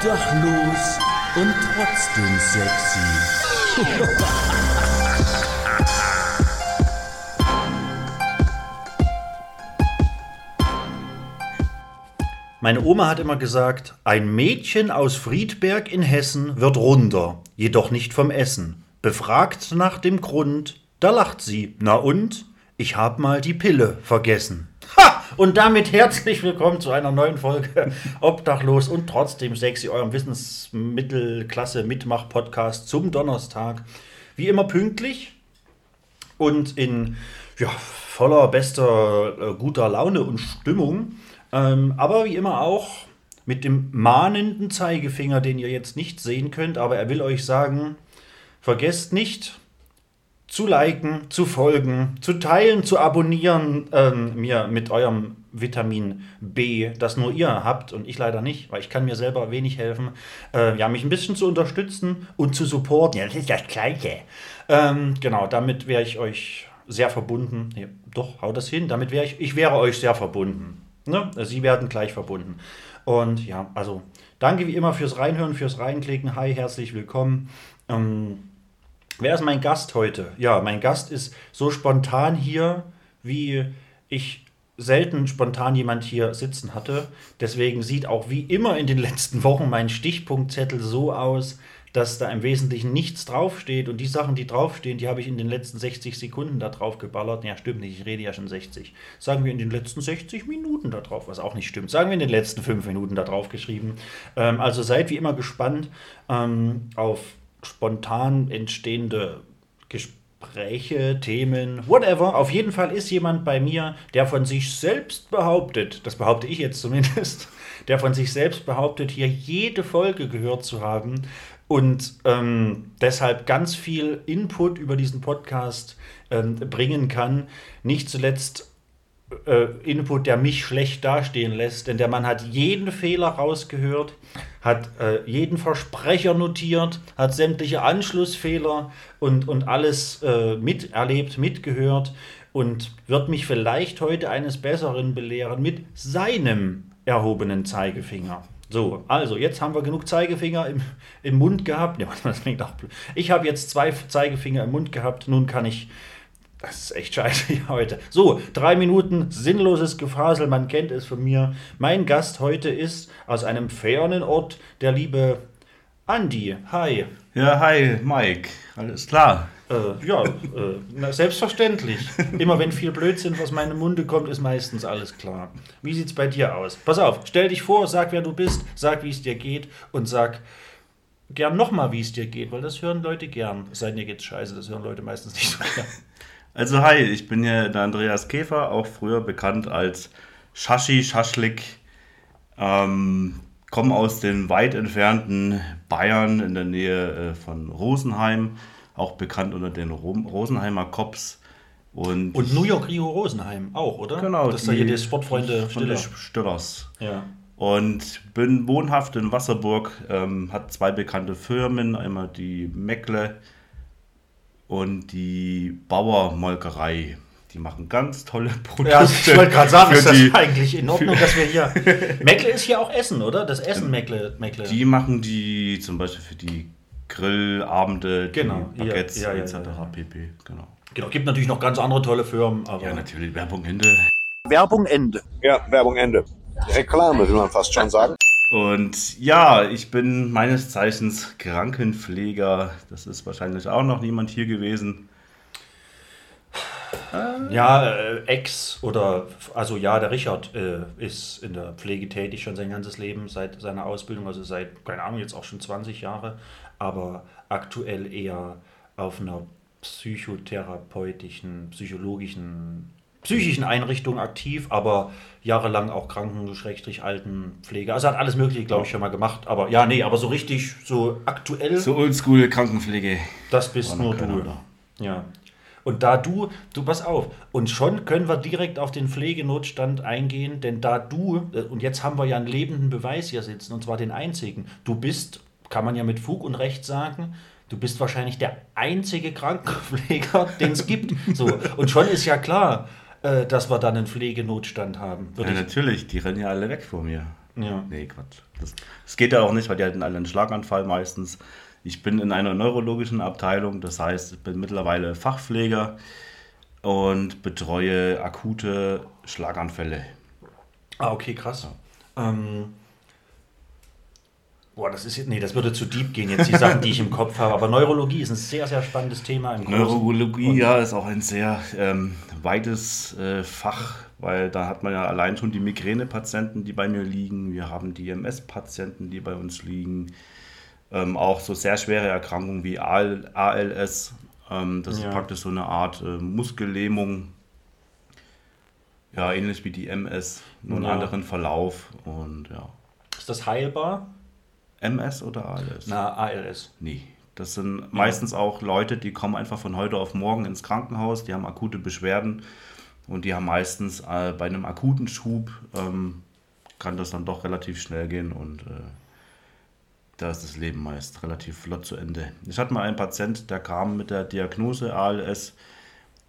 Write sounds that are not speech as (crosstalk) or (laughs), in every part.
Obdachlos und trotzdem sexy. Meine Oma hat immer gesagt, ein Mädchen aus Friedberg in Hessen wird runder, jedoch nicht vom Essen. Befragt nach dem Grund, da lacht sie. Na und? Ich hab mal die Pille vergessen. Und damit herzlich willkommen zu einer neuen Folge (laughs) Obdachlos und trotzdem sexy, eurem Wissensmittelklasse-Mitmach-Podcast zum Donnerstag. Wie immer pünktlich und in ja, voller bester, äh, guter Laune und Stimmung. Ähm, aber wie immer auch mit dem mahnenden Zeigefinger, den ihr jetzt nicht sehen könnt, aber er will euch sagen, vergesst nicht zu liken, zu folgen, zu teilen, zu abonnieren, ähm, mir mit eurem Vitamin B, das nur ihr habt und ich leider nicht, weil ich kann mir selber wenig helfen, äh, ja, mich ein bisschen zu unterstützen und zu supporten. Ja, das ist das Gleiche. Ähm, genau, damit wäre ich euch sehr verbunden. Nee, doch, haut das hin. Damit wäre ich, ich wäre euch sehr verbunden. Ne? Sie werden gleich verbunden. Und ja, also danke wie immer fürs Reinhören, fürs Reinklicken. Hi, herzlich willkommen. Ähm, wer ist mein Gast heute? Ja, mein Gast ist so spontan hier, wie ich selten spontan jemand hier sitzen hatte. Deswegen sieht auch wie immer in den letzten Wochen mein Stichpunktzettel so aus, dass da im Wesentlichen nichts draufsteht und die Sachen, die draufstehen, die habe ich in den letzten 60 Sekunden da drauf geballert. Ja, stimmt nicht, ich rede ja schon 60. Sagen wir in den letzten 60 Minuten da drauf, was auch nicht stimmt. Sagen wir in den letzten 5 Minuten da drauf geschrieben. Ähm, also seid wie immer gespannt ähm, auf spontan entstehende Gespräche, Themen, whatever. Auf jeden Fall ist jemand bei mir, der von sich selbst behauptet, das behaupte ich jetzt zumindest, (laughs) der von sich selbst behauptet, hier jede Folge gehört zu haben und ähm, deshalb ganz viel Input über diesen Podcast ähm, bringen kann. Nicht zuletzt äh, Input, der mich schlecht dastehen lässt, denn der Mann hat jeden Fehler rausgehört, hat äh, jeden Versprecher notiert, hat sämtliche Anschlussfehler und, und alles äh, miterlebt, mitgehört und wird mich vielleicht heute eines Besseren belehren mit seinem erhobenen Zeigefinger. So, also jetzt haben wir genug Zeigefinger im, im Mund gehabt. Ja, (laughs) das klingt auch blöd. Ich habe jetzt zwei Zeigefinger im Mund gehabt. Nun kann ich. Das ist echt scheiße hier heute. So, drei Minuten sinnloses Gefasel. Man kennt es von mir. Mein Gast heute ist aus einem fernen Ort der liebe Andi. Hi. Ja, hi, Mike. Alles klar. Äh, ja, äh, na, selbstverständlich. Immer wenn viel Blödsinn aus meinem Munde kommt, ist meistens alles klar. Wie sieht's bei dir aus? Pass auf, stell dich vor, sag, wer du bist, sag, wie es dir geht und sag gern nochmal, wie es dir geht, weil das hören Leute gern. Sei dir geht's scheiße, das hören Leute meistens nicht so gern. (laughs) Also, hi, ich bin ja der Andreas Käfer, auch früher bekannt als Shashi Schaschlik. Ähm, komme aus den weit entfernten Bayern in der Nähe äh, von Rosenheim auch bekannt unter den Rosenheimer Cops. Und, und New York Rio Rosenheim auch, oder? Genau. Das ist ja hier die Sportfreunde Stiller. Stillers. Ja. Und bin wohnhaft in Wasserburg, ähm, hat zwei bekannte Firmen, einmal die Meckle und die Bauermolkerei. Die machen ganz tolle Produkte. Ja, ich wollte (laughs) gerade sagen, ist das die, eigentlich in Ordnung, dass wir hier. (laughs) Meckle ist hier auch Essen, oder? Das Essen Meckle. Meckle. Die machen die zum Beispiel für die Grillabende, genau, die Baguettes ja, ja, etc. Ja, pp. Genau. Genau, gibt natürlich noch ganz andere tolle Firmen. Aber ja, natürlich. Werbung Ende. Werbung Ende. Ja, Werbung Ende. Reklame, will man fast schon sagen. Und ja, ich bin meines Zeichens Krankenpfleger. Das ist wahrscheinlich auch noch niemand hier gewesen. Ja, äh, Ex oder, also ja, der Richard äh, ist in der Pflege tätig schon sein ganzes Leben, seit seiner Ausbildung, also seit, keine Ahnung, jetzt auch schon 20 Jahre, aber aktuell eher auf einer psychotherapeutischen, psychologischen, psychischen Einrichtung aktiv, aber jahrelang auch Kranken, Schrägstrich, Altenpflege. Also hat alles Mögliche, glaube ich, schon mal gemacht. Aber ja, nee, aber so richtig, so aktuell. So oldschool Krankenpflege. Das bist nur du. Ja, und da du, du pass auf, und schon können wir direkt auf den Pflegenotstand eingehen, denn da du, äh, und jetzt haben wir ja einen lebenden Beweis hier sitzen, und zwar den einzigen, du bist, kann man ja mit Fug und Recht sagen, du bist wahrscheinlich der einzige Krankenpfleger, (laughs) den es gibt. So, und schon ist ja klar, äh, dass wir dann einen Pflegenotstand haben. Ja, natürlich, die rennen ja alle weg vor mir. Ja. Nee, Quatsch. Das, das geht ja auch nicht, weil die hatten alle einen Schlaganfall meistens. Ich bin in einer neurologischen Abteilung, das heißt, ich bin mittlerweile Fachpfleger und betreue akute Schlaganfälle. Ah, okay, krass. Ähm, boah, das ist jetzt, nee, das würde zu deep gehen, jetzt die Sachen, die ich im Kopf habe. Aber Neurologie ist ein sehr, sehr spannendes Thema im. Neurologie, ja, ist auch ein sehr ähm, weites äh, Fach, weil da hat man ja allein schon die Migränepatienten, die bei mir liegen. Wir haben die MS-Patienten, die bei uns liegen. Ähm, auch so sehr schwere Erkrankungen wie AL, ALS. Ähm, das Ja. ist praktisch so eine Art äh, Muskellähmung. Ja, ähnlich wie die MS, nur einen Ja. anderen Verlauf. Und ja. Ist das heilbar? MS oder ALS? Na, ALS. Nee. Das sind meistens auch Leute, die kommen einfach von heute auf morgen ins Krankenhaus, die haben akute Beschwerden und die haben meistens äh, bei einem akuten Schub, ähm, kann das dann doch relativ schnell gehen und äh, da ist das Leben meist relativ flott zu Ende. Ich hatte mal einen Patient, der kam mit der Diagnose ALS,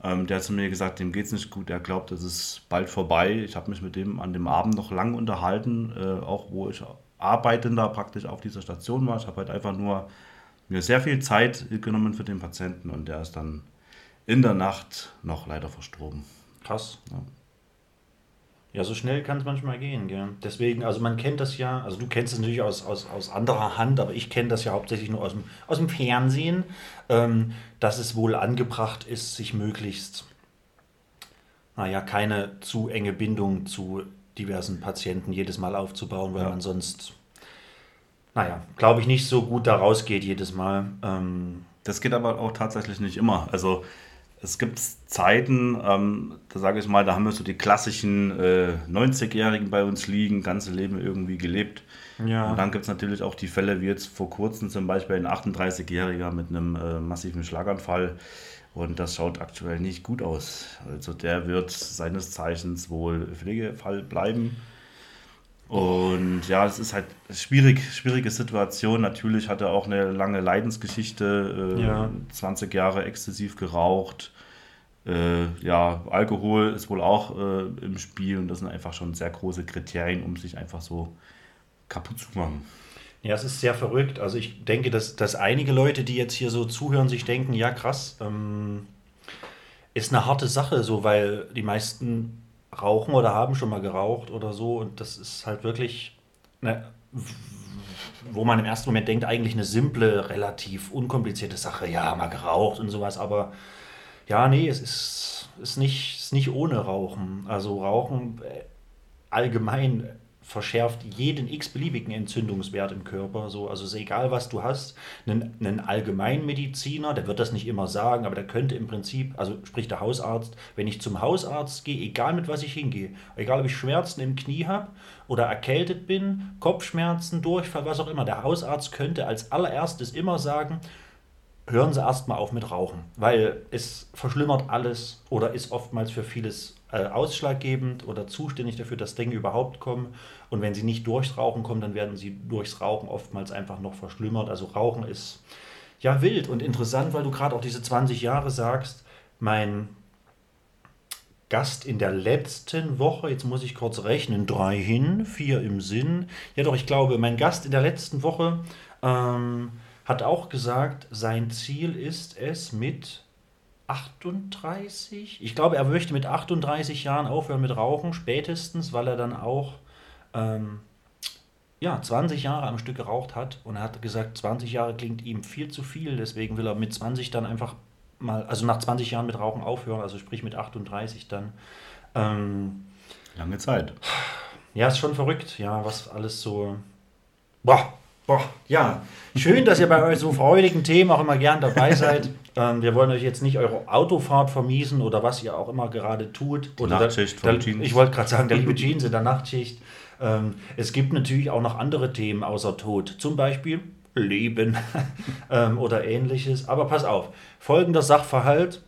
ähm, der hat zu mir gesagt, dem geht es nicht gut, er glaubt, es ist bald vorbei. Ich habe mich mit dem an dem Abend noch lang unterhalten, äh, auch wo ich arbeitender praktisch auf dieser Station war. Ich habe halt einfach nur mir sehr viel Zeit genommen für den Patienten und der ist dann in der Nacht noch leider verstorben. Krass. Ja. Ja, so schnell kann es manchmal gehen, gell? Deswegen, also man kennt das ja, also du kennst es natürlich aus, aus, aus anderer Hand, aber ich kenne das ja hauptsächlich nur aus dem, aus dem Fernsehen, ähm, dass es wohl angebracht ist, sich möglichst, naja, keine zu enge Bindung zu diversen Patienten jedes Mal aufzubauen, weil Ja. man sonst, naja, glaube ich, nicht so gut da rausgeht jedes Mal. Ähm, Das geht aber auch tatsächlich nicht immer. Also es gibt Zeiten, ähm, da sage ich mal, da haben wir so die klassischen äh, 90-Jährigen bei uns liegen, ganze Leben irgendwie gelebt. Ja. Und dann gibt es natürlich auch die Fälle, wie jetzt vor kurzem zum Beispiel ein 38-Jähriger mit einem äh, massiven Schlaganfall. Und das schaut aktuell nicht gut aus. Also der wird seines Zeichens wohl Pflegefall bleiben. Und ja, es ist halt schwierig, schwierige Situation. Natürlich hat er auch eine lange Leidensgeschichte, äh, Ja. 20 Jahre exzessiv geraucht. Äh, ja, Alkohol ist wohl auch äh, im Spiel und das sind einfach schon sehr große Kriterien, um sich einfach so kaputt zu machen. Ja, es ist sehr verrückt. Also ich denke, dass, dass einige Leute, die jetzt hier so zuhören, sich denken, ja krass, ähm, ist eine harte Sache, so weil die meisten rauchen oder haben schon mal geraucht oder so und das ist halt wirklich, ne, wo man im ersten Moment denkt, eigentlich eine simple, relativ unkomplizierte Sache. Ja, mal geraucht und sowas, aber ja, nee, es ist, ist, nicht, ist nicht ohne Rauchen. Also Rauchen äh, allgemein verschärft jeden x-beliebigen Entzündungswert im Körper. So, also ist egal, was du hast. Ein, ein Allgemeinmediziner, der wird das nicht immer sagen, aber der könnte im Prinzip, also sprich der Hausarzt, wenn ich zum Hausarzt gehe, egal mit was ich hingehe, egal ob ich Schmerzen im Knie habe oder erkältet bin, Kopfschmerzen, Durchfall, was auch immer, der Hausarzt könnte als allererstes immer sagen, hören Sie erstmal auf mit Rauchen, weil es verschlimmert alles oder ist oftmals für vieles äh, ausschlaggebend oder zuständig dafür, dass Dinge überhaupt kommen. Und wenn sie nicht durchs Rauchen kommen, dann werden sie durchs Rauchen oftmals einfach noch verschlimmert. Also Rauchen ist ja wild und interessant, weil du gerade auch diese 20 Jahre sagst. Mein Gast in der letzten Woche, jetzt muss ich kurz rechnen, drei hin, vier im Sinn. Ja doch, ich glaube, mein Gast in der letzten Woche ähm, hat auch gesagt, sein Ziel ist es mit 38, ich glaube, er möchte mit 38 Jahren aufhören mit Rauchen, spätestens, weil er dann auch ähm, ja, 20 Jahre am Stück geraucht hat und er hat gesagt, 20 Jahre klingt ihm viel zu viel, deswegen will er mit 20 dann einfach mal, also nach 20 Jahren mit Rauchen aufhören, also sprich mit 38 dann. Ähm, Lange Zeit. ja, ist schon verrückt, ja, was alles so. Boah, boah, ja. Schön, dass ihr bei euch so freudigen Themen auch immer gern dabei seid. (laughs) ähm, wir wollen euch jetzt nicht eure Autofahrt vermiesen oder was ihr auch immer gerade tut. oder Nachtschicht der, Jeans. Ich wollte gerade sagen, der liebe Jeans in der Nachtschicht. Ähm, es gibt natürlich auch noch andere Themen außer Tod. Zum Beispiel Leben (laughs) ähm, oder ähnliches. Aber pass auf, folgender Sachverhalt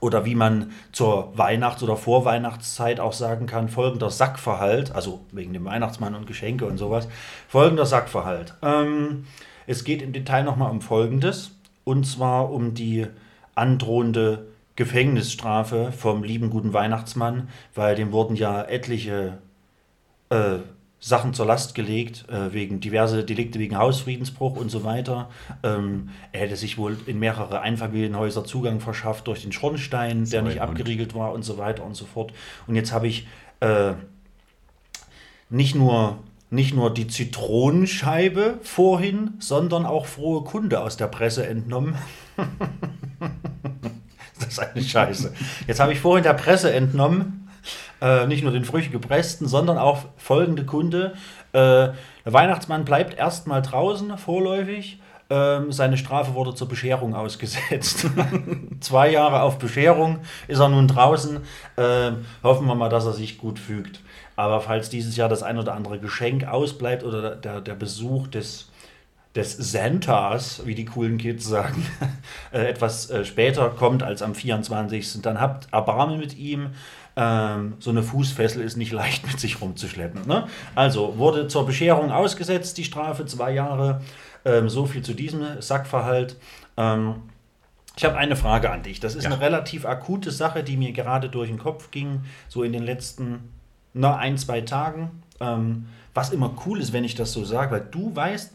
oder wie man zur Weihnachts- oder Vorweihnachtszeit auch sagen kann, folgender Sackverhalt, also wegen dem Weihnachtsmann und Geschenke und sowas, folgender Sackverhalt. Ähm, es geht im Detail nochmal um Folgendes, und zwar um die androhende Gefängnisstrafe vom lieben guten Weihnachtsmann, weil dem wurden ja etliche äh, Sachen zur Last gelegt, äh, wegen diverse Delikte wegen Hausfriedensbruch und so weiter. Ähm, er hätte sich wohl in mehrere Einfamilienhäuser Zugang verschafft durch den Schornstein, der nicht abgeriegelt war und so weiter und so fort. Und jetzt habe ich äh, nicht nur, nicht nur die Zitronenscheibe vorhin, sondern auch frohe Kunde aus der Presse entnommen. (laughs) das ist eine Scheiße. Jetzt habe ich vorhin der Presse entnommen, äh, nicht nur den frisch gepressten, sondern auch folgende Kunde. Äh, der Weihnachtsmann bleibt erstmal draußen, vorläufig. Ähm, seine Strafe wurde zur Bescherung ausgesetzt. (laughs) Zwei Jahre auf Bescherung ist er nun draußen. Ähm, hoffen wir mal, dass er sich gut fügt. Aber falls dieses Jahr das ein oder andere Geschenk ausbleibt oder der, der Besuch des, des Santas, wie die coolen Kids sagen, (laughs) äh, etwas äh, später kommt als am 24., dann habt Erbarmen mit ihm. Ähm, so eine Fußfessel ist nicht leicht (laughs) mit sich rumzuschleppen. Ne? Also wurde zur Bescherung ausgesetzt, die Strafe, zwei Jahre. Ähm, so viel zu diesem Sackverhalt. Ähm, ich habe eine Frage an dich. Das ist Ja. eine relativ akute Sache, die mir gerade durch den Kopf ging, so in den letzten na, ein, zwei Tagen. Ähm, was immer cool ist, wenn ich das so sage, weil du weißt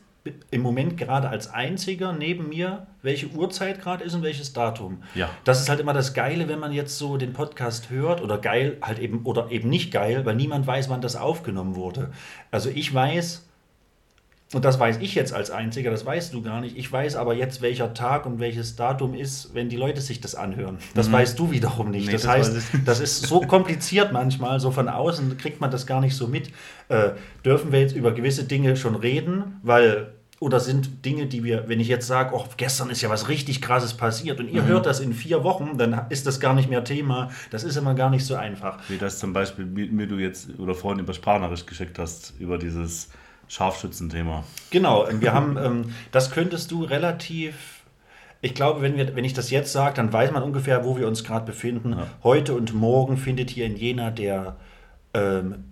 im Moment gerade als einziger neben mir, welche Uhrzeit gerade ist und welches Datum. Ja. Das ist halt immer das Geile, wenn man jetzt so den Podcast hört oder geil halt eben oder eben nicht geil, weil niemand weiß, wann das aufgenommen wurde. Also ich weiß, und das weiß ich jetzt als Einziger, das weißt du gar nicht. Ich weiß aber jetzt, welcher Tag und welches Datum ist, wenn die Leute sich das anhören. Das weißt du wiederum nicht. Nee, das, das heißt, das ist so kompliziert manchmal, so von außen kriegt man das gar nicht so mit. Äh, dürfen wir jetzt über gewisse Dinge schon reden? Weil, oder sind Dinge, die wir, wenn ich jetzt sage, oh, gestern ist ja was richtig krasses passiert und ihr hört das in vier Wochen, dann ist das gar nicht mehr Thema. Das ist immer gar nicht so einfach. Wie das zum Beispiel mir, mir du jetzt oder vorhin über Sprachnachricht geschickt hast, über dieses Scharfschützenthema. Genau, und wir haben, ähm, das könntest du relativ, ich glaube, wenn, wir, wenn ich das jetzt sage, dann weiß man ungefähr, wo wir uns gerade befinden. Ja. Heute und morgen findet hier in Jena der, ähm,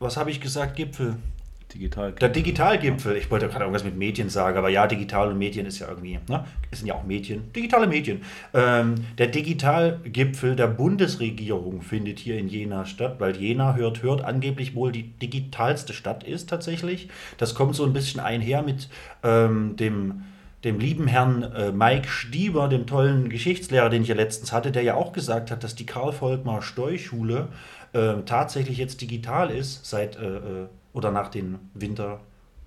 was habe ich gesagt, Gipfel? Digital. Der Digitalgipfel. Ich wollte gerade irgendwas mit Medien sagen, aber ja, digital und Medien ist ja irgendwie, ne? Es sind ja auch Medien. Digitale Medien. Ähm, der Digitalgipfel der Bundesregierung findet hier in Jena statt, weil Jena hört, hört angeblich wohl die digitalste Stadt ist tatsächlich. Das kommt so ein bisschen einher mit ähm, dem dem lieben Herrn äh, Mike Stieber, dem tollen Geschichtslehrer, den ich ja letztens hatte, der ja auch gesagt hat, dass die Karl-Volkmar-Steuchschule äh, tatsächlich jetzt digital ist, seit äh, äh, oder nach den Winter,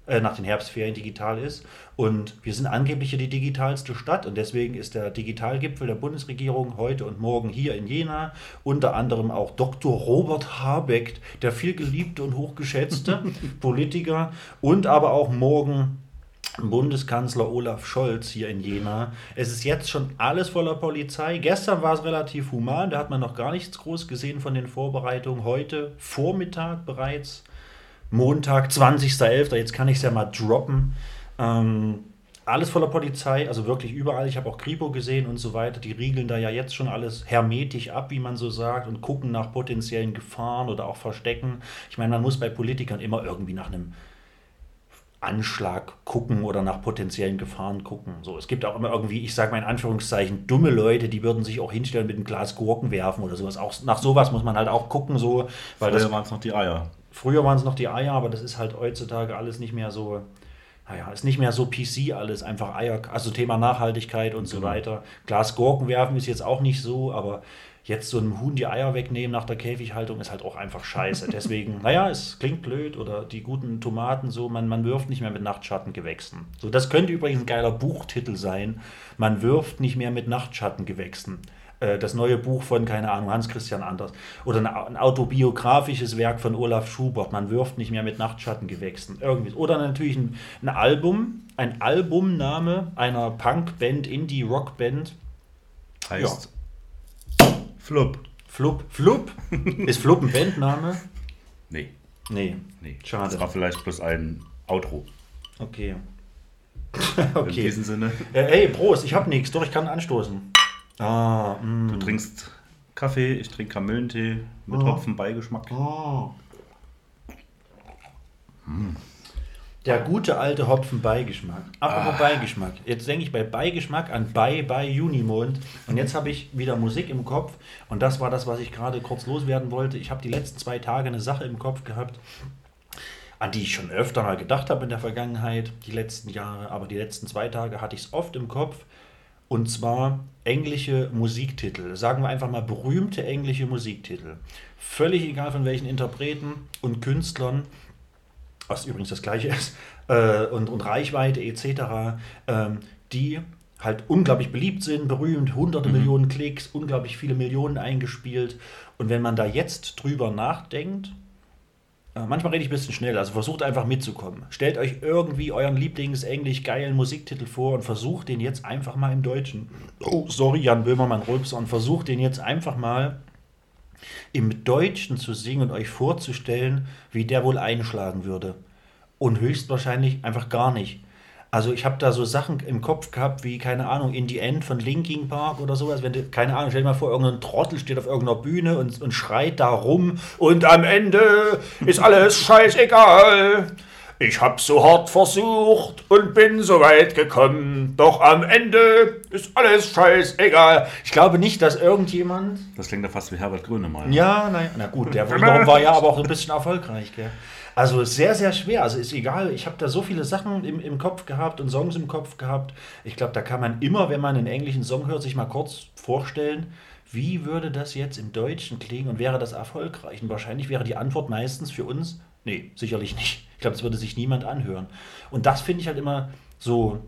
äh, nach den Herbstferien digital ist. Und wir sind angeblich hier die digitalste Stadt und deswegen ist der Digitalgipfel der Bundesregierung heute und morgen hier in Jena. Unter anderem auch Dr. Robert Habeck, der viel geliebte und hochgeschätzte (laughs) Politiker und aber auch morgen Bundeskanzler Olaf Scholz hier in Jena. Es ist jetzt schon alles voller Polizei. Gestern war es relativ human, da hat man noch gar nichts groß gesehen von den Vorbereitungen. Heute Vormittag bereits, Montag, 20.11., jetzt kann ich es ja mal droppen. Ähm, alles voller Polizei, also wirklich überall. Ich habe auch Kripo gesehen und so weiter. Die riegeln da ja jetzt schon alles hermetisch ab, wie man so sagt, und gucken nach potenziellen Gefahren oder auch Verstecken. Ich meine, man muss bei Politikern immer irgendwie nach einem Anschlag gucken oder nach potenziellen Gefahren gucken. So, es gibt auch immer irgendwie, ich sage mal in Anführungszeichen, dumme Leute, die würden sich auch hinstellen mit einem Glas Gurken werfen oder sowas. Auch nach sowas muss man halt auch gucken, so, weil Früher waren es noch die Eier. Früher waren es noch die Eier, aber das ist halt heutzutage alles nicht mehr so. Naja, ist nicht mehr so PC alles, einfach Eier, also Thema Nachhaltigkeit und so Genau. weiter. Glas Gurken werfen ist jetzt auch nicht so, aber jetzt so einem Huhn die Eier wegnehmen nach der Käfighaltung ist halt auch einfach scheiße. (laughs) Deswegen, naja, es klingt blöd oder die guten Tomaten so, man, man wirft nicht mehr mit Nachtschattengewächsen. So, das könnte übrigens ein geiler Buchtitel sein. Man wirft nicht mehr mit Nachtschattengewächsen. Äh, Das neue Buch von, keine Ahnung, Hans Christian Anders. Oder ein ein autobiografisches Werk von Olaf Schubert. Man wirft nicht mehr mit Nachtschattengewächsen. Irgendwie. Oder natürlich ein, ein Album, ein Albumname einer Punkband, Indie-Rockband. Heißt Flup. Flup. Flup? (laughs) Ist Flup ein Bandname? Nee, Nee. nee. Schade. Das war vielleicht bloß ein Outro. Okay. (laughs) In okay. diesem Sinne, Äh, ey, Prost, ich hab nichts, doch ich kann anstoßen. Ah, mm. du trinkst Kaffee, ich trinke Kamillentee mit Oh. Hopfenbeigeschmack. Oh. Der gute alte Hopfen-Beigeschmack. Apropos Beigeschmack. Jetzt denke ich bei Beigeschmack an Bei bei Junimond. Und jetzt habe ich wieder Musik im Kopf. Und das war das, was ich gerade kurz loswerden wollte. Ich habe die letzten zwei Tage eine Sache im Kopf gehabt. an die ich schon öfter mal gedacht habe in der Vergangenheit, die letzten Jahre, aber die letzten zwei Tage hatte ich es oft im Kopf. Und zwar englische Musiktitel. Sagen wir einfach mal berühmte englische Musiktitel. Völlig egal von welchen Interpreten und Künstlern, was übrigens das gleiche ist, (laughs) äh, und, und Reichweite etc., ähm, die halt unglaublich beliebt sind, berühmt, hunderte Millionen Klicks, unglaublich viele Millionen eingespielt. Und wenn man da jetzt drüber nachdenkt, manchmal rede ich ein bisschen schnell, also versucht einfach mitzukommen. Stellt euch irgendwie euren Lieblings-englisch geilen Musiktitel vor und versucht den jetzt einfach mal im Deutschen. Oh, sorry, Jan Böhmermann Rülpser, und versucht den jetzt einfach mal im Deutschen zu singen und euch vorzustellen, wie der wohl einschlagen würde. Und höchstwahrscheinlich einfach gar nicht. Also ich habe da so Sachen im Kopf gehabt, wie, keine Ahnung, In the End von Linkin Park oder sowas. Wenn du, keine Ahnung, stell dir mal vor, irgendein Trottel steht auf irgendeiner Bühne und, und schreit da rum und am Ende ist alles scheißegal. Ich hab so hart versucht und bin so weit gekommen, doch am Ende ist alles scheißegal. Ich glaube nicht, dass irgendjemand Das klingt ja fast wie Herbert Grönemeyer. ja, nein, na gut, der war ja aber auch ein bisschen erfolgreich, gell? Also sehr, sehr schwer. Also ist egal, ich habe da so viele Sachen im, im Kopf gehabt und Songs im Kopf gehabt. Ich glaube, da kann man immer, wenn man einen englischen Song hört, sich mal kurz vorstellen, wie würde das jetzt im Deutschen klingen und wäre das erfolgreich? Und wahrscheinlich wäre die Antwort meistens für uns, nee, sicherlich nicht. Ich glaube, das würde sich niemand anhören. Und das finde ich halt immer so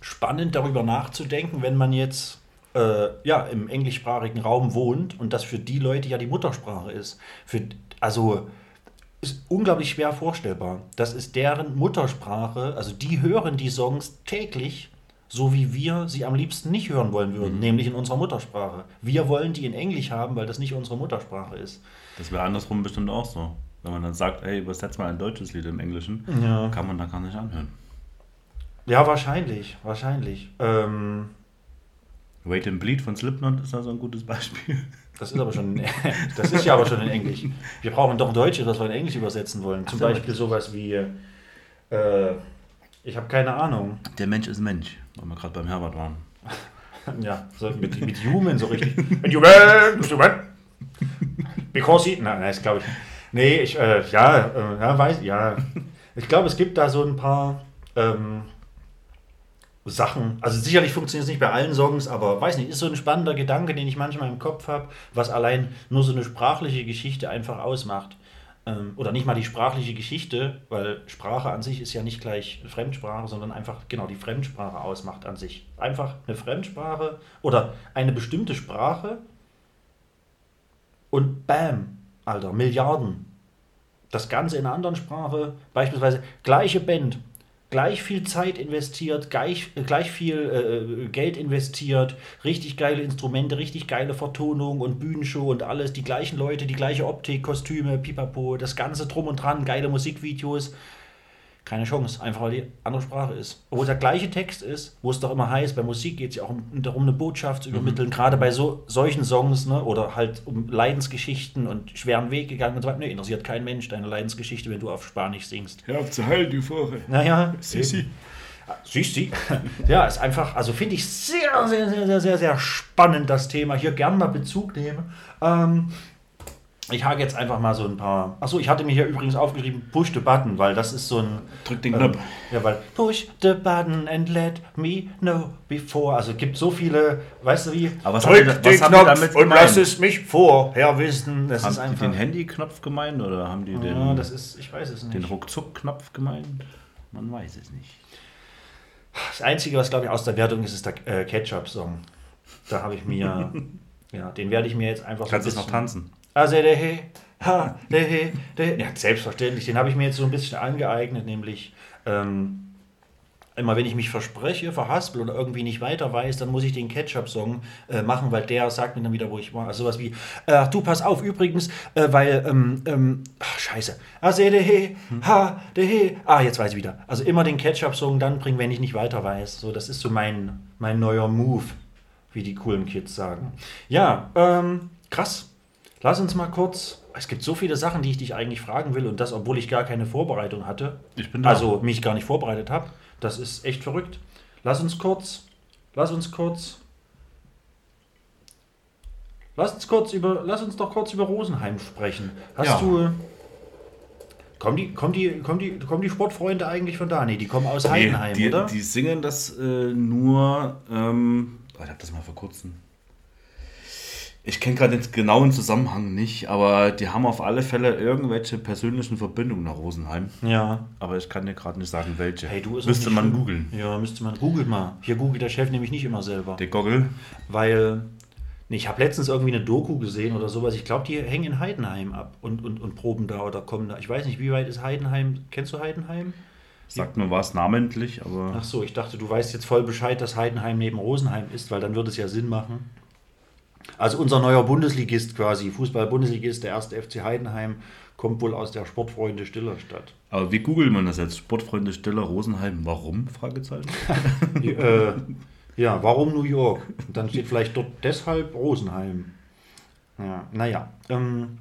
spannend, darüber nachzudenken, wenn man jetzt äh, ja, im englischsprachigen Raum wohnt und das für die Leute ja die Muttersprache ist. Für, also ist unglaublich schwer vorstellbar. Das ist deren Muttersprache, also die hören die Songs täglich, so wie wir sie am liebsten nicht hören wollen würden, nämlich in unserer Muttersprache. Wir wollen die in Englisch haben, weil das nicht unsere Muttersprache ist. Das wäre andersrum bestimmt auch so. Wenn man dann sagt, ey, übersetz mal ein deutsches Lied im Englischen, Ja. kann man da gar nicht anhören. Ja, wahrscheinlich, wahrscheinlich. Ähm, Wait and Bleed von Slipknot ist da so ein gutes Beispiel. Das ist aber schon, (laughs) das ist ja aber schon in Englisch. Wir brauchen doch ein Deutsches, was wir in Englisch übersetzen wollen. Zum so. Beispiel sowas wie, äh, ich habe keine Ahnung. Der Mensch ist Mensch, weil wir gerade beim Herbert waren. (laughs) Ja, so mit, mit Human so richtig. And human, human. Because he. Nein, nein, das glaube ich. Nee, ich, äh, ja, äh, ja, weiß, ja. Ich glaube, es gibt da so ein paar ähm, Sachen. Also sicherlich funktioniert es nicht bei allen Songs, aber weiß nicht, ist so ein spannender Gedanke, den ich manchmal im Kopf habe, was allein nur so eine sprachliche Geschichte einfach ausmacht. Ähm, oder nicht mal die sprachliche Geschichte, weil Sprache an sich ist ja nicht gleich Fremdsprache, sondern einfach genau die Fremdsprache ausmacht an sich. Einfach eine Fremdsprache oder eine bestimmte Sprache und bam, Alter, Milliarden. Das Ganze in einer anderen Sprache, beispielsweise gleiche Band, gleich viel Zeit investiert, gleich, äh, gleich viel äh, Geld investiert, richtig geile Instrumente, richtig geile Vertonung und Bühnenshow und alles, die gleichen Leute, die gleiche Optik, Kostüme, Pipapo, das Ganze drum und dran, geile Musikvideos. Keine Chance, einfach weil die andere Sprache ist. Obwohl es der gleiche Text ist, wo es doch immer heißt, bei Musik geht es ja auch um, darum, eine Botschaft zu übermitteln, gerade bei so, solchen Songs, ne? oder halt um Leidensgeschichten und schweren Weg gegangen und so weiter. Nee, interessiert kein Mensch deine Leidensgeschichte, wenn du auf Spanisch singst. Hör auf zu heulen, du Vogel. Naja, Sissi. Sissi. Ja, ist einfach, also finde ich sehr, sehr, sehr, sehr, sehr, sehr spannend, das Thema. Hier gern mal Bezug nehmen. Ähm, ich hake jetzt einfach mal so ein paar. Achso, ich hatte mir hier übrigens aufgeschrieben, push the button, weil das ist so ein. Drück den Knopf. Ja, weil push the button and let me know before. Also es gibt so viele, weißt du wie? Aber was haben die da- was haben die damit und gemeint? lass es mich vorher wissen. Das Haben ist die einfach. den Handyknopf gemeint oder haben die den, ja, das ist, ich weiß es nicht. den Ruckzuck-Knopf gemeint? Man weiß es nicht. Das Einzige, was glaube ich aus der Wertung ist, ist der äh, Ketchup-Song. Da habe ich mir, (laughs) ja, den werde ich mir jetzt einfach Kannst du so es noch tanzen? Also der he, ha, der he, der he. Ja, selbstverständlich. Den habe ich mir jetzt so ein bisschen angeeignet, nämlich ähm, immer wenn ich mich verspreche, verhaspel oder irgendwie nicht weiter weiß, dann muss ich den Ketchup-Song äh, machen, weil der sagt mir dann wieder, wo ich war. Also sowas wie, äh, du pass auf, übrigens, äh, weil, ähm, ähm, ach, scheiße. Also he, ha, der he. Ah, jetzt weiß ich wieder. Also immer den Ketchup-Song dann bringen, wenn ich nicht weiter weiß. So, das ist so mein, mein neuer Move, wie die coolen Kids sagen. Ja, ähm, krass. Lass uns mal kurz. Es gibt so viele Sachen, die ich dich eigentlich fragen will und das, obwohl ich gar keine Vorbereitung hatte. Ich bin da. Also mich gar nicht vorbereitet habe. Das ist echt verrückt. Lass uns kurz. Lass uns kurz. Lass uns kurz über. Lass uns doch kurz über Rosenheim sprechen. Hast Ja. du. Kommen die, kommen, die, kommen, die, kommen die Sportfreunde eigentlich von da? Nee, die kommen aus Heidenheim, die, oder? Die singen das äh, nur. Ähm, oh, ich habe das mal vor kurzem. Ich kenne gerade den genauen Zusammenhang nicht, aber die haben auf alle Fälle irgendwelche persönlichen Verbindungen nach Rosenheim. ja. Aber ich kann dir gerade nicht sagen, welche. Hey, du ist Müsste man googeln. Ja, müsste man. Googelt mal. Hier googelt der Chef nämlich nicht immer selber. Der Goggle. Weil, nee, ich habe letztens irgendwie eine Doku gesehen oder sowas. Ich glaube, die hängen in Heidenheim ab und, und, und proben da oder kommen da. Ich weiß nicht, wie weit ist Heidenheim? Kennst du Heidenheim? Sagt mir was namentlich, aber. Ach so, ich dachte, du weißt jetzt voll Bescheid, dass Heidenheim neben Rosenheim ist, weil dann würde es ja Sinn machen. Also unser neuer Bundesligist quasi, Fußball-Bundesligist, der erste FC Heidenheim, kommt wohl aus der Sportfreunde Stillerstadt. Aber wie googelt man das jetzt? Sportfreunde Stiller Rosenheim, warum? Fragezeichen. (laughs) äh, ja, warum New York? Und dann steht vielleicht dort deshalb Rosenheim. Ja, naja. Ähm,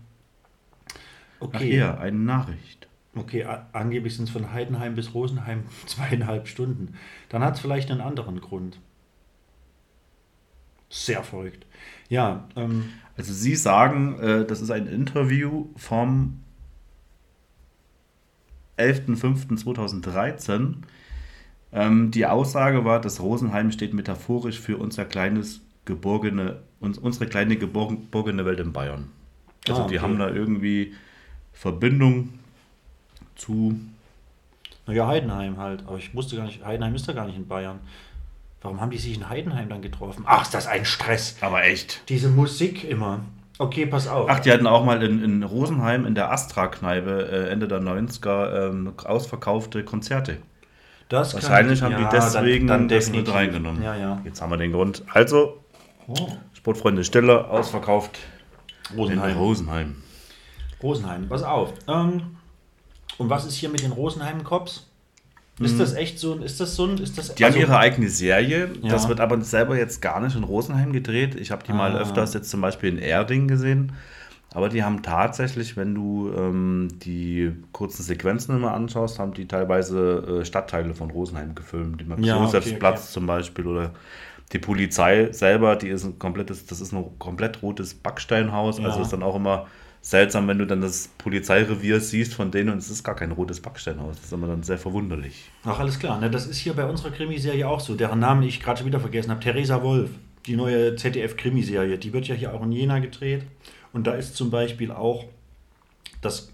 Ach okay. hier, eine Nachricht. Okay, angeblich sind es von Heidenheim bis Rosenheim (laughs) zweieinhalb Stunden. Dann hat es vielleicht einen anderen Grund. Sehr verrückt. Ja, ähm, Also Sie sagen, äh, das ist ein Interview vom 11.05.2013. Ähm, die Aussage war, dass Rosenheim steht metaphorisch für unser kleines geborgene, uns, unsere kleine geborgen- geborgene Welt in Bayern. Also Ah, die okay. haben da irgendwie Verbindung zu. naja, Heidenheim halt. Aber ich wusste gar nicht, Heidenheim ist ja gar nicht in Bayern. Warum haben die sich in Heidenheim dann getroffen? Ach, ist das ein Stress. Aber echt. Diese Musik immer. Okay, pass auf. Ach, die hatten auch mal in, in Rosenheim in der Astra-Kneipe äh, Ende der 90er ähm, ausverkaufte Konzerte. das kann- Wahrscheinlich haben ja, die deswegen dann, dann das mit reingenommen. Ja, ja. Jetzt haben wir den Grund. Also, Oh, Sportfreunde Stiller ausverkauft in Rosenheim. Rosenheim. Rosenheim, pass auf. Ähm, und was ist hier mit den Rosenheim-Cops? Ist das echt so ein, ist das so ein, ist das. Die haben also- ihre eigene Serie. Ja. Das wird aber selber jetzt gar nicht in Rosenheim gedreht. Ich habe die mal Ah. öfters jetzt zum Beispiel in Erding gesehen. Aber die haben tatsächlich, wenn du ähm, die kurzen Sequenzen immer anschaust, haben die teilweise äh, Stadtteile von Rosenheim gefilmt. Die Ja, Max-Josefs-Platz okay, zum Beispiel oder die Polizei selber, die ist ein komplettes, das ist ein komplett rotes Backsteinhaus. Also Ja. ist dann auch immer seltsam, wenn du dann das Polizeirevier siehst von denen und es ist gar kein rotes Backsteinhaus. Das ist immer dann sehr verwunderlich. Ach, alles klar. Ne, das ist hier bei unserer Krimiserie auch so. Deren Namen ich gerade schon wieder vergessen habe. Theresa Wolf, die neue ZDF-Krimiserie. Die wird ja hier auch in Jena gedreht. Und da ist zum Beispiel auch das,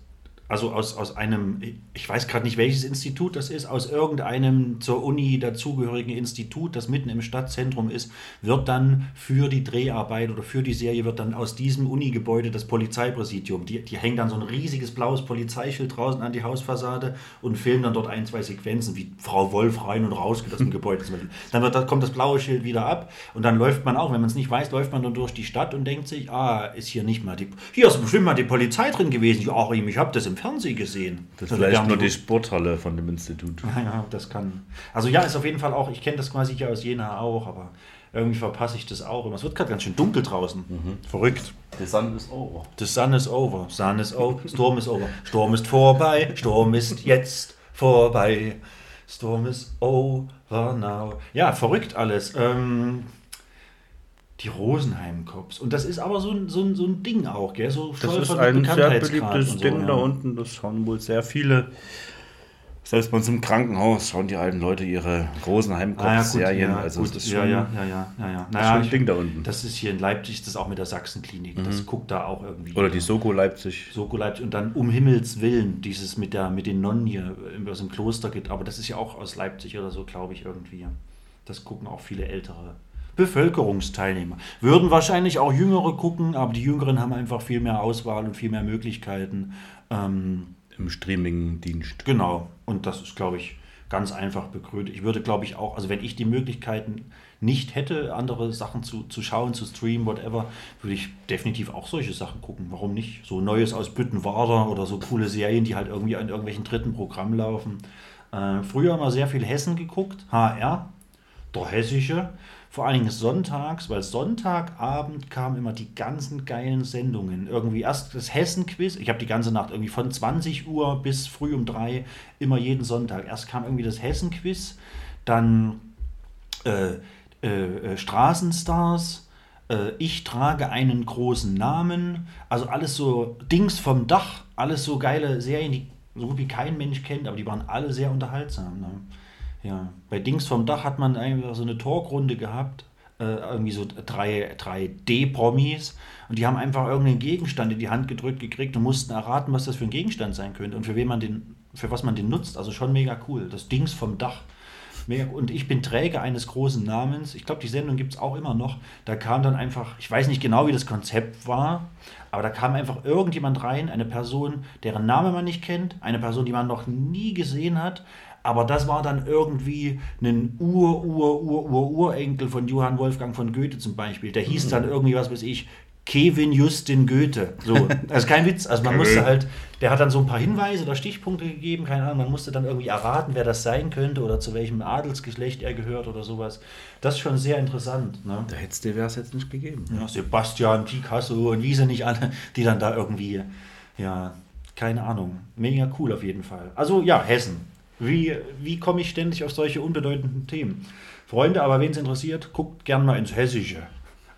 also aus, aus einem, ich weiß gerade nicht, welches Institut das ist, aus irgendeinem zur Uni dazugehörigen Institut, das mitten im Stadtzentrum ist, wird dann für die Dreharbeit oder für die Serie wird dann aus diesem Unigebäude das Polizeipräsidium. Die, die hängen dann so ein riesiges blaues Polizeischild draußen an die Hausfassade und filmen dann dort ein, zwei Sequenzen, wie Frau Wolf rein und raus geht aus dem Gebäude. Dann wird, kommt das blaue Schild wieder ab und dann läuft man auch, wenn man es nicht weiß, läuft man dann durch die Stadt und denkt sich, ah, ist hier nicht mal die, hier ist bestimmt mal die Polizei drin gewesen. Ja, Achim, ich habe das im Fernsehen gesehen. Das ist Also, vielleicht nur die Sporthalle von dem Institut. ja, das kann. Also ja, ist auf jeden Fall auch, ich kenne das quasi hier aus Jena auch, aber irgendwie verpasse ich das auch immer. Es wird gerade ganz schön dunkel draußen. Verrückt. Der Sand ist over. The sun is over, sun is over, Sturm ist over, Sturm ist vorbei, Sturm ist jetzt vorbei, Sturm ist over now. Ja, verrückt alles. Ähm, die Rosenheim-Cops. Und das ist aber so ein, so ein, so ein Ding auch, gell? So Das ist ein sehr beliebtes so, Ding ja. da unten. Das schauen wohl sehr viele. Selbst bei uns im Krankenhaus schauen die alten Leute ihre Ah, ja, gut, Rosenheim-Serien. ja, also gut, das ist ja, schon, ja, ja, ja, ja, ja. das ist schon ein Ding da unten. Das ist hier in Leipzig, das ist auch mit der Sachsenklinik. Das guckt da auch irgendwie. Oder die Soko Leipzig. Soko Leipzig und dann um Himmels Willen dieses mit der mit den Nonnen hier was im Kloster geht, aber das ist ja auch aus Leipzig oder so, glaube ich irgendwie. Das gucken auch viele ältere Bevölkerungsteilnehmer. Würden wahrscheinlich auch Jüngere gucken, aber die Jüngeren haben einfach viel mehr Auswahl und viel mehr Möglichkeiten. Ähm, Im Streaming-Dienst. Genau. Und das ist, glaube ich, ganz einfach begründet. Ich würde, glaube ich, auch, also wenn ich die Möglichkeiten nicht hätte, andere Sachen zu, zu schauen, zu streamen, whatever, würde ich definitiv auch solche Sachen gucken. Warum nicht? So Neues aus Büttenwader oder so coole Serien, die halt irgendwie an irgendwelchen dritten Programmen laufen. Äh, früher immer sehr viel Hessen geguckt, HR, der Hessische. Vor allen Dingen sonntags, weil Sonntagabend kamen immer die ganzen geilen Sendungen. Irgendwie erst das Hessen-Quiz. Ich habe die ganze Nacht irgendwie von 20 Uhr bis früh um drei, immer jeden Sonntag. Erst kam irgendwie das Hessen-Quiz, dann äh, äh, äh, Straßenstars. Äh, ich trage einen großen Namen. Also alles so Dings vom Dach, alles so geile Serien, die so gut wie kein Mensch kennt, aber die waren alle sehr unterhaltsam. Ne? Ja. Bei Dings vom Dach hat man einfach so eine Talkrunde gehabt, äh, irgendwie so drei, drei D-Promis und die haben einfach irgendeinen Gegenstand in die Hand gedrückt gekriegt und mussten erraten, was das für ein Gegenstand sein könnte und für wen man den, für was man den nutzt. Also schon mega cool. Das Dings vom Dach. Mega, und ich bin Träger eines großen Namens. Ich glaube, die Sendung gibt es auch immer noch. Da kam dann einfach, ich weiß nicht genau, wie das Konzept war, aber da kam einfach irgendjemand rein, eine Person, deren Name man nicht kennt, eine Person, die man noch nie gesehen hat. Aber das war dann irgendwie ein Ur, Ur, Ur, Ur, Urenkel von Johann Wolfgang von Goethe zum Beispiel. Der hieß dann irgendwie, was weiß ich, Kevin Justin Goethe. So, (laughs) also kein Witz. Also man musste halt, der hat dann so ein paar Hinweise oder Stichpunkte gegeben, keine Ahnung, man musste dann irgendwie erraten, wer das sein könnte oder zu welchem Adelsgeschlecht er gehört oder sowas. Das ist schon sehr interessant. Ne? Da hätte es dir jetzt nicht gegeben. Ja, Sebastian, Picasso und wie sie nicht alle, die dann da irgendwie, ja, keine Ahnung. Mega cool auf jeden Fall. Also ja, Hessen. Wie, wie komme ich ständig auf solche unbedeutenden Themen? Freunde, aber wen es interessiert, guckt gerne mal ins Hessische.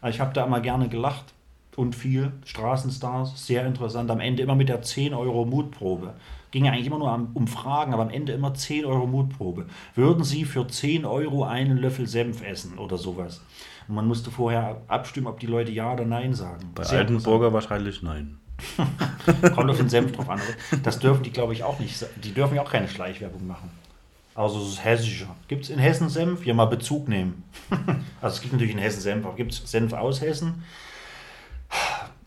Ich habe da immer gerne gelacht und viel. Straßenstars, sehr interessant. Am Ende immer mit der 10 Euro Mutprobe. Ging ja eigentlich immer nur um Fragen, aber am Ende immer 10 Euro Mutprobe. Würden Sie für 10 Euro einen Löffel Senf essen oder sowas? Und man musste vorher abstimmen, ob die Leute Ja oder Nein sagen. Bei Altenburger wahrscheinlich nein. (laughs) Kommt auf den Senf drauf an. Das dürfen die, glaube ich, auch nicht. Die dürfen ja auch keine Schleichwerbung machen. Also es ist hessischer. Gibt es in Hessen Senf? Hier mal Bezug nehmen. (laughs) also es gibt natürlich in Hessen Senf, aber gibt es Senf aus Hessen?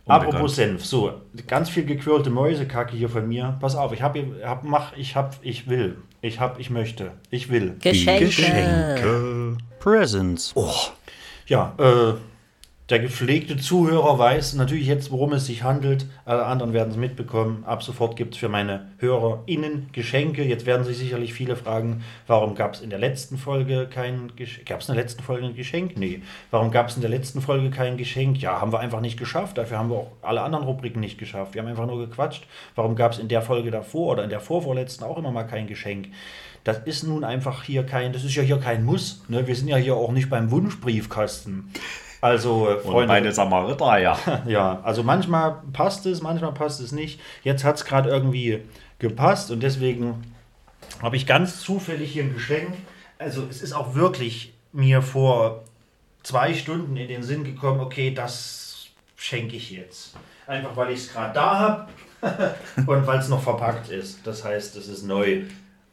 Unbekannt. Apropos Senf, so, ganz viel gequirlte Mäusekacke hier von mir. Pass auf, ich hab, hab, mach, ich hab, ich will. Ich hab, ich möchte. Ich will. Geschenke. Presents. Oh. Ja, äh, der gepflegte Zuhörer weiß natürlich jetzt, worum es sich handelt. Alle anderen werden es mitbekommen. Ab sofort gibt es für meine HörerInnen Geschenke. Jetzt werden sich sicherlich viele fragen, warum gab es in der letzten Folge kein Geschenk? Gab es in der letzten Folge ein Geschenk? Nee. Warum gab es in der letzten Folge kein Geschenk? Ja, haben wir einfach nicht geschafft. Dafür haben wir auch alle anderen Rubriken nicht geschafft. Wir haben einfach nur gequatscht. Warum gab es in der Folge davor oder in der vorvorletzten auch immer mal kein Geschenk? Das ist nun einfach hier kein, das ist ja hier kein Muss. Ne? Wir sind ja hier auch nicht beim Wunschbriefkasten. Also, äh, Und Freunde, meine Samariter, ja. (laughs) ja, also manchmal passt es, manchmal passt es nicht. Jetzt hat es gerade irgendwie gepasst und deswegen habe ich ganz zufällig hier ein Geschenk. Also es ist auch wirklich mir vor zwei Stunden in den Sinn gekommen, okay, das schenke ich jetzt. Einfach weil ich es gerade da habe (laughs) und weil es noch verpackt ist. Das heißt, es ist neu.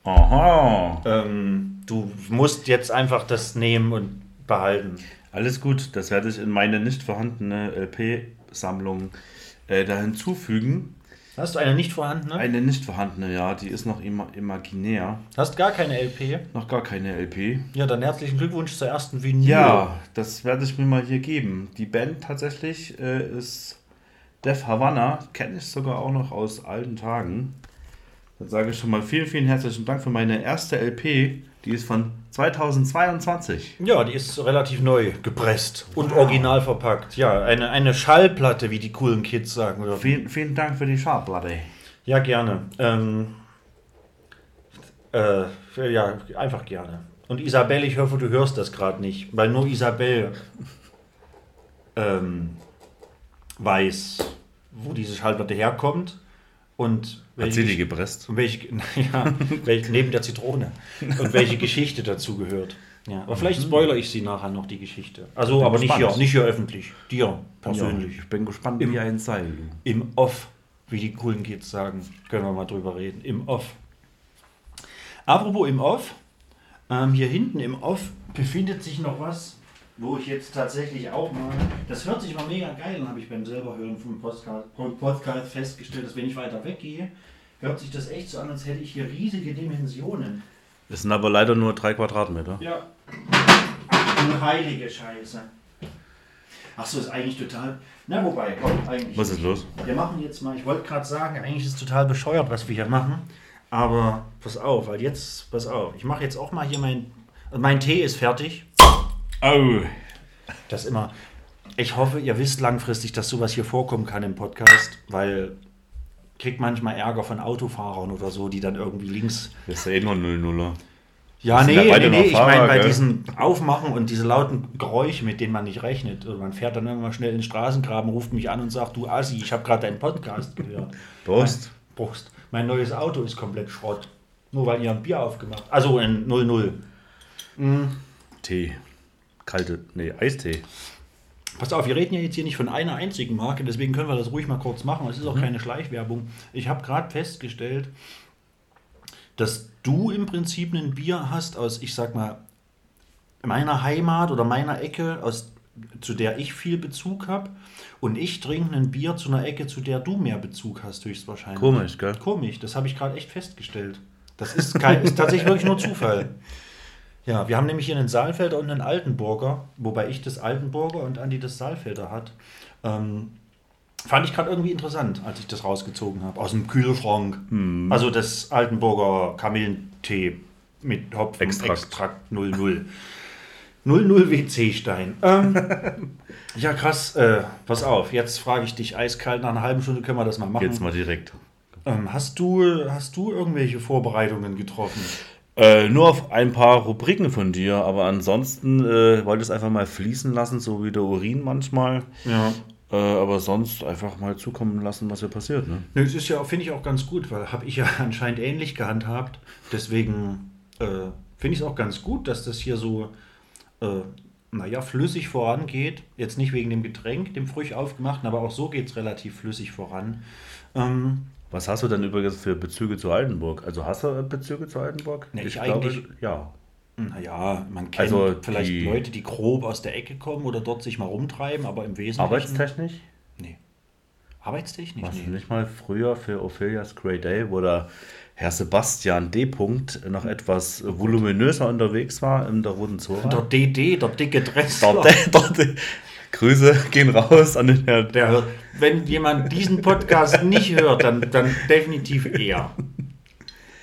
Aha. Ähm, du musst jetzt einfach das nehmen und behalten. Alles gut, das werde ich in meine nicht vorhandene LP-Sammlung äh, da hinzufügen. Hast du eine nicht vorhandene? Eine nicht vorhandene, ja, die ist noch ima imaginär. Hast gar keine LP? Noch gar keine LP. Ja, dann herzlichen Glückwunsch zur ersten Vinyl. Ja, das werde ich mir mal hier geben. Die Band tatsächlich äh, ist Def Havana, kenne ich sogar auch noch aus alten Tagen. Dann sage ich schon mal vielen, vielen herzlichen Dank für meine erste LP. Die ist von 2022. Ja, die ist relativ neu gepresst und original verpackt. Ja, eine, eine Schallplatte, wie die coolen Kids sagen. Vielen, vielen Dank für die Schallplatte. Ja, gerne. Ähm, äh, ja, einfach gerne. Und Isabel, ich hoffe, du hörst das gerade nicht, weil nur Isabel ähm, weiß, wo diese Schallplatte herkommt und Hat sie die gepresst? und welche, (laughs) ja, welche, neben der Zitrone und welche Geschichte dazu gehört. Ja, aber vielleicht spoiler ich sie nachher noch die Geschichte. Also, aber nicht hier, nicht hier öffentlich. Dir Ja, persönlich. ich bin gespannt Im- wie ein Seil. Im Off, wie die coolen Kids sagen. Können wir mal drüber reden. Im Off. Apropos im Off, ähm, hier hinten im Off befindet sich noch was, wo ich jetzt tatsächlich auch mal. Das hört sich mal mega geil an, habe ich beim selber hören vom Podcast, Podcast festgestellt, dass wenn ich weiter weggehe, hört sich das echt so an, als hätte ich hier riesige Dimensionen. Es sind aber leider nur drei Quadratmeter. Ja. Ach du heilige Scheiße. Ach so, ist eigentlich total. Na, wobei, komm, eigentlich. Was ist los? Wir machen jetzt mal, ich wollte gerade sagen, eigentlich ist es total bescheuert, was wir hier machen. Aber pass auf, weil jetzt, pass auf, ich mache jetzt auch mal hier mein. Mein Tee ist fertig. Oh. Das immer. Ich hoffe, ihr wisst langfristig, dass sowas hier vorkommen kann im Podcast, weil kriegt manchmal Ärger von Autofahrern oder so, die dann irgendwie links. Das ist ja eh nur 0-0er. Ja, nee, nee, nee, ich meine bei gell? diesen Aufmachen und diese lauten Geräusche, mit denen man nicht rechnet. Und man fährt dann irgendwann schnell in den Straßengraben, ruft mich an und sagt, du Assi, ich habe gerade deinen Podcast gehört. Prost. Prost. Mein neues Auto ist komplett Schrott. Nur weil ihr ein Bier aufgemacht Also ein 00. Tee. Kalte, nee, Eistee. Pass auf, wir reden ja jetzt hier nicht von einer einzigen Marke, deswegen können wir das ruhig mal kurz machen. Es ist auch keine Schleichwerbung. Ich habe gerade festgestellt, dass du im Prinzip ein Bier hast aus, ich sag mal, meiner Heimat oder meiner Ecke, aus, zu der ich viel Bezug habe. Und ich trinke ein Bier zu einer Ecke, zu der du mehr Bezug hast, höchstwahrscheinlich. Komisch, gell? Komisch, das habe ich gerade echt festgestellt. Das ist, kein, ist tatsächlich wirklich nur Zufall. (laughs) Ja, wir haben nämlich hier einen Saalfelder und einen Altenburger, wobei ich das Altenburger und Andi das Saalfelder hat. Ähm, fand ich gerade irgendwie interessant, als ich das rausgezogen habe. Aus dem Kühlschrank. Also das Altenburger Kamillentee mit Hopfenextrakt Extrakt. 00. 00 WC-Stein. Ähm, (laughs) ja, krass. Äh, pass auf, jetzt frage ich dich eiskalt. Nach einer halben Stunde können wir das mal machen. Jetzt mal direkt. Ähm, hast, du, hast du irgendwelche Vorbereitungen getroffen? Äh, nur auf ein paar Rubriken von dir, aber ansonsten äh, wollte ich es einfach mal fließen lassen, so wie der Urin manchmal. Ja. Äh, aber sonst einfach mal zukommen lassen, was hier passiert. Ne? Nö, es ist ja, finde ich auch ganz gut, weil habe ich ja (laughs) anscheinend ähnlich gehandhabt. Deswegen äh, finde ich es auch ganz gut, dass das hier so, äh, naja, flüssig vorangeht. Jetzt nicht wegen dem Getränk, dem frisch aufgemachten, aber auch so geht es relativ flüssig voran. Ähm, Was hast du denn übrigens für Bezüge zu Altenburg? Also hast du Bezüge zu Altenburg? Nee, ich eigentlich- ja. naja, man kennt Also vielleicht die- Leute, die grob aus der Ecke kommen oder dort sich mal rumtreiben, aber im Wesentlichen. Arbeitstechnisch? Nee. Arbeitstechnisch? Warst du Nee. nicht mal früher für Ophelia's Grey Day, wo der Herr Sebastian D. Punkt noch etwas voluminöser unterwegs war in der Roten Zora? Der DD, der dicke Dress. Dort, dort, Grüße (laughs) gehen raus an den Herrn. Der hört, wenn jemand diesen Podcast nicht hört, dann, dann definitiv er.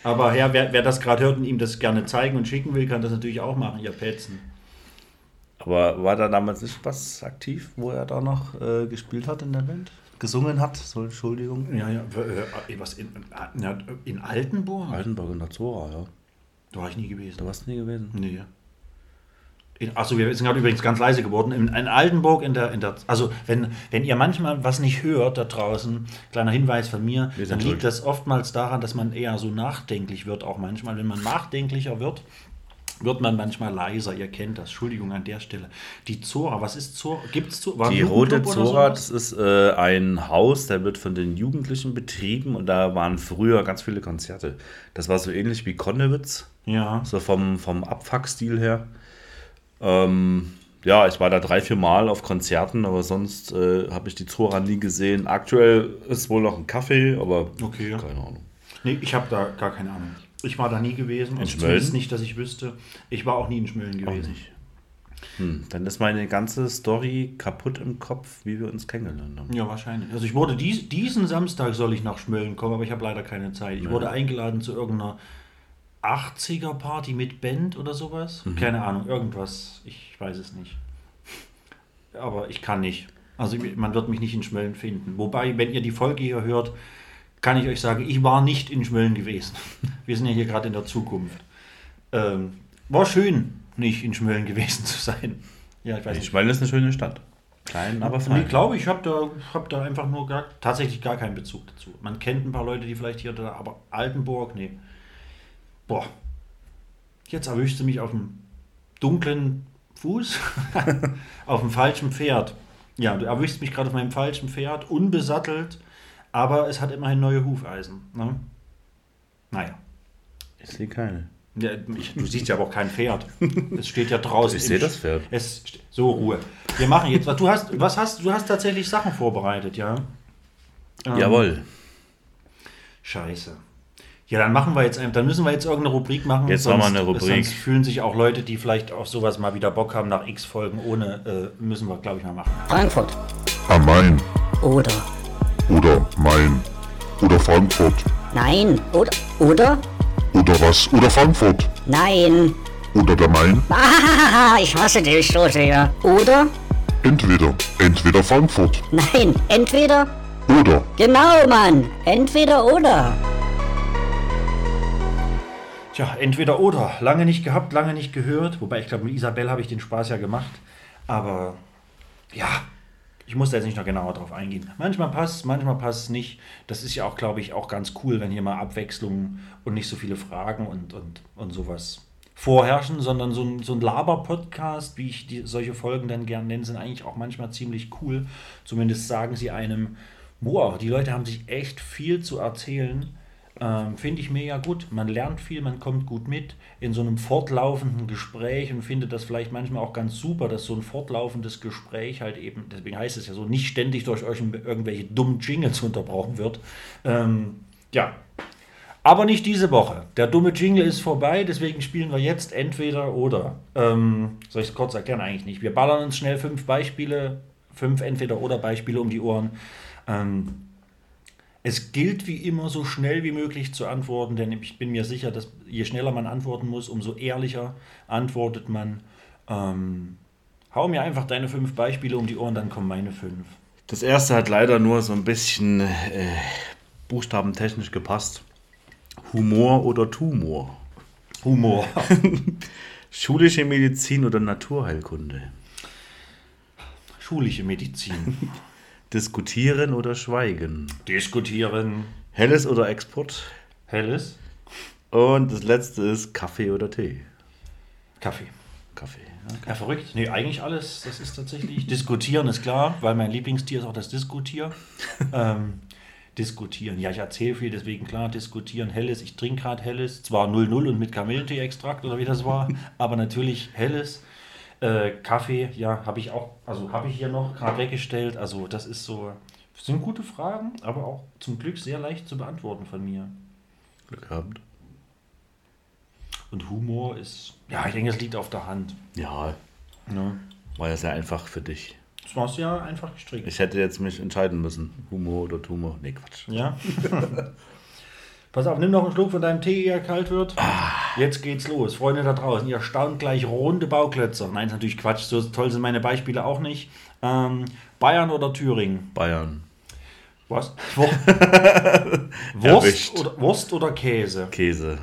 Aber ja, wer, wer das gerade hört und ihm das gerne zeigen und schicken will, kann das natürlich auch machen, ihr Petzen. Aber war da damals nicht was aktiv, wo er da noch äh, gespielt hat in der Band? Gesungen hat? So, Entschuldigung. Ja, ja, äh, was in, in, in Altenburg? Altenburg in der Zora, ja. Da war ich nie gewesen. Da warst du nie gewesen. Nee. In, achso, wir sind gerade übrigens ganz leise geworden. In, in Altenburg in der, in der also wenn, wenn ihr manchmal was nicht hört da draußen, kleiner Hinweis von mir, dann liegt schuld. das oftmals daran, dass man eher so nachdenklich wird, auch manchmal. Wenn man nachdenklicher wird, wird man manchmal leiser. Ihr kennt das. Entschuldigung an der Stelle. Die Zora, was ist Zora? Gibt es Zora? Die Rote Zora, das ist äh, ein Haus, der wird von den Jugendlichen betrieben und da waren früher ganz viele Konzerte. Das war so ähnlich wie Konnewitz, Ja. so vom, vom Abfuck-Stil her. Ähm, ja, ich war da drei, vier Mal auf Konzerten, aber sonst äh, habe ich die Zora nie gesehen. Aktuell ist wohl noch ein Kaffee, aber Okay. keine Ahnung. Nee, ich habe da gar keine Ahnung. Ich war da nie gewesen. also Schmölln? zumindest nicht, dass ich wüsste. Ich war auch nie in Schmölln gewesen. Hm, dann ist meine ganze Story kaputt im Kopf, wie wir uns kennengelernt haben. Ja, wahrscheinlich. Also ich wurde dies, diesen Samstag soll ich nach Schmölln kommen, aber ich habe leider keine Zeit. Ich wurde eingeladen zu irgendeiner 80er Party mit Band oder sowas. Keine Ahnung, irgendwas. Ich weiß es nicht. Aber ich kann nicht. Also man wird mich nicht in Schmölln finden. Wobei, wenn ihr die Folge hier hört, kann ich euch sagen, ich war nicht in Schmölln gewesen. (laughs) Wir sind ja hier gerade in der Zukunft. Ähm, war schön, nicht in Schmölln gewesen zu sein. Ja, ich weiß nicht. Ich das ist eine schöne Stadt. Klein, aber fein. glaube ich, habe da, hab da einfach nur gar, tatsächlich gar keinen Bezug dazu. Man kennt ein paar Leute, die vielleicht hier da, aber Altenburg, nee. Boah. Jetzt erwischst du mich auf dem dunklen Fuß, (laughs) auf dem falschen Pferd. Ja, du erwischst mich gerade auf meinem falschen Pferd, unbesattelt, aber es hat immerhin neue Hufeisen. Ne? Naja. Ich sehe keine. Ja, ich, du siehst ja aber auch kein Pferd. Es steht ja draußen. (laughs) Ich sehe das Pferd. Es, so, Ruhe. Wir machen jetzt. was- Du hast, was hast, du hast tatsächlich Sachen vorbereitet, ja? Ähm, Jawohl. Scheiße. Ja, dann machen wir jetzt ein, dann müssen wir jetzt irgendeine Rubrik machen. Jetzt machen wir eine Rubrik. Sonst fühlen sich auch Leute, die vielleicht auf sowas mal wieder Bock haben nach X Folgen ohne, äh, müssen wir, glaube ich, mal machen. Frankfurt. Am Main. Oder. Oder Main. Oder Frankfurt. Nein. Oder oder? Oder was? Oder Frankfurt. Nein. oder der Main. Ah, ich hasse dich so sehr. Oder? Entweder, entweder Frankfurt. Nein, entweder? Oder. Genau, Mann, entweder oder. Tja, entweder oder. Lange nicht gehabt, lange nicht gehört. Wobei, ich glaube, mit Isabel habe ich den Spaß ja gemacht. Aber ja, Ich muss da jetzt nicht noch genauer drauf eingehen. Manchmal passt manchmal passt es nicht. Das ist ja auch, glaube ich, auch ganz cool, wenn hier mal Abwechslung und nicht so viele Fragen und, und, und sowas vorherrschen, sondern so ein, so ein Laber-Podcast, wie ich die, solche Folgen dann gern nenne, sind eigentlich auch manchmal ziemlich cool. Zumindest sagen sie einem, boah, die Leute haben sich echt viel zu erzählen. Ähm, Finde ich mega gut. Man lernt viel, man kommt gut mit in so einem fortlaufenden Gespräch und findet das vielleicht manchmal auch ganz super, dass so ein fortlaufendes Gespräch halt eben, deswegen heißt es ja so, nicht ständig durch euch irgendwelche dummen Jingles (laughs) unterbrochen wird. Ähm, ja. Aber nicht diese Woche. Der dumme Jingle ist vorbei, deswegen spielen wir jetzt entweder oder. Ähm, soll ich es kurz erklären? Eigentlich nicht. Wir ballern uns schnell fünf Beispiele, fünf entweder oder Beispiele um die Ohren. Ähm, es gilt wie immer so schnell wie möglich zu antworten, denn ich bin mir sicher, dass je schneller man antworten muss, umso ehrlicher antwortet man. Ähm, hau mir einfach deine fünf Beispiele um die Ohren, dann kommen meine fünf. Das erste hat leider nur so ein bisschen äh, buchstabentechnisch gepasst. Humor oder Tumor? Humor. (laughs) Schulische Medizin oder Naturheilkunde? Schulische Medizin. (laughs) Diskutieren oder schweigen? Diskutieren. Helles oder Export? Helles. Und das letzte ist Kaffee oder Tee? Kaffee. Kaffee. Ja, verrückt. Nee, eigentlich alles. Das ist tatsächlich. Diskutieren ist klar, weil mein Lieblingstier ist auch das Diskutier. (laughs) ähm, diskutieren. Ja, ich erzähle viel, deswegen klar, diskutieren. Helles. Ich trinke gerade Helles. Zwar 00 und mit Kamillentee-Extrakt oder wie das war, (laughs) aber natürlich Helles. Äh, Kaffee, ja, habe ich auch, also habe ich hier noch gerade weggestellt. Also das ist so, sind gute Fragen, aber auch zum Glück sehr leicht zu beantworten von mir. Glück gehabt. Und Humor ist, ja, ich denke, es liegt auf der Hand. Ja, Ne? war ja sehr einfach für dich. Das warst du ja einfach gestrickt. Ich hätte jetzt mich entscheiden müssen. Humor oder Tumor. Nee, Quatsch. Ja. (laughs) Pass auf, nimm noch einen Schluck von deinem Tee, ehe er kalt wird. Jetzt geht's los. Freunde da draußen, ihr staunt gleich runde Bauklötze. Nein, ist natürlich Quatsch. So toll sind meine Beispiele auch nicht. Ähm, Bayern oder Thüringen? Bayern. Was? Wur- (laughs) Wurst, oder, Wurst oder Käse? Käse.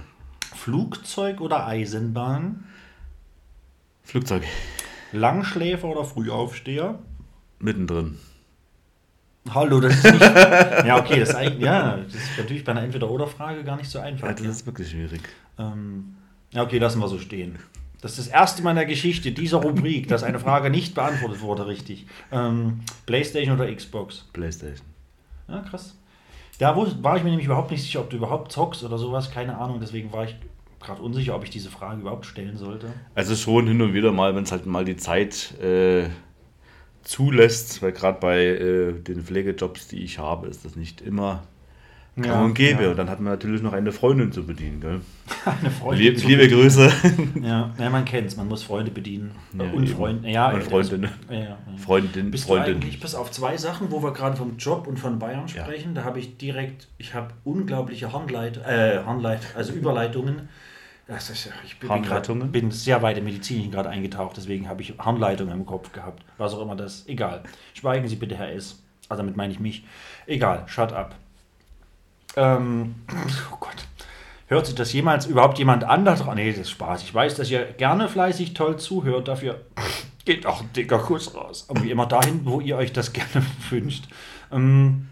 Flugzeug oder Eisenbahn? Flugzeug. Langschläfer oder Frühaufsteher? Mittendrin. Hallo, das ist nicht. (laughs) ja, okay, das ist, eigentlich, ja, das ist natürlich bei einer Entweder-Oder-Frage gar nicht so einfach. Ja, das ist wirklich schwierig. Ähm, ja, okay, lassen wir so stehen. Das ist das erste Mal in der Geschichte dieser Rubrik, dass eine Frage nicht beantwortet wurde, richtig. Ähm, Playstation oder Xbox? Playstation. Ja, krass. Da war ich mir nämlich überhaupt nicht sicher, ob du überhaupt zockst oder sowas, keine Ahnung. Deswegen war ich gerade unsicher, ob ich diese Frage überhaupt stellen sollte. Also schon hin und wieder mal, wenn es halt mal die Zeit äh, zulässt, weil gerade bei äh, den Pflegejobs, die ich habe, ist das nicht immer gang Ja, und gäbe. ja. Und dann hat man natürlich noch eine Freundin zu bedienen. Gell? (laughs) Eine Freundin Lieb, zu liebe bedienen. Grüße. (laughs) Ja, ja man kennt es, man muss Freunde bedienen. Ja, und eben. Freunde. Ja, Und das- Freundinnen. Ja. Freundin, Bist Freundin. du eigentlich, bis auf zwei Sachen, wo wir gerade vom Job und von Bayern sprechen, da habe ich direkt, ich habe unglaubliche Handleit, äh, Handleit, also Überleitungen. Das ist, ich bin, bin, grad, Handleitungen? bin sehr weit im Medizinischen gerade eingetaucht, deswegen habe ich Handleitungen im Kopf gehabt. Was auch immer das, egal. Schweigen Sie bitte, Herr S. Also damit meine ich mich. Egal, shut up. Ähm, oh Gott. Hört sich das jemals überhaupt jemand anders an? Nee, das ist Spaß. Ich weiß, dass ihr gerne fleißig toll zuhört. Dafür geht auch ein dicker Kuss raus. Aber wie immer dahin, wo ihr euch das gerne (laughs) wünscht. Ähm,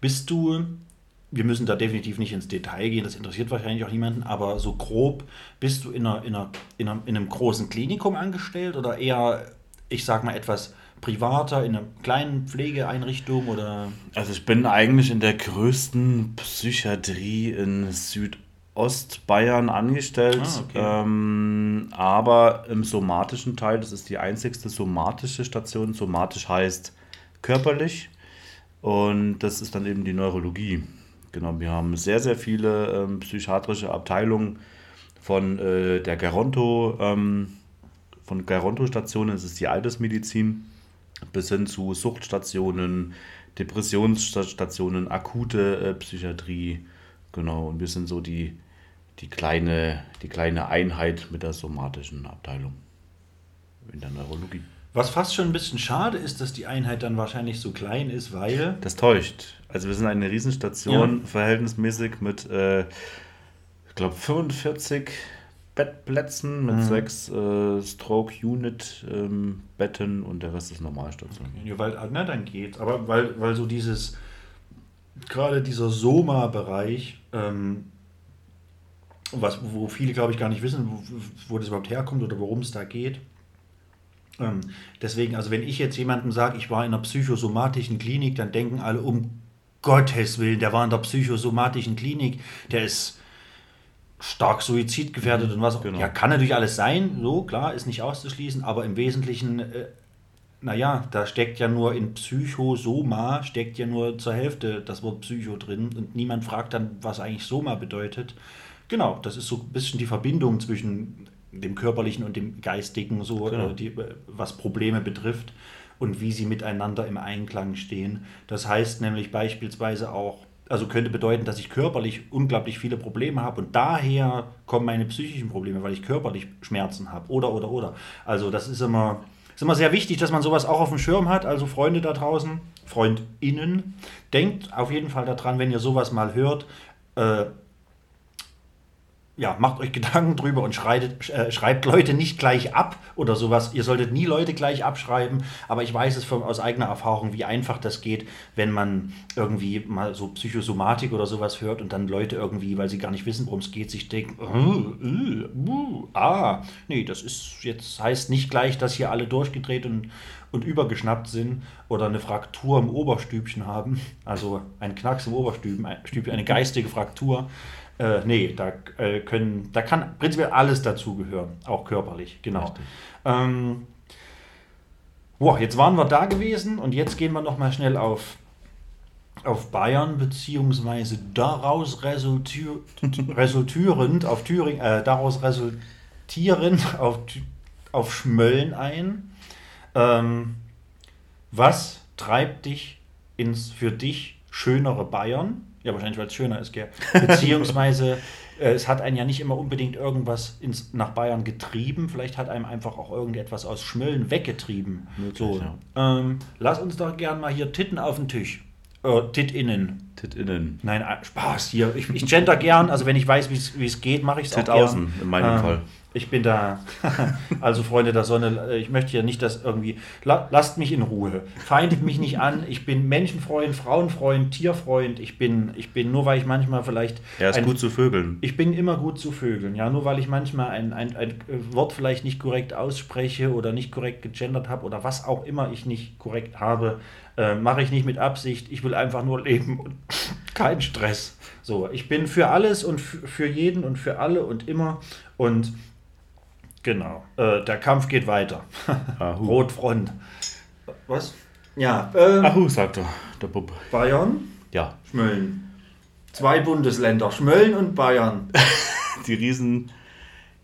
bist du, wir müssen da definitiv nicht ins Detail gehen, das interessiert wahrscheinlich auch niemanden, aber so grob, bist du in, einer, in, einer, in, einer, in einem großen Klinikum angestellt oder eher, ich sag mal, etwas privater, in einer kleinen Pflegeeinrichtung oder. Also ich bin eigentlich in der größten Psychiatrie in Südostbayern angestellt, Ah, okay. ähm, aber im somatischen Teil, das ist die einzigste somatische Station. Somatisch heißt körperlich und das ist dann eben die Neurologie. Genau, wir haben sehr, sehr viele ähm, psychiatrische Abteilungen von äh, der Geronto, ähm, von Geronto-Stationen, das ist die Altersmedizin, bis hin zu Suchtstationen, Depressionsstationen, akute äh, Psychiatrie. Genau, und wir sind so die, die, kleine, die kleine Einheit mit der somatischen Abteilung in der Neurologie. Was fast schon ein bisschen schade ist, dass die Einheit dann wahrscheinlich so klein ist, weil. Das täuscht. Also wir sind eine Riesenstation, verhältnismäßig mit, äh, ich glaube, 45 Bettplätzen mit sechs äh, Stroke-Unit-Betten und der Rest ist Normalstation. Ja, weil, na, dann geht's. Aber weil, weil so dieses, gerade dieser Soma-Bereich, ähm, was, wo viele, glaube ich, gar nicht wissen, wo, wo das überhaupt herkommt oder worum es da geht. Ähm, deswegen, also wenn ich jetzt jemandem sage, ich war in einer psychosomatischen Klinik, dann denken alle, um Gottes Willen, der war in der psychosomatischen Klinik, der ist stark suizidgefährdet und was auch. Genau. Ja, kann natürlich alles sein, so, klar, ist nicht auszuschließen, aber im Wesentlichen, äh, naja, da steckt ja nur in Psychosoma, steckt ja nur zur Hälfte das Wort Psycho drin und niemand fragt dann, was eigentlich Soma bedeutet. Genau, das ist so ein bisschen die Verbindung zwischen dem körperlichen und dem geistigen, so Genau. äh, die, äh, was Probleme betrifft und wie sie miteinander im Einklang stehen. Das heißt nämlich beispielsweise auch, also könnte bedeuten, dass ich körperlich unglaublich viele Probleme habe und daher kommen meine psychischen Probleme, weil ich körperlich Schmerzen habe oder oder oder. Also das ist immer, ist immer sehr wichtig, dass man sowas auch auf dem Schirm hat. Also Freunde da draußen, FreundInnen, denkt auf jeden Fall daran, wenn ihr sowas mal hört, äh, ja, macht euch Gedanken drüber und schreitet, äh, schreibt Leute nicht gleich ab oder sowas. Ihr solltet nie Leute gleich abschreiben, aber ich weiß es von, aus eigener Erfahrung, wie einfach das geht, wenn man irgendwie mal so Psychosomatik oder sowas hört und dann Leute irgendwie, weil sie gar nicht wissen, worum es geht, sich denken, äh, äh, uh, ah, nee, das ist jetzt heißt nicht gleich, dass hier alle durchgedreht und, und übergeschnappt sind oder eine Fraktur im Oberstübchen haben, also ein Knacks im Oberstübchen, ein- Stübchen, eine geistige Fraktur. Äh, nee, da, äh, können, da kann prinzipiell alles dazugehören, auch körperlich, genau. Ähm, boah, jetzt waren wir da gewesen und jetzt gehen wir nochmal schnell auf, auf Bayern, beziehungsweise daraus resultür, resultierend auf Thüringen, äh, daraus resultierend auf, auf Schmölln ein. Ähm, was treibt dich ins für dich schönere Bayern? Ja, wahrscheinlich, weil es schöner ist, gell? Beziehungsweise, (laughs) äh, es hat einen ja nicht immer unbedingt irgendwas ins, nach Bayern getrieben. Vielleicht hat einem einfach auch irgendetwas aus Schmölln weggetrieben. so, ähm, lass uns doch gern mal hier Titten auf den Tisch. Äh, Tit-innen. Tit innen. Nein, äh, Spaß hier. Ich, ich gender gern, also wenn ich weiß, wie es- geht, mache ich es auch Tit gern. außen, in meinem Fall. Ich bin da. (laughs) also Freunde der Sonne, ich möchte ja nicht, dass irgendwie. La, lasst mich in Ruhe. Feindet mich nicht an. Ich bin Menschenfreund, Frauenfreund, Tierfreund. Ich bin, ich bin nur weil ich manchmal vielleicht. Er ist ein- gut zu Vögeln. ich bin immer gut zu Vögeln, ja, nur weil ich manchmal ein, ein, ein Wort vielleicht nicht korrekt ausspreche oder nicht korrekt gegendert habe oder was auch immer ich nicht korrekt habe, äh, mache ich nicht mit Absicht. Ich will einfach nur leben und (laughs) kein Stress. So, ich bin für alles und für jeden und für alle und immer und genau, äh, der Kampf geht weiter. (laughs) Rotfront. Was? Ja, ähm, Ahu, sagt er, der Bub. Bayern, Ja, Schmölln. Zwei Bundesländer, Schmölln und Bayern. (laughs) die Riesen,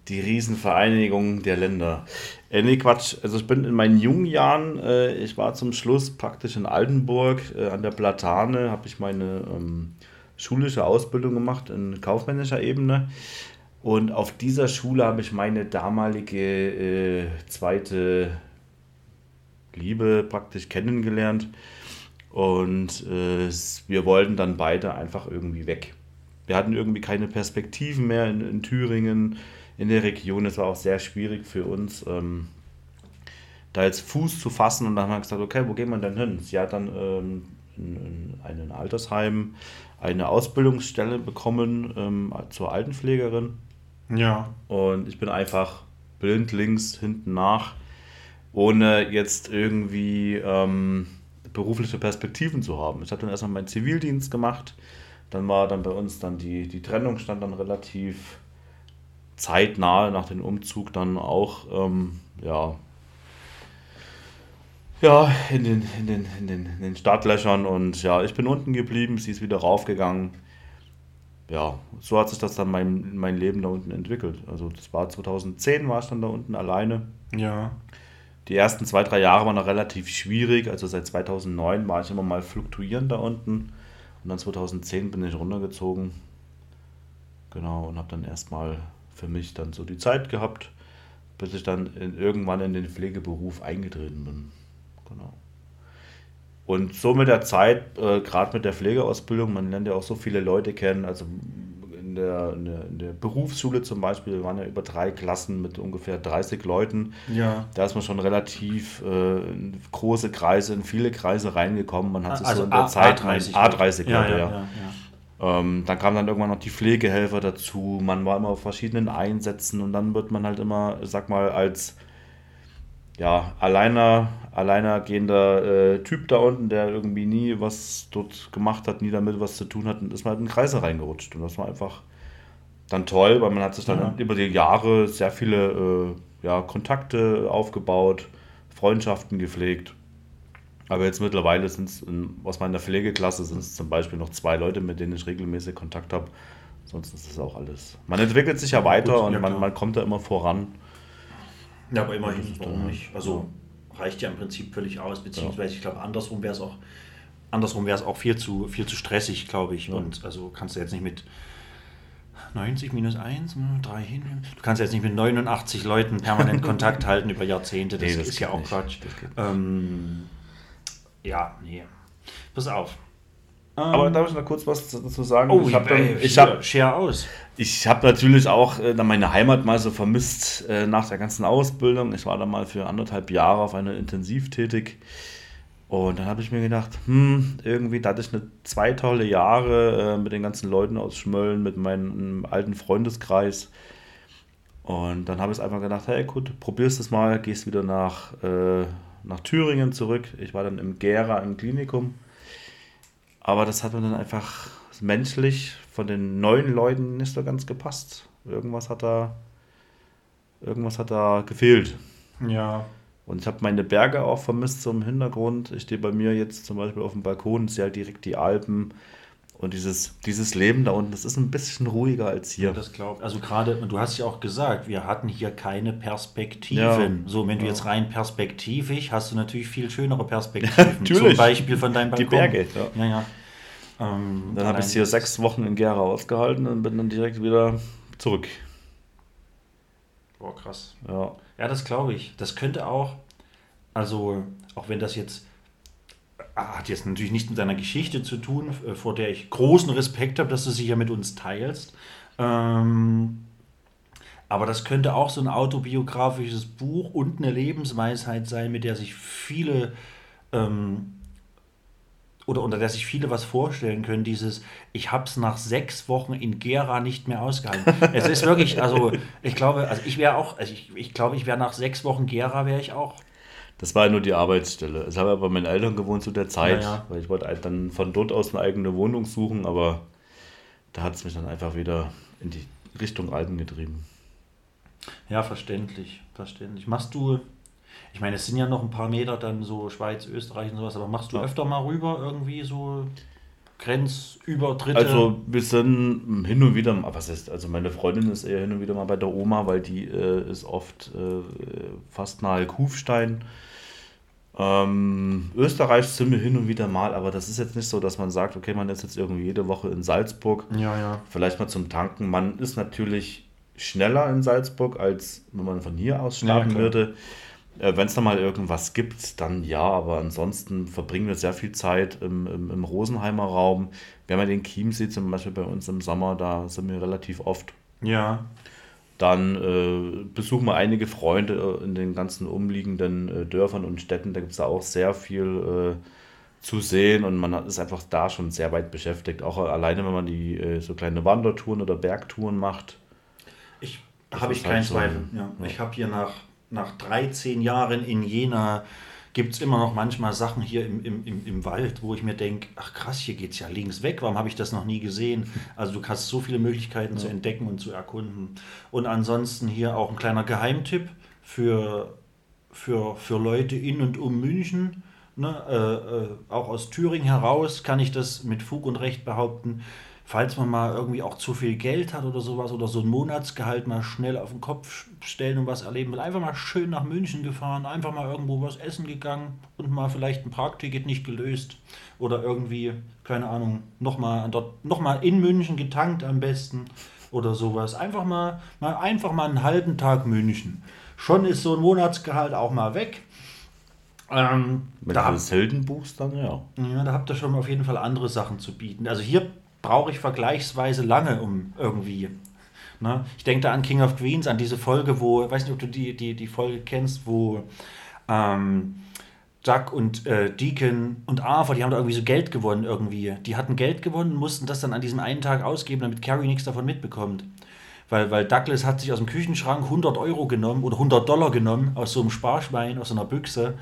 die Riesenvereinigung der Länder. Äh, nee, Quatsch. Also ich bin in meinen jungen Jahren, äh, ich war zum Schluss praktisch in Altenburg äh, an der Platane, habe ich meine ähm, schulische Ausbildung gemacht in kaufmännischer Ebene. Und auf dieser Schule habe ich meine damalige äh, zweite Liebe praktisch kennengelernt. Und äh, wir wollten dann beide einfach irgendwie weg. Wir hatten irgendwie keine Perspektiven mehr in, in Thüringen, in der Region. Es war auch sehr schwierig für uns, ähm, da jetzt Fuß zu fassen. Und dann haben wir gesagt, okay, wo gehen wir denn hin? Sie hat dann ähm, in, in einem Altersheim eine Ausbildungsstelle bekommen ähm, zur Altenpflegerin. Ja. Und ich bin einfach blindlings hinten nach, ohne jetzt irgendwie ähm, berufliche Perspektiven zu haben. Ich habe dann erstmal meinen Zivildienst gemacht. Dann war dann bei uns dann die, die Trennung stand dann relativ zeitnah nach dem Umzug dann auch, ähm, ja, ja, in den, in, den, in, den, in den Startlöchern und ja, ich bin unten geblieben, sie ist wieder raufgegangen ja, so hat sich das dann mein, mein Leben da unten entwickelt. Also das war 2010, war ich dann da unten alleine. Ja. Die ersten zwei, drei Jahre waren noch relativ schwierig. Also seit 2009 war ich immer mal fluktuierend da unten. Und dann 2010 bin ich runtergezogen. Genau, und habe dann erstmal für mich dann so die Zeit gehabt, bis ich dann in, irgendwann in den Pflegeberuf eingetreten bin. Genau. Und so mit der Zeit, äh, gerade mit der Pflegeausbildung, man lernt ja auch so viele Leute kennen. Also in der, in, der, in der Berufsschule zum Beispiel, wir waren ja über drei Klassen mit ungefähr 30 Leuten. Ja. Da ist man schon relativ äh, in große Kreise, in viele Kreise reingekommen. Man hat sich so in der A- Zeit A30. A30 ja, Leute, ja, ja. ja, ja. Ähm, dann kamen dann irgendwann noch die Pflegehelfer dazu. Man war immer auf verschiedenen Einsätzen und dann wird man halt immer, sag mal, als ja, alleiner, alleinergehender äh, Typ da unten, der irgendwie nie was dort gemacht hat, nie damit was zu tun hat, und ist halt in Kreise reingerutscht. Und das war einfach dann toll, weil man hat sich dann Ja. über die Jahre sehr viele äh, ja, Kontakte aufgebaut, Freundschaften gepflegt. Aber jetzt mittlerweile sind es aus meiner Pflegeklasse sind es zum Beispiel noch zwei Leute, mit denen ich regelmäßig Kontakt habe. Sonst ist es auch alles. Man entwickelt sich ja weiter gut, und ja, man, man kommt da immer voran. Ja, aber immerhin, warum nicht? Also reicht ja im Prinzip völlig aus, beziehungsweise ich glaube, andersrum wäre es auch, andersrum wäre es auch viel zu, viel zu stressig, glaube ich. Und also kannst du jetzt nicht mit 90 minus 1, 3 hin. Du kannst jetzt nicht mit 89 Leuten permanent (laughs) Kontakt halten über Jahrzehnte. Das, Nee, das ist ja auch nicht. Quatsch. Ähm, ja, nee. Pass auf. Aber darf ich noch kurz was dazu sagen? Oh, ich habe hab, share aus. Ich hab natürlich auch äh, meine Heimat mal so vermisst äh, nach der ganzen Ausbildung. Ich war da mal für anderthalb Jahre auf einer Intensiv tätig. Und dann habe ich mir gedacht, hm, irgendwie, da hatte ich eine zwei tolle Jahre äh, mit den ganzen Leuten aus Schmölln, mit meinem alten Freundeskreis. Und dann habe ich einfach gedacht, hey gut, probierst es mal, gehst wieder nach, äh, nach Thüringen zurück. Ich war dann im Gera im Klinikum. Aber das hat mir dann einfach menschlich von den neuen Leuten nicht so ganz gepasst. Irgendwas hat da, irgendwas hat da gefehlt. Ja. Und ich habe meine Berge auch vermisst so im Hintergrund. Ich stehe bei mir jetzt zum Beispiel auf dem Balkon, sehe halt direkt die Alpen. Und dieses, dieses Leben da unten, das ist ein bisschen ruhiger als hier. Das glaubt. Also gerade, du hast ja auch gesagt, wir hatten hier keine Perspektiven. Ja. So, wenn du jetzt rein perspektivisch, hast du natürlich viel schönere (laughs) Perspektiven. Zum Natürlich. Beispiel von deinem Die Balkon. Berge, ja. Ja, ja. Ähm, Dann habe ich es hier sechs Wochen in Gera ausgehalten und bin dann direkt wieder zurück. Boah, krass. Ja. Ja, das glaube ich. Das könnte auch, also auch wenn das jetzt, ah, hat jetzt natürlich nichts mit deiner Geschichte zu tun, äh, vor der ich großen Respekt habe, dass du sie ja mit uns teilst. Ähm, aber das könnte auch so ein autobiografisches Buch und eine Lebensweisheit sein, mit der sich viele ähm, oder unter der sich viele was vorstellen können, dieses, ich habe es nach sechs Wochen in Gera nicht mehr ausgehalten. (laughs) es ist wirklich, also ich glaube, also ich wäre auch, also ich, ich glaube, ich wäre nach sechs Wochen Gera, wäre ich auch. Das war ja nur die Arbeitsstelle. Ich habe ja bei meinen Eltern gewohnt zu der Zeit, Ja, ja. weil ich wollte halt dann von dort aus eine eigene Wohnung suchen, aber da hat es mich dann einfach wieder in die Richtung Alpen getrieben. Ja, verständlich, verständlich. Machst du, ich meine, es sind ja noch ein paar Meter dann so Schweiz, Österreich und sowas, aber machst du Ja. öfter mal rüber irgendwie so Grenzübertritte? Also wir sind hin und wieder, was ist, also meine Freundin ist eher hin und wieder mal bei der Oma, weil die äh, ist oft äh, fast nahe Kufstein. Ähm, Österreich sind wir hin und wieder mal, aber das ist jetzt nicht so, dass man sagt, okay, man ist jetzt irgendwie jede Woche in Salzburg. ja, ja. Vielleicht mal zum Tanken. Man ist natürlich schneller in Salzburg, als wenn man von hier aus starten klar. würde. Äh, wenn es da mal irgendwas gibt, dann ja, aber ansonsten verbringen wir sehr viel Zeit im, im, im Rosenheimer Raum. Haben ja den Chiemsee zum Beispiel bei uns im Sommer, da sind wir relativ oft. Ja, Dann äh, besuchen wir einige Freunde äh, in den ganzen umliegenden äh, Dörfern und Städten. Da gibt es da auch sehr viel äh, zu sehen und man ist einfach da schon sehr weit beschäftigt. Auch alleine, wenn man die so kleine Wandertouren oder Bergtouren macht. Ich habe ich halt keinen so- Zweifel. Ja. ja. Ich habe hier nach, nach 13 Jahren in Jena gibt es immer noch manchmal Sachen hier im, im, im, Wald, wo ich mir denke, ach krass, hier geht es ja links weg, warum habe ich das noch nie gesehen? Also du hast so viele Möglichkeiten zu entdecken und zu erkunden. Und ansonsten hier auch ein kleiner Geheimtipp für, für, für Leute in und um München. Ne, äh, äh, auch aus Thüringen heraus kann ich das mit Fug und Recht behaupten. Falls man mal irgendwie auch zu viel Geld hat oder sowas oder so ein Monatsgehalt mal schnell auf den Kopf stellen und was erleben will, einfach mal schön nach München gefahren, einfach mal irgendwo was essen gegangen und mal vielleicht ein Parkticket nicht gelöst oder irgendwie, keine Ahnung, nochmal dort in München getankt am besten oder sowas. Einfach mal, mal einfach mal einen halben Tag München. Schon ist so ein Monatsgehalt auch mal weg. Ähm, Wenn da du hab- Helden buchst, dann ja. ja, da habt ihr schon auf jeden Fall andere Sachen zu bieten. Also hier brauche ich vergleichsweise lange, um irgendwie. Ne? Ich denke da an King of Queens, an diese Folge, wo, weiß nicht, ob du die, die, die Folge kennst, wo ähm, Jack und äh, Deacon und Arthur, die haben da irgendwie so Geld gewonnen irgendwie. Die hatten Geld gewonnen und mussten das dann an diesem einen Tag ausgeben, damit Carrie nichts davon mitbekommt. Weil, weil Douglas hat sich aus dem Küchenschrank 100 Euro genommen oder 100 Dollar genommen aus so einem Sparschwein, aus so einer Büchse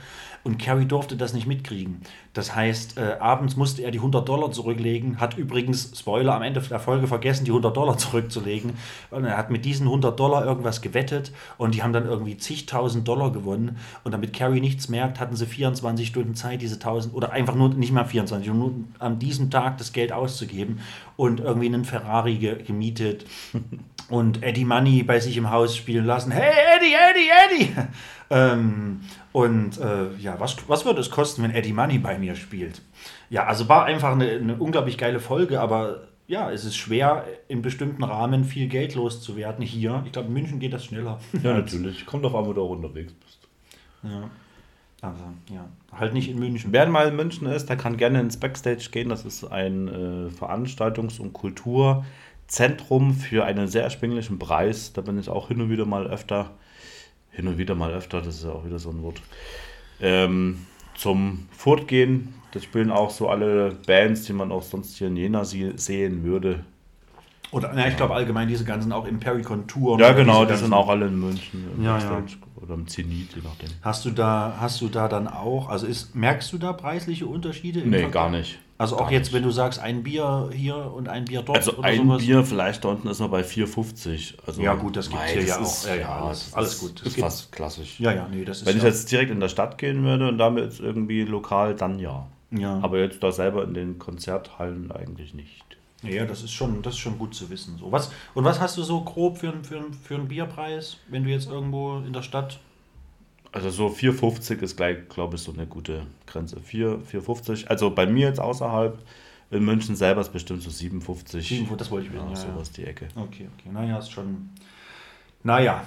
und Carrie durfte das nicht mitkriegen. Das heißt, äh, abends musste er die 100 Dollar zurücklegen, hat übrigens, Spoiler, am Ende der Folge vergessen, die 100 Dollar (laughs) zurückzulegen. Und er hat mit diesen 100 Dollar irgendwas gewettet und die haben dann irgendwie zigtausend Dollar gewonnen. Und damit Carrie nichts merkt, hatten sie 24 Stunden Zeit, diese 1000 oder einfach nur, nicht mal 24, nur an diesem Tag das Geld auszugeben und irgendwie einen Ferrari ge gemietet (laughs) und Eddie Money bei sich im Haus spielen lassen. Hey, Eddie, Eddie, Eddie! (laughs) ähm, und äh, ja, was, was würde es kosten, wenn Eddie Money bei mir spielt? Ja, also war einfach eine, eine unglaublich geile Folge, aber ja, es ist schwer, in bestimmten Rahmen viel Geld loszuwerden hier. Ich glaube, in München geht das schneller. Ja, (laughs) natürlich. Kommt doch an, wo du auch unterwegs bist. Ja. Also, ja. Halt nicht in München. Wer mal in München ist, der kann gerne ins Backstage gehen. Das ist ein äh, Veranstaltungs- und Kulturzentrum für einen sehr erschwinglichen Preis. Da bin ich auch hin und wieder mal öfter. Hin und wieder mal öfter, das ist ja auch wieder so ein Wort. Ähm, zum Fortgehen. Da spielen auch so alle Bands, die man auch sonst hier in Jena sie sehen würde. Oder, na, ich glaube allgemein, diese ganzen auch im Pericon Tour. Ja, genau, die sind auch alle in München. Ja, Backstage Oder im Zenit, je nachdem. Hast du da, hast du da dann auch, also ist, merkst du da preisliche Unterschiede? Nee, Vergleich? gar nicht. Also auch Gar jetzt, nicht. wenn du sagst, ein Bier hier und ein Bier dort Also oder ein sowas. Bier vielleicht da unten ist noch bei 4,50. Also, Ja, gut, das gibt's mei, hier ja ist- auch. Ja, ja, alles- alles gut. Das Ist gibt- fast klassisch. Ja, ja, nee, das ist Wenn ich ja, jetzt direkt in der Stadt gehen würde und damit irgendwie lokal, dann ja. ja. Aber jetzt da selber in den Konzerthallen eigentlich nicht. Ja, das ist schon, das ist schon gut zu wissen. So, was, und was hast du so grob für, einen- für, für einen Bierpreis, wenn du jetzt irgendwo in der Stadt Also so 4,50 ist gleich, glaube ich, so eine gute Grenze. 4, 4,50. Also bei mir jetzt außerhalb, in München selber ist bestimmt so 57. 7, das wollte ich wissen. ja, Ja, sowas die Ecke. ja. Okay, okay. Naja, ist schon. Naja.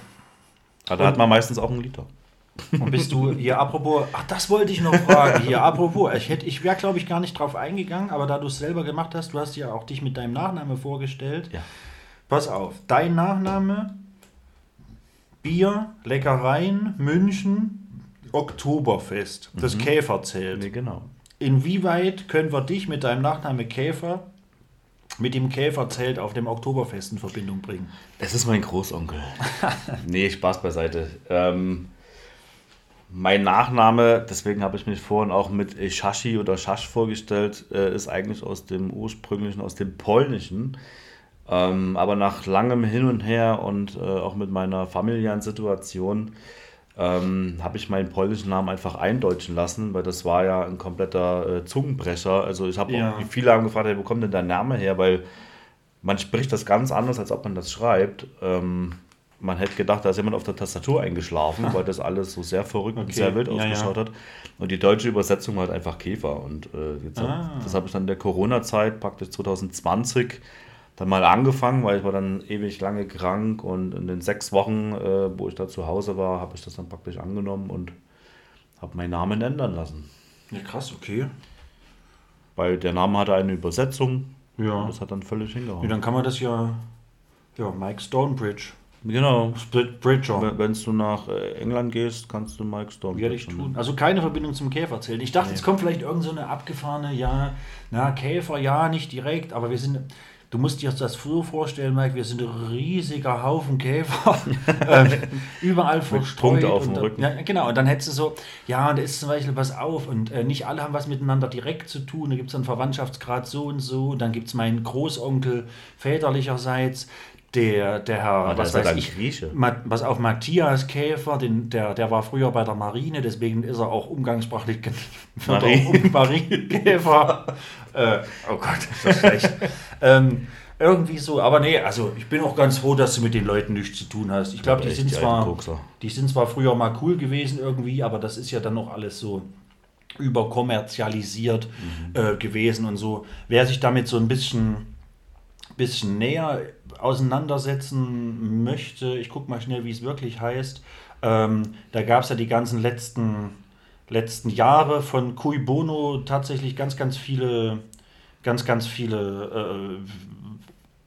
Aber da hat man meistens auch einen Liter. Und bist du hier apropos, ach, das wollte ich noch fragen. Hier apropos, ich, hätte- ich wäre, glaube ich, gar nicht drauf eingegangen, aber da du es selber gemacht hast, du hast ja auch dich mit deinem Nachname vorgestellt. Ja. Pass auf, dein Nachname, Bier, Leckereien, München, Oktoberfest, das Käferzelt. Nee, genau. Inwieweit können wir dich mit deinem Nachname Käfer mit dem Käferzelt auf dem Oktoberfest in Verbindung bringen? Es ist mein Großonkel. (laughs) nee, Spaß beiseite. Ähm, mein Nachname, deswegen habe ich mich vorhin auch mit Shashi oder Schasch vorgestellt, äh, ist eigentlich aus dem ursprünglichen, aus dem polnischen. Ähm, aber nach langem Hin und Her und äh, auch mit meiner familiären Situation ähm, habe ich meinen polnischen Namen einfach eindeutschen lassen, weil das war ja ein kompletter äh, Zungenbrecher. Also ich habe Ja. auch, viele haben gefragt, hey, wo kommt denn dein Name her? Weil man spricht das ganz anders, als ob man das schreibt. Ähm, man hätte gedacht, da ist jemand auf der Tastatur eingeschlafen, (laughs) weil das alles so sehr verrückt und Okay, sehr wild ja, ausgeschaut ja. hat. Und die deutsche Übersetzung war halt einfach Käfer. Und äh, jetzt Ah. hab, das habe ich dann in der Corona-Zeit, praktisch 2020, dann mal angefangen, weil ich war dann ewig lange krank und in den sechs Wochen, äh, wo ich da zu Hause war, habe ich das dann praktisch angenommen und habe meinen Namen ändern lassen. Ja, krass, okay. Weil der Name hatte eine Übersetzung Ja. und das hat dann völlig ja hingehauen. dann kann man das ja, ja, Mike Stonebridge. Genau. Split Bridger. Wenn du nach äh, England gehst, kannst du Mike Storm. Werde ich tun. Also keine Verbindung zum Käfer zählen. Ich dachte, jetzt kommt vielleicht irgend so eine abgefahrene, ja, na, Käfer, ja, nicht direkt, aber wir sind. Du musst dir das so vorstellen, Mike, wir sind ein riesiger Haufen Käfer, (laughs) ähm, überall verstreut. Punkte auf dem Rücken. Ja, genau, und dann hättest du so, ja, und da ist zum Beispiel was auf und äh, nicht alle haben was miteinander direkt zu tun. Da gibt es einen Verwandtschaftsgrad so und so. Und dann gibt es meinen Großonkel väterlicherseits, der, der Herr, Ah, was weiß ich, Grieche. Was auf Matthias Käfer, den, der, der war früher bei der Marine, deswegen ist er auch umgangssprachlich gen- (laughs) wird Marie. auch um Marienkäfer. (laughs) äh, oh Gott, ist das schlecht. (laughs) ähm, irgendwie so, aber nee, also ich bin auch ganz froh, dass du mit den Leuten nichts zu tun hast. Ich glaube, die sind die zwar, die sind zwar früher mal cool gewesen irgendwie, aber das ist ja dann noch alles so überkommerzialisiert äh, gewesen und so. Wer sich damit so ein bisschen bisschen näher auseinandersetzen möchte, ich gucke mal schnell, wie es wirklich heißt. Ähm, da gab es ja die ganzen letzten, letzten Jahre von Cui Bono tatsächlich ganz, ganz viele ganz, ganz viele äh,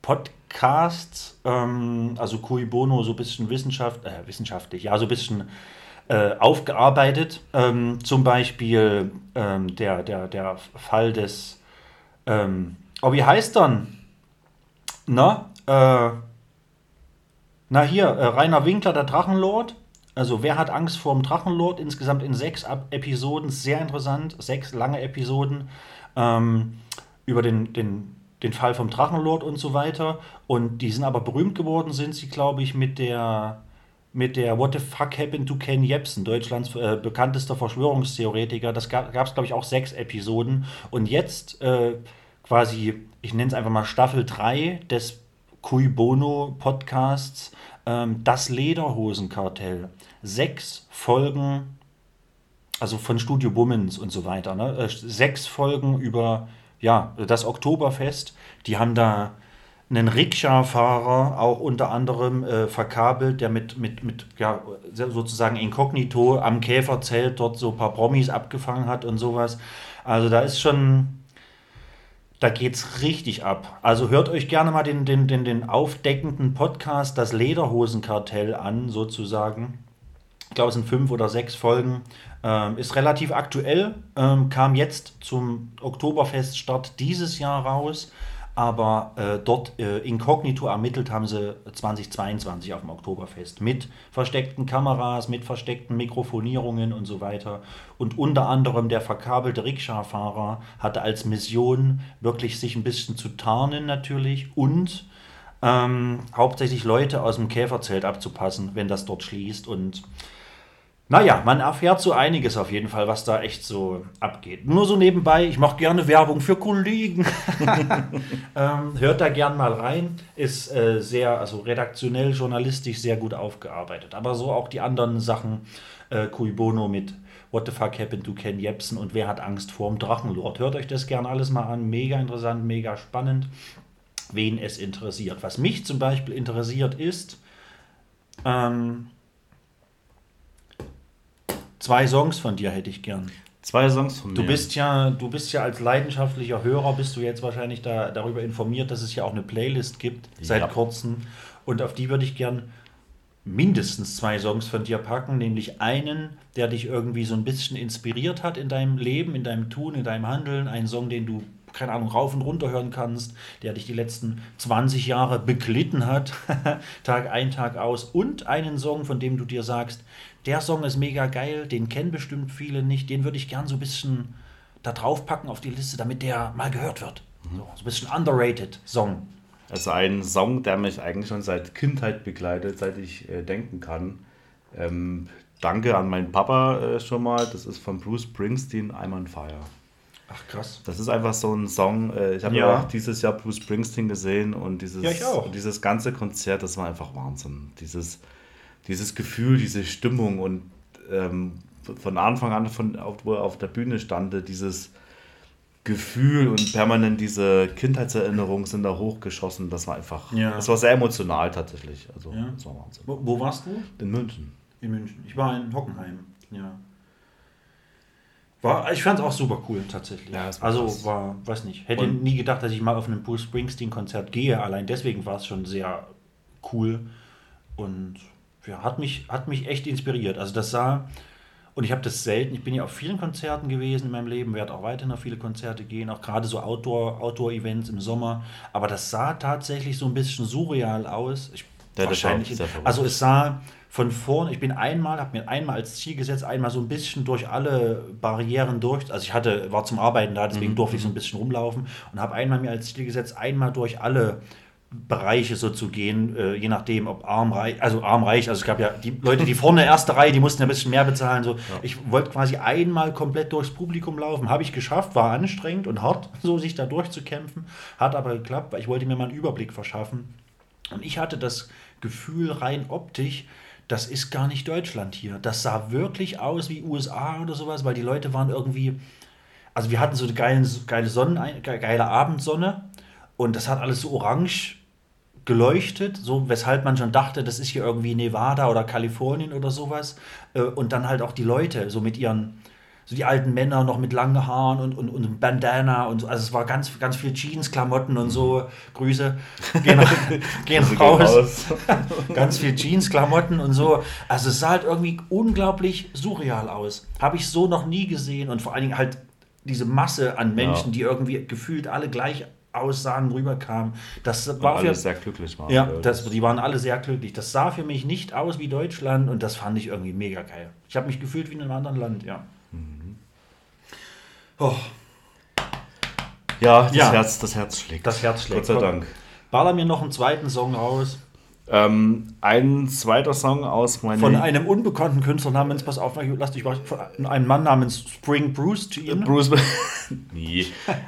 Podcasts, ähm, also Cui Bono so ein bisschen Wissenschaft, äh, wissenschaftlich, ja, so ein bisschen äh, aufgearbeitet. Ähm, zum Beispiel ähm, der, der, der Fall des, ähm, oh, wie heißt dann? Na, äh, na hier, äh, Rainer Winkler, der Drachenlord. Also wer hat Angst vor dem Drachenlord? Insgesamt in sechs Ab Episoden, sehr interessant, sechs lange Episoden ähm, über den, den, den Fall vom Drachenlord und so weiter. Und die sind aber berühmt geworden, sind sie, glaube ich, mit der mit der What the fuck happened to Ken Jebsen, Deutschlands äh, bekanntester Verschwörungstheoretiker. Das gab es, glaube ich, auch sechs Episoden. Und jetzt äh, quasi, ich nenne es einfach mal Staffel 3 des Cui Bono Podcasts, ähm, das Lederhosenkartell. Sechs Folgen, also von Studio Bummens und so weiter. Ne? Äh, sechs Folgen über ja, das Oktoberfest. Die haben da einen Rikscha-Fahrer auch unter anderem äh, verkabelt, der mit, mit, mit ja, sozusagen inkognito am Käferzelt dort so ein paar Promis abgefangen hat und sowas. Also da ist schon, da geht's richtig ab. Also hört euch gerne mal den, den, den, den aufdeckenden Podcast, das Lederhosenkartell an, sozusagen. Ich glaube, es sind fünf oder sechs Folgen. Ähm, ist relativ aktuell, ähm, kam jetzt zum Oktoberfeststart dieses Jahr raus aber äh, dort äh, inkognito ermittelt haben sie 2022 auf dem Oktoberfest mit versteckten Kameras, mit versteckten Mikrofonierungen und so weiter. Und unter anderem der verkabelte Rikscha-Fahrer hatte als Mission wirklich sich ein bisschen zu tarnen natürlich und ähm, hauptsächlich Leute aus dem Käferzelt abzupassen, wenn das dort schließt und naja, man erfährt so einiges auf jeden Fall, was da echt so abgeht. Nur so nebenbei, ich mache gerne Werbung für Kollegen. (laughs) ähm, hört da gern mal rein. Ist äh, sehr, also redaktionell, journalistisch sehr gut aufgearbeitet. Aber so auch die anderen Sachen, äh, Cui Bono mit What the fuck happened to Ken Jebsen und wer hat Angst vor dem Drachenlord. Hört euch das gern alles mal an. Mega interessant, mega spannend. Wen es interessiert. Was mich zum Beispiel interessiert ist, ähm, Zwei Songs von dir hätte ich gern. Zwei Songs von mir. Du bist ja, du bist ja als leidenschaftlicher Hörer, bist du jetzt wahrscheinlich da, darüber informiert, dass es ja auch eine Playlist gibt, seit Ja. kurzem. Und auf die würde ich gern mindestens zwei Songs von dir packen, nämlich einen, der dich irgendwie so ein bisschen inspiriert hat in deinem Leben, in deinem Tun, in deinem Handeln, einen Song, den du keine Ahnung, rauf und runter hören kannst, der dich die letzten 20 Jahre beglitten hat, (laughs) Tag ein, Tag aus, und einen Song, von dem du dir sagst, der Song ist mega geil, den kennen bestimmt viele nicht, den würde ich gern so ein bisschen da drauf packen auf die Liste, damit der mal gehört wird. So, so ein bisschen underrated Song. Also ein Song, der mich eigentlich schon seit Kindheit begleitet, seit ich äh, denken kann. Ähm, danke an meinen Papa äh, schon mal. Das ist von Bruce Springsteen, I'm on Fire. Ach krass. Das ist einfach so ein Song. Äh, ich habe Ja. ja auch dieses Jahr Bruce Springsteen gesehen und dieses, Ja, ich auch. dieses ganze Konzert, das war einfach Wahnsinn. Dieses, dieses Gefühl, diese Stimmung und ähm, von Anfang an, von, auf, wo er auf der Bühne stand, dieses Gefühl und permanent diese Kindheitserinnerungen sind da hochgeschossen. Das war einfach, Ja. das war sehr emotional tatsächlich. Also, Ja. das war Wahnsinn. Wo, wo warst du? In München. In München. Ich war in Hockenheim. Ja. War, ich fand es auch super cool, tatsächlich. Ja, war also krass. war, weiß nicht, hätte Und- nie gedacht, dass ich mal auf einem Bruce Springsteen-Konzert gehe. Allein deswegen war es schon sehr cool und ja, hat mich, hat mich echt inspiriert. Also das sah, und ich habe das selten, ich bin ja auf vielen Konzerten gewesen in meinem Leben, werde auch weiterhin auf viele Konzerte gehen, auch gerade so Outdoor- Outdoor-Events im Sommer. Aber das sah tatsächlich so ein bisschen surreal aus. Ich, Ja, wahrscheinlich, also es sah von vorn, ich bin einmal, habe mir einmal als Ziel gesetzt, einmal so ein bisschen durch alle Barrieren durch, also ich hatte, war zum Arbeiten da, deswegen Mhm. durfte ich so ein bisschen rumlaufen und habe einmal mir als Ziel gesetzt, einmal durch alle Bereiche so zu gehen, äh, je nachdem, ob armreich, also armreich, also es gab ja die Leute, die vorne erste Reihe, die mussten ja ein bisschen mehr bezahlen. So. Ich wollte quasi einmal komplett durchs Publikum laufen, habe ich geschafft, war anstrengend und hart, (laughs) so sich da durchzukämpfen, hat aber geklappt, weil ich wollte mir mal einen Überblick verschaffen. Und ich hatte das Gefühl rein optisch, das ist gar nicht Deutschland hier. Das sah wirklich aus wie USA oder sowas, weil die Leute waren irgendwie, also wir hatten so eine geile, geile Sonnen, geile Abendsonne und das hat alles so orange geleuchtet, so weshalb man schon dachte, das ist hier irgendwie Nevada oder Kalifornien oder sowas. Äh, Und dann halt auch die Leute, so mit ihren, so die alten Männer noch mit langen Haaren und, und, und Bandana und so. Also es war ganz, ganz viel Jeans, Klamotten und so. Grüße. Gehen, (laughs) gehen raus. (laughs) ganz viel Jeans, Klamotten und so. Also es sah halt irgendwie unglaublich surreal aus. Habe ich so noch nie gesehen und vor allen Dingen halt diese Masse an Menschen, Ja. die irgendwie gefühlt alle gleich aussahen, rüberkamen. Das war für, Alle sehr glücklich waren. ja, das, die waren alle sehr glücklich. Das sah für mich nicht aus wie Deutschland und das fand ich irgendwie mega geil. Ich habe mich gefühlt wie in einem anderen Land, ja. Oh, ja, das, Ja. Herz, das Herz schlägt. das Herz schlägt. Gott sei Dank. Baller mir noch einen zweiten Song raus Ähm, ein zweiter Song aus meinem von einem unbekannten Künstler namens, pass auf, lass dich von einem Mann namens Spring Bruce Jean. Bruce. (laughs) nee.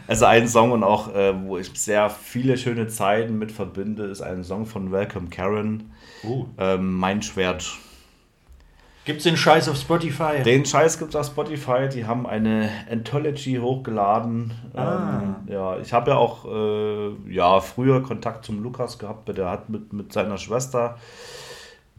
Also ein Song und auch, äh, wo ich sehr viele schöne Zeiten mit verbinde, ist ein Song von Welcome Karen. Oh. Ähm, mein Schwert. Gibt's den Scheiß auf Spotify? Den Scheiß gibt es auf Spotify. Die haben eine Anthology hochgeladen. Ah. Ähm, ja, ich habe ja auch äh, ja, früher Kontakt zum Lukas gehabt. Der hat mit, mit seiner Schwester.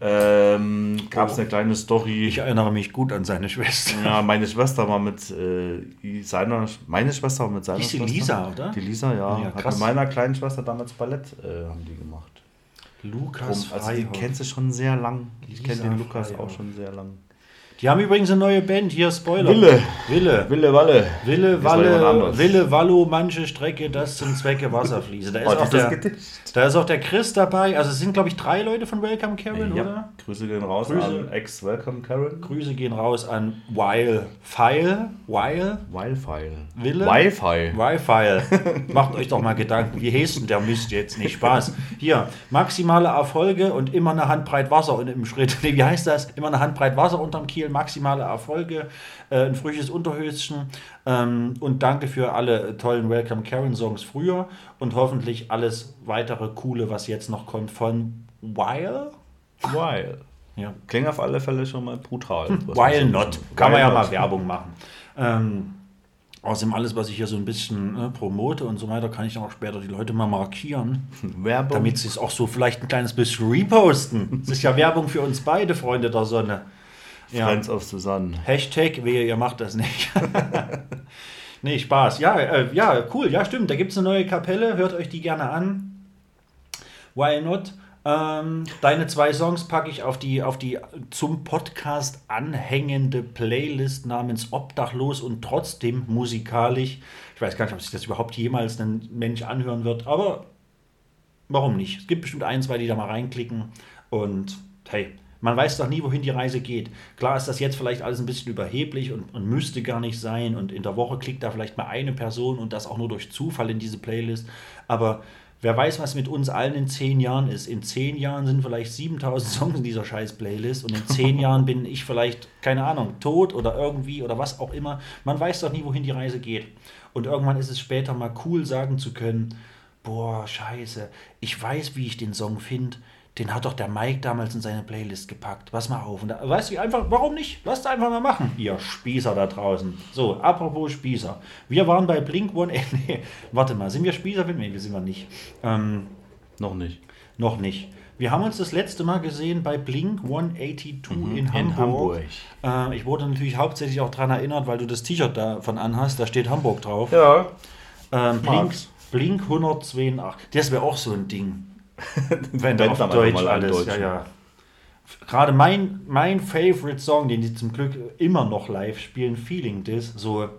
Ähm, Gab es Oh. eine kleine Story. ich erinnere mich gut an seine Schwester. Ja, meine Schwester war mit äh, seiner, meine Schwester war mit seiner Hieß die Schwester. Lisa, oder? Die Lisa, ja. Ja, hat mit meiner kleinen Schwester damals Ballett äh, haben die gemacht. Lukas Drum, also Freihoff. kennst du schon sehr lang. Ich kenne den Lukas Freihoff. auch schon sehr lang. Die haben übrigens eine neue Band, hier Spoiler. Wille. Wille. Wille Walle. Wille, Walle. Wille, Wallo, manche Strecke, das zum Zwecke Wasserfließe. Da ist, Oh, auch dieses der. Da ist auch der Chris dabei. Also es sind, glaube ich, drei Leute von Welcome Karen, Ja. oder? Grüße gehen raus Grüße. an Ex-Welcome Karen. Grüße gehen raus an Weil File. Weil? Wildfile. Wille? Wi-Fi. Wi-Fi. (laughs) Macht euch doch mal Gedanken, wie heißt denn der Mist jetzt? Nicht Spaß. Hier, maximale Erfolge und immer eine Handbreit Wasser im Schritt. Nee, (laughs) wie heißt das? Immer eine Handbreit Wasser unterm Kiel, maximale Erfolge, äh, ein frisches Unterhöschen ähm, und danke für alle tollen Welcome Karen Songs früher und hoffentlich alles weitere coole, was jetzt noch kommt von Weil. Wild. Ja. Klingt auf alle Fälle schon mal brutal. was While not. Kann man ja While mal. Werbung machen. Ähm, außerdem alles, was ich hier so ein bisschen ne, promote und so weiter, kann ich dann auch später die Leute mal markieren, (laughs) Werbung. damit sie es auch so vielleicht ein kleines bisschen reposten. Es ist ja Werbung für uns beide, Freunde der Sonne. Ja. Friends of Susanne. Hashtag, wehe, ihr macht das nicht. (laughs) nee, Spaß. Ja, äh, ja, cool. Ja, stimmt. Da gibt es eine neue Kapelle. Hört euch die gerne an. Why not? Ähm, deine zwei Songs packe ich auf die, auf die zum Podcast anhängende Playlist namens Obdachlos und trotzdem musikalisch. Ich weiß gar nicht, ob sich das überhaupt jemals ein Mensch anhören wird, aber warum nicht? Es gibt bestimmt ein, zwei, die da mal reinklicken und hey, man weiß doch nie, wohin die Reise geht. Klar ist das jetzt vielleicht alles ein bisschen überheblich und, und müsste gar nicht sein und in der Woche klickt da vielleicht mal eine Person und das auch nur durch Zufall in diese Playlist, aber wer weiß, was mit uns allen in zehn Jahren ist. In zehn Jahren sind vielleicht 7000 (laughs) Songs in dieser scheiß Playlist und in zehn (laughs) Jahren bin ich vielleicht, keine Ahnung, tot oder irgendwie oder was auch immer. Man weiß doch nie, wohin die Reise geht. Und irgendwann ist es später mal cool sagen zu können, boah, scheiße, ich weiß, wie ich den Song finde. Den hat doch der Mike damals in seine Playlist gepackt. Pass mal auf. Und da, weißt du, einfach, warum nicht? Lasst einfach mal machen. Ihr Spießer da draußen. So, apropos Spießer. Wir waren bei Blink One. (laughs) Äh, nee, warte mal, sind wir Spießer? Nee, wir sind wir nicht. Ähm, Noch nicht. noch nicht. Wir haben uns das letzte Mal gesehen bei Blink 182 in Hamburg. in Hamburg. Äh, ich wurde natürlich hauptsächlich auch daran erinnert, weil du das T-Shirt davon anhast. Da steht Hamburg drauf. Ja. Ähm, Blink. Blink 182. Das wäre auch so ein Ding. (laughs) Wenn Wenn auf Deutsch alles. Ja, ja. Gerade mein, mein Favorite Song, den die zum Glück immer noch live spielen, Feeling This, so.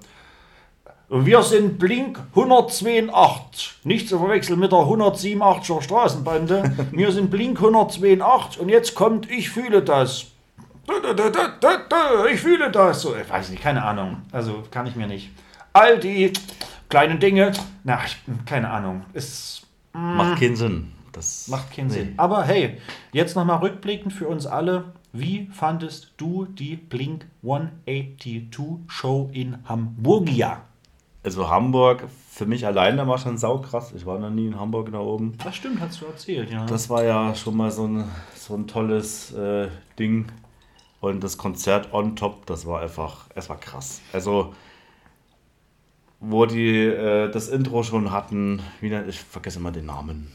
Wir sind Blink 182. Nicht zu verwechseln mit der 187er Straßenbande. (laughs) Wir sind Blink 182 und jetzt kommt Ich fühle das. Ich fühle das. So, ich weiß nicht, keine Ahnung. Also kann ich mir nicht. All die kleinen Dinge. Na, ich, keine Ahnung. Es Macht keinen Sinn. Das macht keinen nee. Sinn. Aber hey, jetzt nochmal rückblickend für uns alle. Wie fandest du die Blink 182 Show in Hamburgia? Also Hamburg, für mich alleine war schon saukrass. Ich war noch nie in Hamburg da oben. Das stimmt, hast du erzählt, ja. Das war ja schon mal so ein, so ein tolles äh, Ding. Und das Konzert on top, das war einfach, es war krass. Also, wo die äh, das Intro schon hatten, wieder, ich vergesse immer den Namen.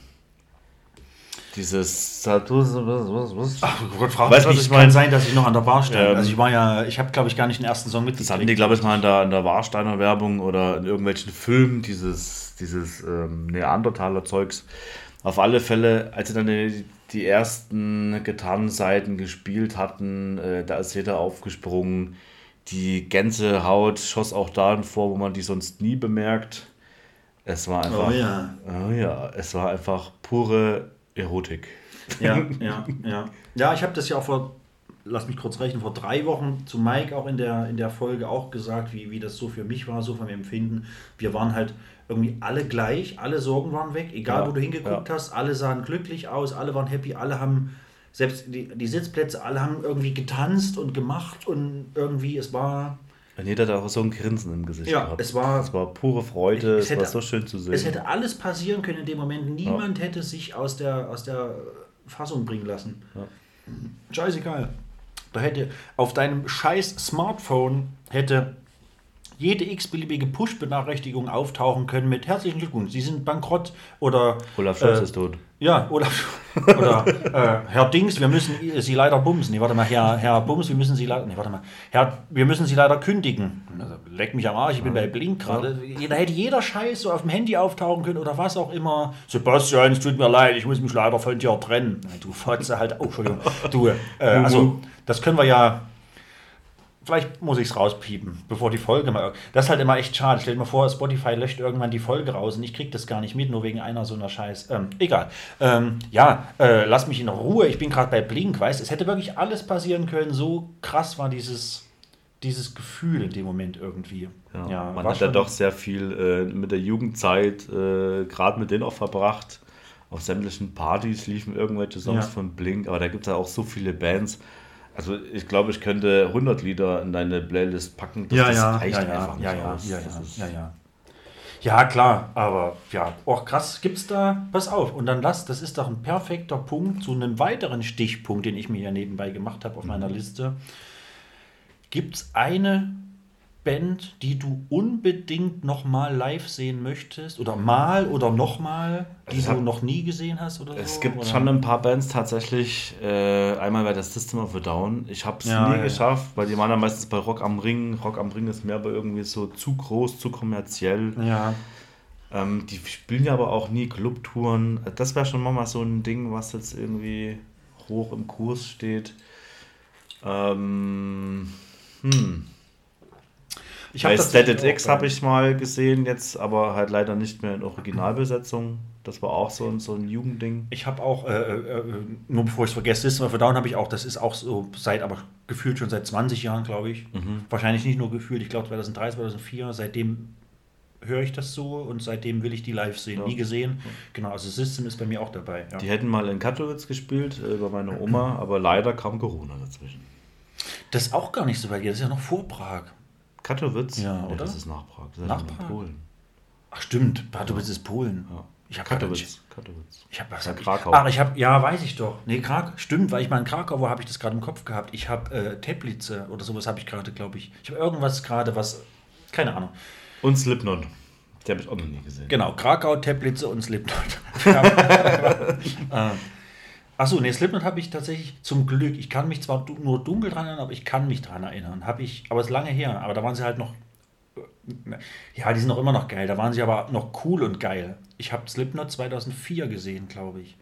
Dieses. Was? Ach Gott, frag mich was ich Kann meine? sein, dass ich noch an der Bar stand. Ähm, also ich war ja, ich habe glaube ich gar nicht den ersten Song Das hatten die, mitgekriegt. glaube ich, mal in der, in der Warsteiner Werbung oder in irgendwelchen Filmen, dieses, dieses ähm, Neandertaler-Zeugs. Auf alle Fälle, als sie dann die, die ersten Gitarrenseiten gespielt hatten, äh, da ist jeder aufgesprungen. Die Gänsehaut schoss auch da vor, wo man die sonst nie bemerkt. Es war einfach. Oh ja. Oh ja, es war einfach pure Erotik. Ja, (laughs) ja, ja. Ja, ich habe das ja auch vor, lass mich kurz rechnen, vor drei Wochen zu Mike auch in der, in der Folge auch gesagt, wie, wie das so für mich war, so vom Empfinden. Wir waren halt irgendwie alle gleich, alle Sorgen waren weg, egal Ja, wo du hingeguckt hast, alle sahen glücklich aus, alle waren happy, alle haben, selbst die, die Sitzplätze, alle haben irgendwie getanzt und gemacht und irgendwie, es war, Und jeder hat auch so ein Grinsen im Gesicht Ja, gehabt. es war- es war pure Freude, Es es, war hätte- so schön zu sehen. es hätte alles passieren können in dem Moment. Niemand hätte sich aus der, aus der Fassung bringen lassen. Scheißegal. Da hätte auf deinem scheiß Smartphone hätte jede x-beliebige Push-Benachrichtigung auftauchen können mit herzlichen Glückwunsch, Sie sind bankrott oder Olaf Scholz äh, ist tot. ja, Olaf (laughs) oder äh, Herr Dings, wir müssen Sie leider bumsen. Nee, warte mal, Herr, Herr Bums, wir müssen Sie leider. Nee, warte mal. Herr, wir müssen Sie leider kündigen. Also, leck mich am Arsch, ich bin bei Blink gerade. Da hätte jeder Scheiß so auf dem Handy auftauchen können oder was auch immer. Sebastian, es tut mir leid, ich muss mich leider von dir trennen. Na, du Fotze halt. Oh, Entschuldigung. Du, äh, also, das können wir ja. Vielleicht muss ich es rauspiepen, bevor die Folge mal. Das ist halt immer echt schade. Stell dir mal vor, Spotify löscht irgendwann die Folge raus und ich krieg das gar nicht mit, nur wegen einer so einer Scheiß. Ähm, egal. Ähm, ja, äh, lass mich in Ruhe. Ich bin gerade bei Blink, weißt Es hätte wirklich alles passieren können. So krass war dieses, dieses Gefühl in dem Moment irgendwie. Ja, man war hat ja doch sehr viel äh, mit der Jugendzeit, äh, gerade mit denen auch verbracht. Auf sämtlichen Partys liefen irgendwelche Songs Ja. von Blink, aber da gibt es ja auch so viele Bands. Also ich glaube, ich könnte 100 Lieder in deine Playlist packen. Das, Ja, das ja, reicht ja, ja, einfach nicht ja, ja, aus. ja, ja, ja, ja. Ja, klar, aber ja, oh krass, gibt's da, pass auf, und dann lass, das ist doch ein perfekter Punkt zu einem weiteren Stichpunkt, den ich mir ja nebenbei gemacht habe auf meiner Liste. Gibt's eine Band, die du unbedingt nochmal live sehen möchtest? Oder mal oder nochmal, die Es du hat- noch nie gesehen hast oder so? Es gibt oder? schon ein paar Bands tatsächlich. Äh, einmal bei der System of a Down. Ich habe es Ja, nie ja, ja. geschafft, weil die waren dann meistens bei Rock am Ring. Rock am Ring ist mir aber irgendwie so zu groß, zu kommerziell. Ja, Ähm, die spielen ja aber auch nie Clubtouren. Das wäre schon mal so ein Ding, was jetzt irgendwie hoch im Kurs steht. Ähm, hm. Ich Static X habe ich mal gesehen, jetzt aber halt leider nicht mehr in Originalbesetzung. Das war auch so ein, so ein Jugendding. Ich habe auch, äh, äh, nur bevor ich es vergesse, System of a Down habe ich auch, das ist auch so seit, aber gefühlt schon seit 20 Jahren, glaube ich. Wahrscheinlich nicht nur gefühlt, ich glaube 2003, 2004, seitdem höre ich das so und seitdem will ich die live sehen. Ja. Nie gesehen. Genau, also System ist bei mir auch dabei. Ja. Die hätten mal in Katowice gespielt, äh, bei meiner Oma, aber leider kam Corona dazwischen. Das ist auch gar nicht so weit, das ist ja noch vor Prag. Katowice? Ja, oder? das ist nach Prag. Das ist Nach Prag? Polen. Ach stimmt, Katowice ist Polen. Ja. Ich habe Katowice. Katowice. Ich habe was Ja, Krakau. Ach, ich habe, ja, weiß ich doch. Nee, Krak, stimmt, weil ich mal in Krakau, wo habe ich das gerade im Kopf gehabt? Ich habe äh, Teplice oder sowas habe ich gerade, glaube ich. Ich habe irgendwas gerade, was, keine Ahnung. Und Slipknot. Die habe ich auch noch nie gesehen. Genau, Krakau, Teplice und Slipknot. (laughs) äh, (laughs) achso, nee, Slipknot habe ich tatsächlich zum Glück. Ich kann mich zwar nur dunkel dran erinnern, aber ich kann mich dran erinnern. Habe ich, aber es ist lange her. Aber da waren sie halt noch. äh, Ja, die sind noch immer noch geil. Da waren sie aber noch cool und geil. Ich habe Slipknot 2004 gesehen, glaube ich.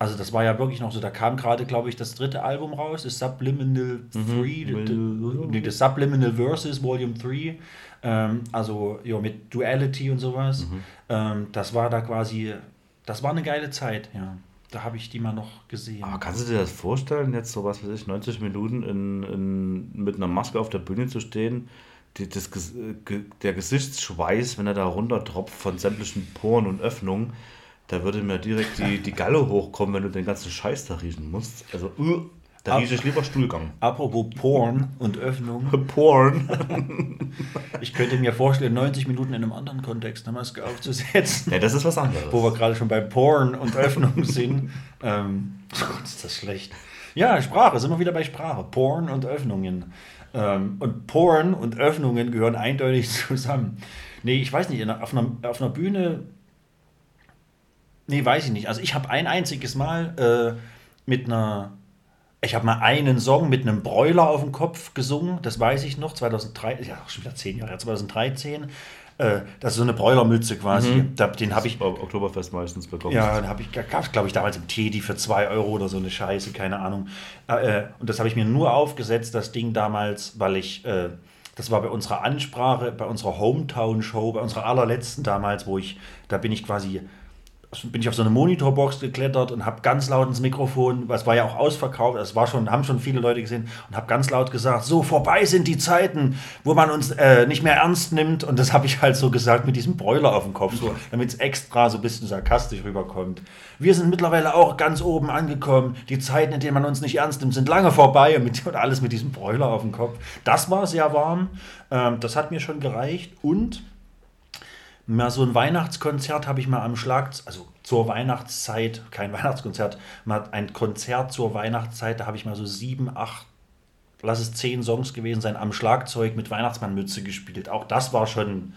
Also das war ja wirklich noch so, da kam gerade, glaube ich, das dritte Album raus, das Subliminal 3, nee, das Subliminal Versus Volume 3, ähm, also ja, mit Duality und sowas. Ähm, das war da quasi, das war eine geile Zeit, ja. Da habe ich die mal noch gesehen. Aber kannst du dir das vorstellen, jetzt so was weiß ich, 90 Minuten in, in, mit einer Maske auf der Bühne zu stehen? Die, das, der Gesichtsschweiß, wenn er da runtertropft von sämtlichen Poren und Öffnungen, da würde mir direkt die, die Galle hochkommen, wenn du den ganzen Scheiß da riechen musst. Also, uh, da rieche ich lieber Stuhlgang. Apropos Porn und Öffnung. (laughs) Porn. Ich könnte mir vorstellen, 90 Minuten in einem anderen Kontext eine Maske aufzusetzen. ja, das ist was anderes. wo wir gerade schon beim Porn und Öffnung sind. Ähm, (laughs) Gott, ist das schlecht. Ja, Sprache, sind wir wieder bei Sprache. Porn und Öffnungen. Ähm, und Porn und Öffnungen gehören eindeutig (laughs) zusammen. Nee, ich weiß nicht, auf, einer, auf einer Bühne Nee, weiß ich nicht. Also ich habe ein einziges Mal äh, mit einer, ich habe mal einen Song mit einem Bräuler auf dem Kopf gesungen, das weiß ich noch, 2003, ja schon wieder zehn Jahre, 2013. Äh, das ist so eine Bräulermütze quasi. Da, den habe ich, Beim Oktoberfest meistens bekommen. ja, da habe ich, gab glaube ich damals im Teddy für 2 Euro oder so eine Scheiße, keine Ahnung. Äh, und das habe ich mir nur aufgesetzt, das Ding damals, weil ich, äh, das war bei unserer Ansprache, bei unserer Hometown-Show, bei unserer allerletzten damals, wo ich, da bin ich quasi, bin ich auf so eine Monitorbox geklettert und habe ganz laut ins Mikrofon, was war ja auch ausverkauft, das war schon, haben schon viele Leute gesehen, und habe ganz laut gesagt, so vorbei sind die Zeiten, wo man uns äh, nicht mehr ernst nimmt. Und das habe ich halt so gesagt mit diesem Bräuler auf dem Kopf, so, damit es extra so ein bisschen sarkastisch rüberkommt. Wir sind mittlerweile auch ganz oben angekommen. Die Zeiten, in denen man uns nicht ernst nimmt, sind lange vorbei und, mit, (laughs) und alles mit diesem Bräuler auf dem Kopf. Das war sehr warm. Ähm, das hat mir schon gereicht. Und mal so ein Weihnachtskonzert habe ich mal am Schlag, also zur Weihnachtszeit, kein (laughs) Weihnachtskonzert, mal ein Konzert zur Weihnachtszeit, da habe ich mal so sieben, acht, lass es zehn Songs gewesen sein, am Schlagzeug mit Weihnachtsmannmütze gespielt. Auch das war schon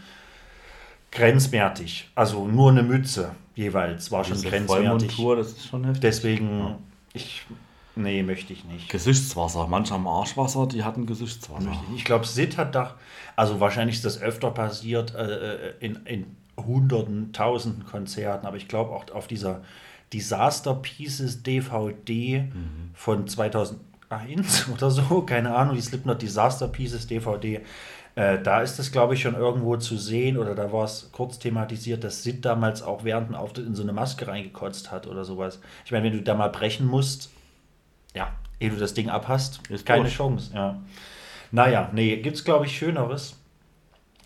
grenzwertig. Also nur eine Mütze jeweils war schon Diese grenzwertig. Vollmontur, das ist schon heftig. Deswegen, ich, nee, möchte ich nicht. Gesichtswasser. Manche haben Arschwasser, die hatten Gesichtswasser. Ich glaube, Sid hat da, also wahrscheinlich ist das öfter passiert äh, äh, in, in hunderten, tausenden Konzerten, aber ich glaube auch auf dieser Disaster Pieces DVD von 2001 (laughs) oder so, keine Ahnung, die Slipknot Disaster Pieces DVD, äh, da ist es, glaube ich, schon irgendwo zu sehen oder da war es kurz thematisiert, dass Sid damals auch während dem Auftritt in so eine Maske reingekotzt hat oder sowas. Ich meine, wenn du da mal brechen musst, ja, ehe du das Ding abhast, Ist keine durch. Chance, ja. Naja, nee, gibt's glaube ich Schöneres.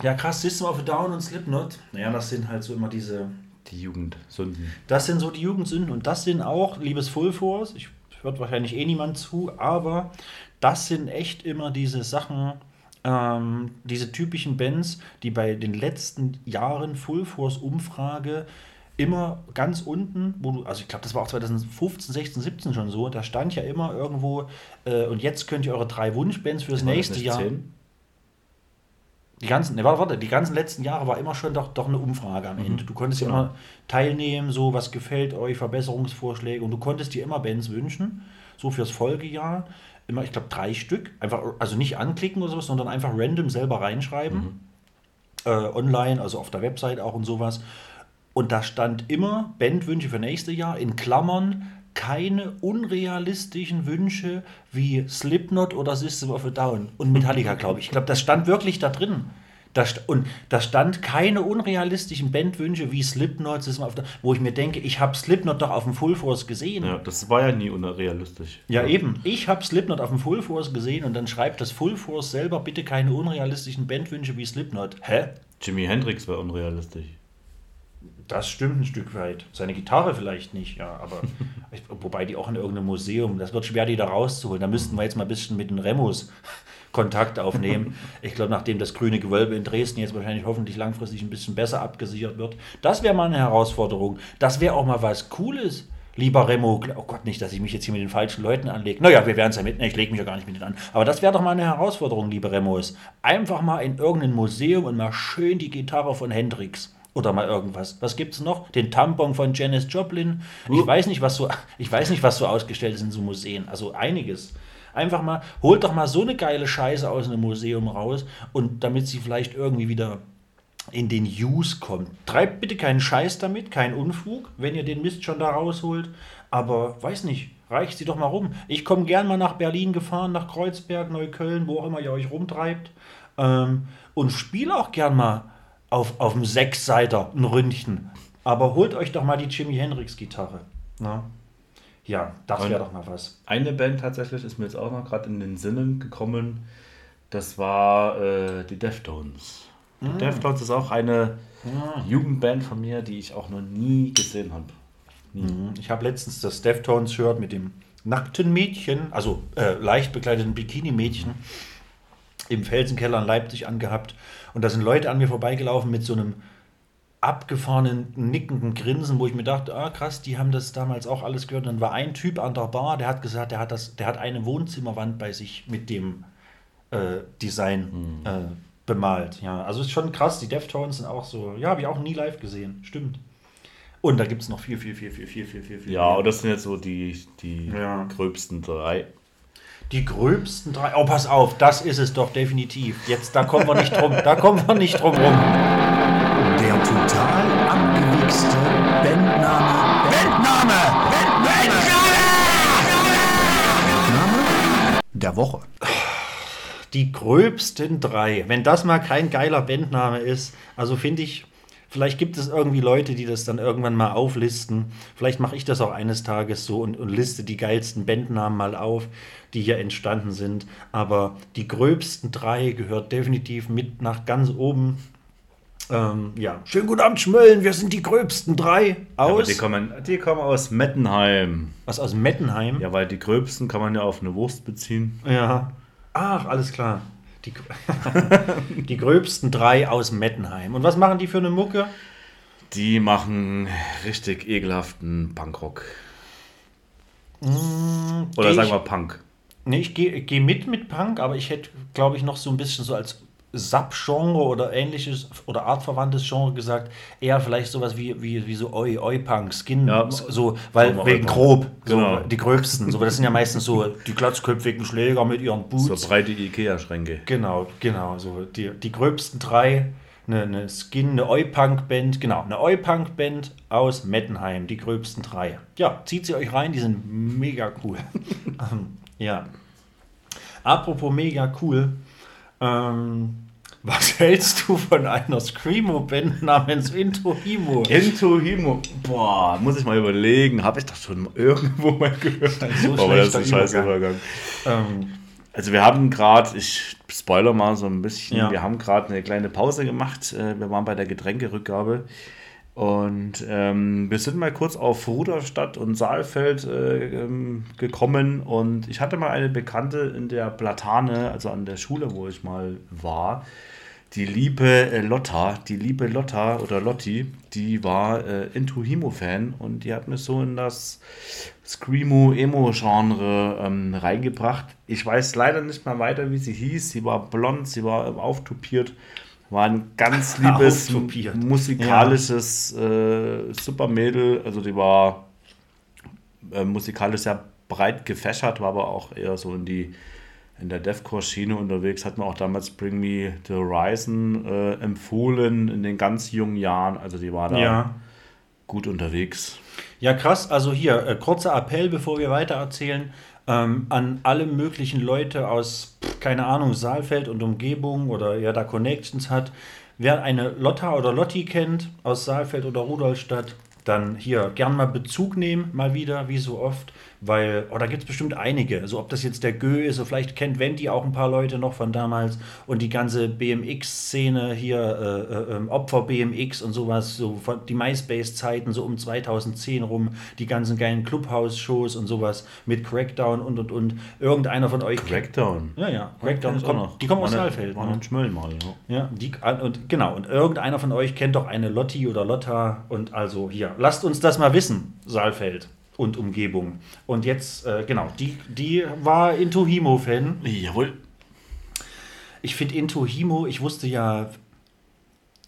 Ja, krass, System of a Down und Slipknot. Naja, das sind halt so immer diese. Die Jugendsünden. Das sind so die Jugendsünden und das sind auch, liebes Full Force, ich hört wahrscheinlich eh niemand zu, aber das sind echt immer diese Sachen, ähm, diese typischen Bands, die bei den letzten Jahren Full Force Umfrage immer ganz unten, wo du, also ich glaube, das war auch 2015, 16, 17 schon so, da stand ja immer irgendwo, äh, und jetzt könnt ihr eure drei Wunschbands fürs War das nächste Jahr. 10? Die ganzen, ne, warte, warte, die ganzen letzten Jahre war immer schon doch, doch eine Umfrage am Ende. Du konntest ja immer teilnehmen, so was gefällt euch, Verbesserungsvorschläge und du konntest dir immer Bands wünschen, so fürs Folgejahr. Immer, ich glaube, drei Stück. Einfach, also nicht anklicken oder sowas, sondern einfach random selber reinschreiben. Äh, online, also auf der Website auch und sowas. Und da stand immer Bandwünsche für nächste Jahr in Klammern keine unrealistischen Wünsche wie Slipknot oder System of a Down und Metallica, glaube ich. Ich glaube, das stand wirklich da drin. Da und da stand keine unrealistischen Bandwünsche wie Slipknot, System of a Down, wo ich mir denke, ich habe Slipknot doch auf dem Full Force gesehen. Ja, das war ja nie unrealistisch. Ja, eben. Ich habe Slipknot auf dem Full Force gesehen und dann schreibt das Full Force selber bitte keine unrealistischen Bandwünsche wie Slipknot. Hä? Jimi Hendrix wäre unrealistisch. Das stimmt ein Stück weit. Seine Gitarre vielleicht nicht, ja, aber (laughs) ich, wobei die auch in irgendeinem Museum, das wird schwer, die da rauszuholen. Da müssten wir jetzt mal ein bisschen mit den Remos (laughs) Kontakt aufnehmen. (laughs) Ich glaube, nachdem das grüne Gewölbe in Dresden jetzt wahrscheinlich hoffentlich langfristig ein bisschen besser abgesichert wird, das wäre mal eine Herausforderung. Das wäre auch mal was Cooles. Lieber Remo, oh Gott, nicht, dass ich mich jetzt hier mit den falschen Leuten anlege. Naja, wir werden es ja mit, ich lege mich ja gar nicht mit denen an. Aber das wäre doch mal eine Herausforderung, liebe Remos. Einfach mal in irgendein Museum und mal schön die Gitarre von Hendrix. Oder mal irgendwas. Was gibt's noch? Den Tampon von Janis Joplin. Ich weiß nicht, was so, ich weiß nicht, was so ausgestellt ist in so Museen. Also einiges. Einfach mal, holt doch mal so eine geile Scheiße aus einem Museum raus und damit sie vielleicht irgendwie wieder in den Use kommt. Treibt bitte keinen Scheiß damit, keinen Unfug, wenn ihr den Mist schon da rausholt. Aber weiß nicht, reicht sie doch mal rum. Ich komme gern mal nach Berlin gefahren, nach Kreuzberg, Neukölln, wo auch immer ihr euch rumtreibt. Ähm, und spiele auch gern mal auf, auf dem Sechsseiter ein Ründchen. Aber holt euch doch mal die Jimi Hendrix Gitarre. Na? Ja, das wäre doch mal was. Eine Band tatsächlich ist mir jetzt auch noch gerade in den Sinnen gekommen. Das war äh, die Deftones. Die Ah. Deftones ist auch eine Jugendband von mir, die ich auch noch nie gesehen habe. Ich habe letztens das Deftones-Shirt mit dem nackten Mädchen, also äh, leicht bekleideten Bikini-Mädchen, im Felsenkeller in Leipzig angehabt. Und da sind Leute an mir vorbeigelaufen mit so einem abgefahrenen, nickenden Grinsen, wo ich mir dachte, ah krass, die haben das damals auch alles gehört. Und dann war ein Typ an der Bar, der hat gesagt, der hat, das, der hat eine Wohnzimmerwand bei sich mit dem äh, Design äh, bemalt. Ja, also ist schon krass, die Deftones sind auch so, ja, habe ich auch nie live gesehen, stimmt. Und da gibt es noch viel, viel, viel, viel, viel, viel, viel, viel. Ja, und das sind jetzt so die, die Ja. gröbsten drei. Die gröbsten drei. Oh, pass auf, das ist es doch definitiv. Jetzt, da kommen wir nicht drum, da kommen wir nicht drum rum. Der total abgewichste Bandname. Bandname! Bandname der Woche. Die gröbsten drei. Wenn das mal kein geiler Bandname ist, also finde ich, vielleicht gibt es irgendwie Leute, die das dann irgendwann mal auflisten. Vielleicht mache ich das auch eines Tages so und, und liste die geilsten Bandnamen mal auf, die hier entstanden sind. Aber die gröbsten drei gehört definitiv mit nach ganz oben. Ähm, ja, schönen guten Abend, Schmölln. Wir sind die gröbsten drei Aber aus. die kommen, die kommen aus Mettenheim. was aus Mettenheim? Ja, weil die gröbsten kann man ja auf eine Wurst beziehen. Ja. Ach, alles klar. Die, (laughs) die gröbsten drei aus Mettenheim. Und was machen die für eine Mucke? Die machen richtig ekelhaften Punkrock. Oder Mm, geh sagen wir Punk. Nee, ich gehe geh mit mit Punk, aber ich hätte, glaube ich, noch so ein bisschen so als Sub-Genre oder ähnliches oder artverwandtes Genre gesagt, eher vielleicht sowas wie, wie, wie so Oi, Oi Punk, Skin, Ja, so, weil wegen grob, so, Genau. die gröbsten, so, das sind ja meistens so die glatzköpfigen Schläger mit ihren Boots. So breite Ikea-Schränke. Genau, genau, so die, die gröbsten drei, eine, eine Skin, eine Oi-Punk-Band, genau, eine Oi-Punk-Band aus Mettenheim, die gröbsten drei. Ja, zieht sie euch rein, die sind mega cool. (laughs) ja. Apropos mega cool, ähm, was hältst du von einer Screamo-Band namens Into Himo? Into Himo. Boah, muss ich mal überlegen. Habe ich das schon irgendwo mal gehört? So Aber das ist ein scheiß Übergang. Übergang. Ähm, Also wir haben gerade, ich spoiler mal so ein bisschen, Ja. wir haben gerade eine kleine Pause gemacht. Äh, Wir waren bei der Getränkerückgabe und ähm, wir sind mal kurz auf Ruderstadt und Saalfeld äh, ähm, gekommen und ich hatte mal eine Bekannte in der Platane, also an der Schule, wo ich mal war. Die liebe äh, Lotta, die liebe Lotta oder Lotti, die war äh, Into Himo-Fan und die hat mich so in das Screamo-Emo-Genre ähm, reingebracht. Ich weiß leider nicht mehr weiter, wie sie hieß. Sie war blond, sie war ähm, auftupiert, war ein ganz (laughs) liebes musikalisches äh, Supermädel. Also die war äh, musikalisch sehr breit gefächert, war aber auch eher so in die in der Deathcore-Schiene unterwegs, hat mir auch damals Bring Me the Horizon äh, empfohlen in den ganz jungen Jahren. Also die war da ja. gut unterwegs. Ja, krass. Also hier, äh, kurzer Appell, bevor wir weiter erzählen, ähm, an alle möglichen Leute aus, pff, keine Ahnung, Saalfeld und Umgebung oder ja da Connections hat. Wer eine Lotta oder Lotti kennt aus Saalfeld oder Rudolstadt, dann hier gern mal Bezug nehmen, mal wieder, wie so oft, weil, oh, da gibt es bestimmt einige. Also ob das jetzt der Gö ist, so vielleicht kennt Venti auch ein paar Leute noch von damals und die ganze BMX-Szene hier, äh, äh, ähm, Opfer BMX und sowas, so von die MySpace-Zeiten, so um 2010 rum, die ganzen geilen Clubhouse-Shows und sowas mit Crackdown und und und. Irgendeiner von euch. Crackdown. Ja, ja, Crackdown kommt, die kommen aus Saalfeld. War ne? Schmöll mal, ja. Ja, die, und genau, und irgendeiner von euch kennt doch eine Lotti oder Lotta und also hier, lasst uns das mal wissen, Saalfeld und Umgebung. Und jetzt, äh, genau, die, die war Into Himo-Fan. Jawohl. Ich finde Into Himo, ich wusste ja,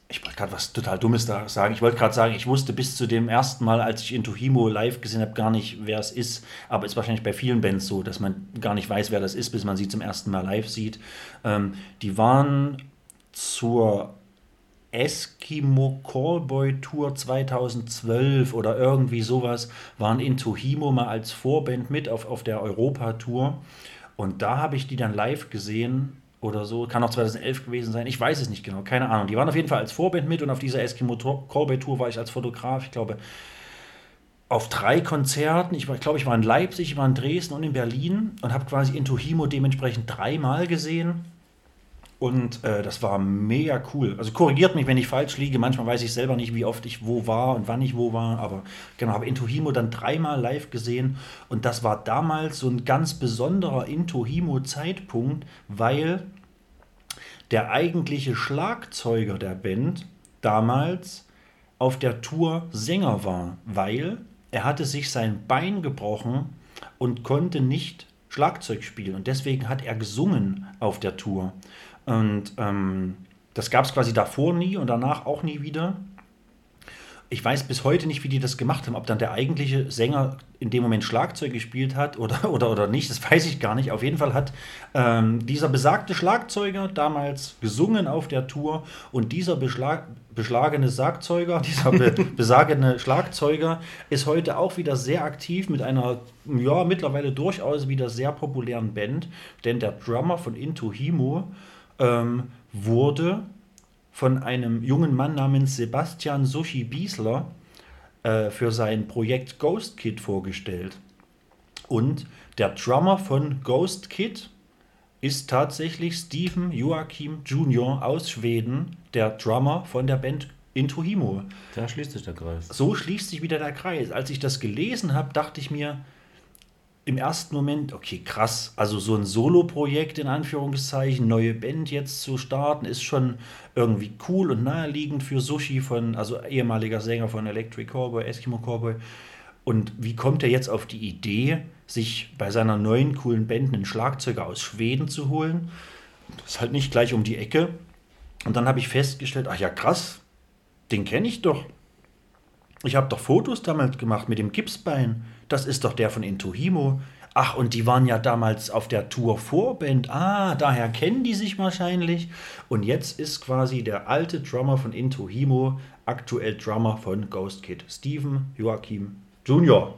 ich wollte gerade was total Dummes da sagen. Ich wollte gerade sagen, ich wusste bis zu dem ersten Mal, als ich Into Himo live gesehen habe, gar nicht, wer es ist. Aber ist wahrscheinlich bei vielen Bands so, dass man gar nicht weiß, wer das ist, bis man sie zum ersten Mal live sieht. Ähm, die waren zur Eskimo Callboy Tour 2012 oder irgendwie sowas, waren Into Himo mal als Vorband mit auf, auf der Europa-Tour. Und da habe ich die dann live gesehen oder so. Kann auch 2011 gewesen sein. Ich weiß es nicht genau. Keine Ahnung. Die waren auf jeden Fall als Vorband mit und auf dieser Eskimo Callboy Tour war ich als Fotograf. Ich glaube, auf drei Konzerten. Ich, war, ich glaube, ich war in Leipzig, ich war in Dresden und in Berlin und habe quasi Into Himo dementsprechend dreimal gesehen. Und äh, das war mega cool. Also korrigiert mich, wenn ich falsch liege. Manchmal weiß ich selber nicht, wie oft ich wo war und wann ich wo war. Aber genau, habe Into Himo dann dreimal live gesehen. Und das war damals so ein ganz besonderer Into Himo-Zeitpunkt, weil der eigentliche Schlagzeuger der Band damals auf der Tour Sänger war, weil er hatte sich sein Bein gebrochen und konnte nicht Schlagzeug spielen. Und deswegen hat er gesungen auf der Tour. Und ähm, das gab es quasi davor nie und danach auch nie wieder. Ich weiß bis heute nicht, wie die das gemacht haben. Ob dann der eigentliche Sänger in dem Moment Schlagzeug gespielt hat oder, (laughs) oder, oder nicht, das weiß ich gar nicht. Auf jeden Fall hat ähm, dieser besagte Schlagzeuger damals gesungen auf der Tour und dieser beschlag, beschlagene Schlagzeuger, (laughs) dieser be, besagene Schlagzeuger ist heute auch wieder sehr aktiv mit einer, ja, mittlerweile durchaus wieder sehr populären Band, denn der Drummer von Into Himo ähm, wurde von einem jungen Mann namens Sebastian Sushi Biesler äh, für sein Projekt Ghost Kid vorgestellt. Und der Drummer von Ghost Kid ist tatsächlich Stephen Joachim Jr. aus Schweden, der Drummer von der Band Into Himo. Da schließt sich der Kreis. So schließt sich wieder der Kreis. Als ich das gelesen habe, dachte ich mir im ersten Moment, okay, krass, also so ein Solo-Projekt in Anführungszeichen, neue Band jetzt zu starten, ist schon irgendwie cool und naheliegend für Sushi von, also ehemaliger Sänger von Electric Cowboy, Eskimo Cowboy. Und wie kommt er jetzt auf die Idee, sich bei seiner neuen coolen Band einen Schlagzeuger aus Schweden zu holen? Das ist halt nicht gleich um die Ecke. Und dann habe ich festgestellt, ach ja, krass, den kenne ich doch. Ich habe doch Fotos damals gemacht mit dem Gipsbein. Das ist doch der von Intohimo. Ach, und die waren ja damals auf der Tour Vorband. Ah, daher kennen die sich wahrscheinlich. Und jetzt ist quasi der alte Drummer von Intohimo aktuell Drummer von Ghost Kid. Steven Joachim Jr.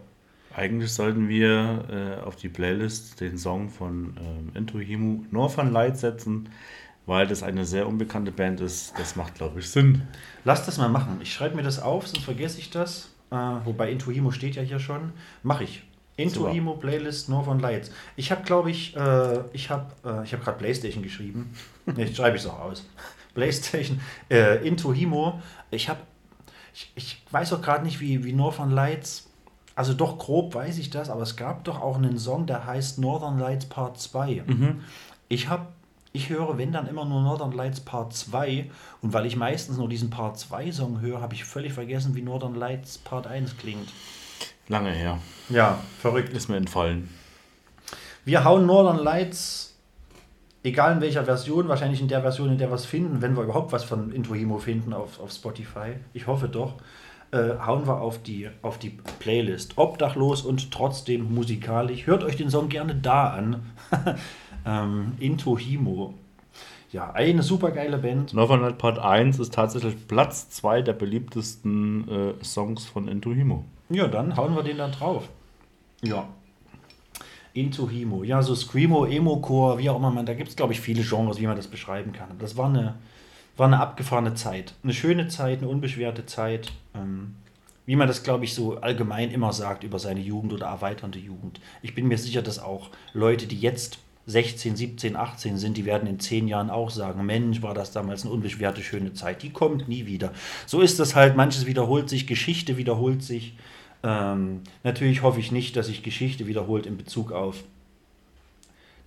Eigentlich sollten wir äh, auf die Playlist den Song von ähm, Into Himu Northern Light setzen, weil das eine sehr unbekannte Band ist. Das macht, glaube ich, Sinn. Lass das mal machen. Ich schreibe mir das auf, sonst vergesse ich das. Äh, wobei Intuimo steht ja hier schon. Mache ich. Intuimo Playlist Northern Lights. Ich habe, glaube ich, äh, ich habe äh, ich hab gerade PlayStation geschrieben. (laughs) jetzt schreibe ich es auch aus. PlayStation, äh, Intuimo. Ich habe, ich, ich weiß auch gerade nicht, wie, wie Northern Lights, also doch grob weiß ich das, aber es gab doch auch einen Song, der heißt Northern Lights Part 2. Ich habe ich höre, wenn dann immer nur Northern Lights Part 2 und weil ich meistens nur diesen Part 2 Song höre, habe ich völlig vergessen, wie Northern Lights Part 1 klingt. Lange her. Ja, verrückt. Ist mir entfallen. Wir hauen Northern Lights, egal in welcher Version, wahrscheinlich in der Version, in der wir es finden, wenn wir überhaupt was von Intohimo finden auf, auf Spotify, ich hoffe doch, äh, hauen wir auf die, auf die Playlist. Obdachlos und trotzdem musikalisch. Hört euch den Song gerne da an. (laughs) ähm, Intohimo. Ja, eine super geile Band. Light Part 1 ist tatsächlich Platz 2 der beliebtesten äh, Songs von Into Himo. Ja, dann hauen wir den da drauf. Ja. Into Himo. Ja, so Screamo, Emo-Core, wie auch immer man, da gibt es, glaube ich, viele Genres, wie man das beschreiben kann. Das war eine, war eine abgefahrene Zeit. Eine schöne Zeit, eine unbeschwerte Zeit. Ähm, wie man das, glaube ich, so allgemein immer sagt über seine Jugend oder erweiternde Jugend. Ich bin mir sicher, dass auch Leute, die jetzt 16, 17, 18 sind, die werden in 10 Jahren auch sagen, Mensch, war das damals eine unbeschwerte, schöne Zeit. Die kommt nie wieder. So ist das halt, manches wiederholt sich, Geschichte wiederholt sich. Ähm, natürlich hoffe ich nicht, dass sich Geschichte wiederholt in Bezug auf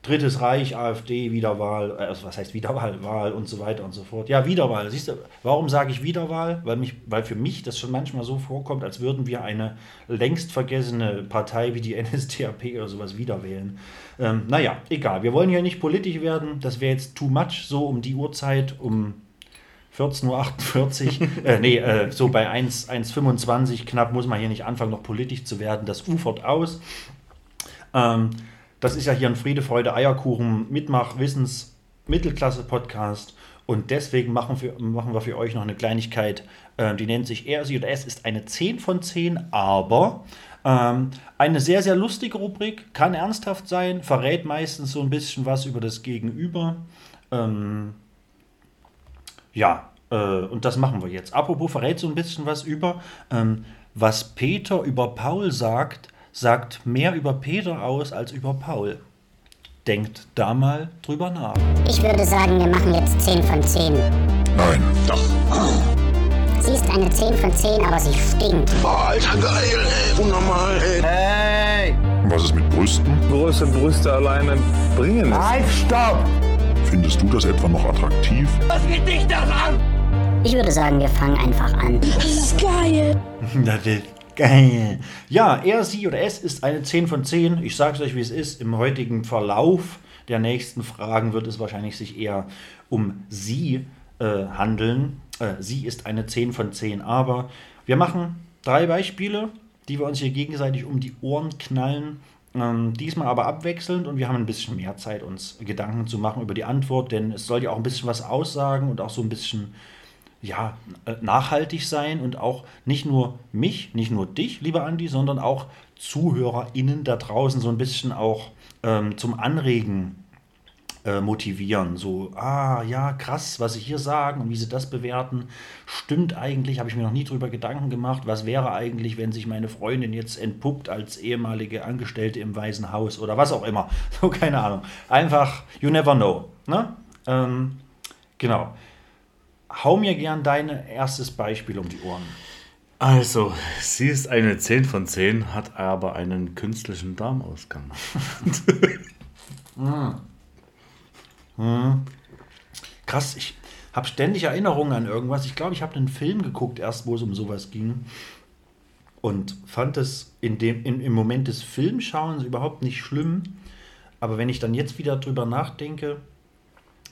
Drittes Reich, AfD, Wiederwahl, äh, also was heißt Wiederwahl, Wahl und so weiter und so fort. Ja, Wiederwahl. Siehst du, warum sage ich Wiederwahl? Weil, mich, weil für mich das schon manchmal so vorkommt, als würden wir eine längst vergessene Partei wie die (laughs) NSDAP oder sowas wiederwählen. Ähm, naja, egal. Wir wollen hier nicht politisch werden. Das wäre jetzt too much, so um die Uhrzeit, um 14.48 Uhr. (laughs) äh, nee, äh, so bei 1,25 knapp muss man hier nicht anfangen, noch politisch zu werden. Das ufert aus. Ähm, das ist ja hier ein Friede, Freude, Eierkuchen, Mitmach, Wissens, Mittelklasse-Podcast. Und deswegen machen wir, machen wir für euch noch eine Kleinigkeit, äh, die nennt sich Sie oder Es ist eine 10 von 10, aber ähm, eine sehr, sehr lustige Rubrik, kann ernsthaft sein, verrät meistens so ein bisschen was über das Gegenüber. Ähm, ja, äh, und das machen wir jetzt. Apropos verrät so ein bisschen was über, ähm, was Peter über Paul sagt, sagt mehr über Peter aus als über Paul. Denkt da mal drüber nach. Ich würde sagen, wir machen jetzt 10 von 10. Nein. Doch. Sie ist eine 10 von 10, aber sie stinkt. Boah, Alter, geil, ey. Unnormal, ey. Was ist mit Brüsten? Große Brüste alleine bringen es. Halt, stopp! Findest du das etwa noch attraktiv? Ich würde sagen, wir fangen einfach an. Das ist geil. (laughs) Ja, er, sie oder es ist eine 10 von 10. Ich sage es euch, wie es ist. Im heutigen Verlauf der nächsten Fragen wird es wahrscheinlich sich eher um sie äh, handeln. Äh, sie ist eine 10 von 10, aber Wir machen drei Beispiele, die wir uns hier gegenseitig um die Ohren knallen. Ähm, diesmal aber abwechselnd und wir haben ein bisschen mehr Zeit, uns Gedanken zu machen über die Antwort, denn es soll ja auch ein bisschen was aussagen und auch so ein bisschen ja, äh, nachhaltig sein und auch nicht nur mich, nicht nur dich, lieber Andi, sondern auch ZuhörerInnen da draußen so ein bisschen auch ähm, zum Anregen äh, motivieren. So, ah ja, krass, was sie hier sagen und wie sie das bewerten. Stimmt eigentlich, habe ich mir noch nie drüber Gedanken gemacht. Was wäre eigentlich, wenn sich meine Freundin jetzt entpuppt als ehemalige Angestellte im Weißen Haus oder was auch immer. (laughs) So, keine Ahnung. Einfach, you never know. Ne? Ähm, genau. Hau mir gern dein erstes Beispiel um die Ohren. Also, sie ist eine 10 von 10, hat aber einen künstlichen Darmausgang. (laughs) Krass, ich habe ständig Erinnerungen an irgendwas. Ich glaube, ich habe einen Film geguckt, erst wo es um sowas ging. Und fand es in dem, in, im Moment des Filmschauens überhaupt nicht schlimm. Aber wenn ich dann jetzt wieder drüber nachdenke,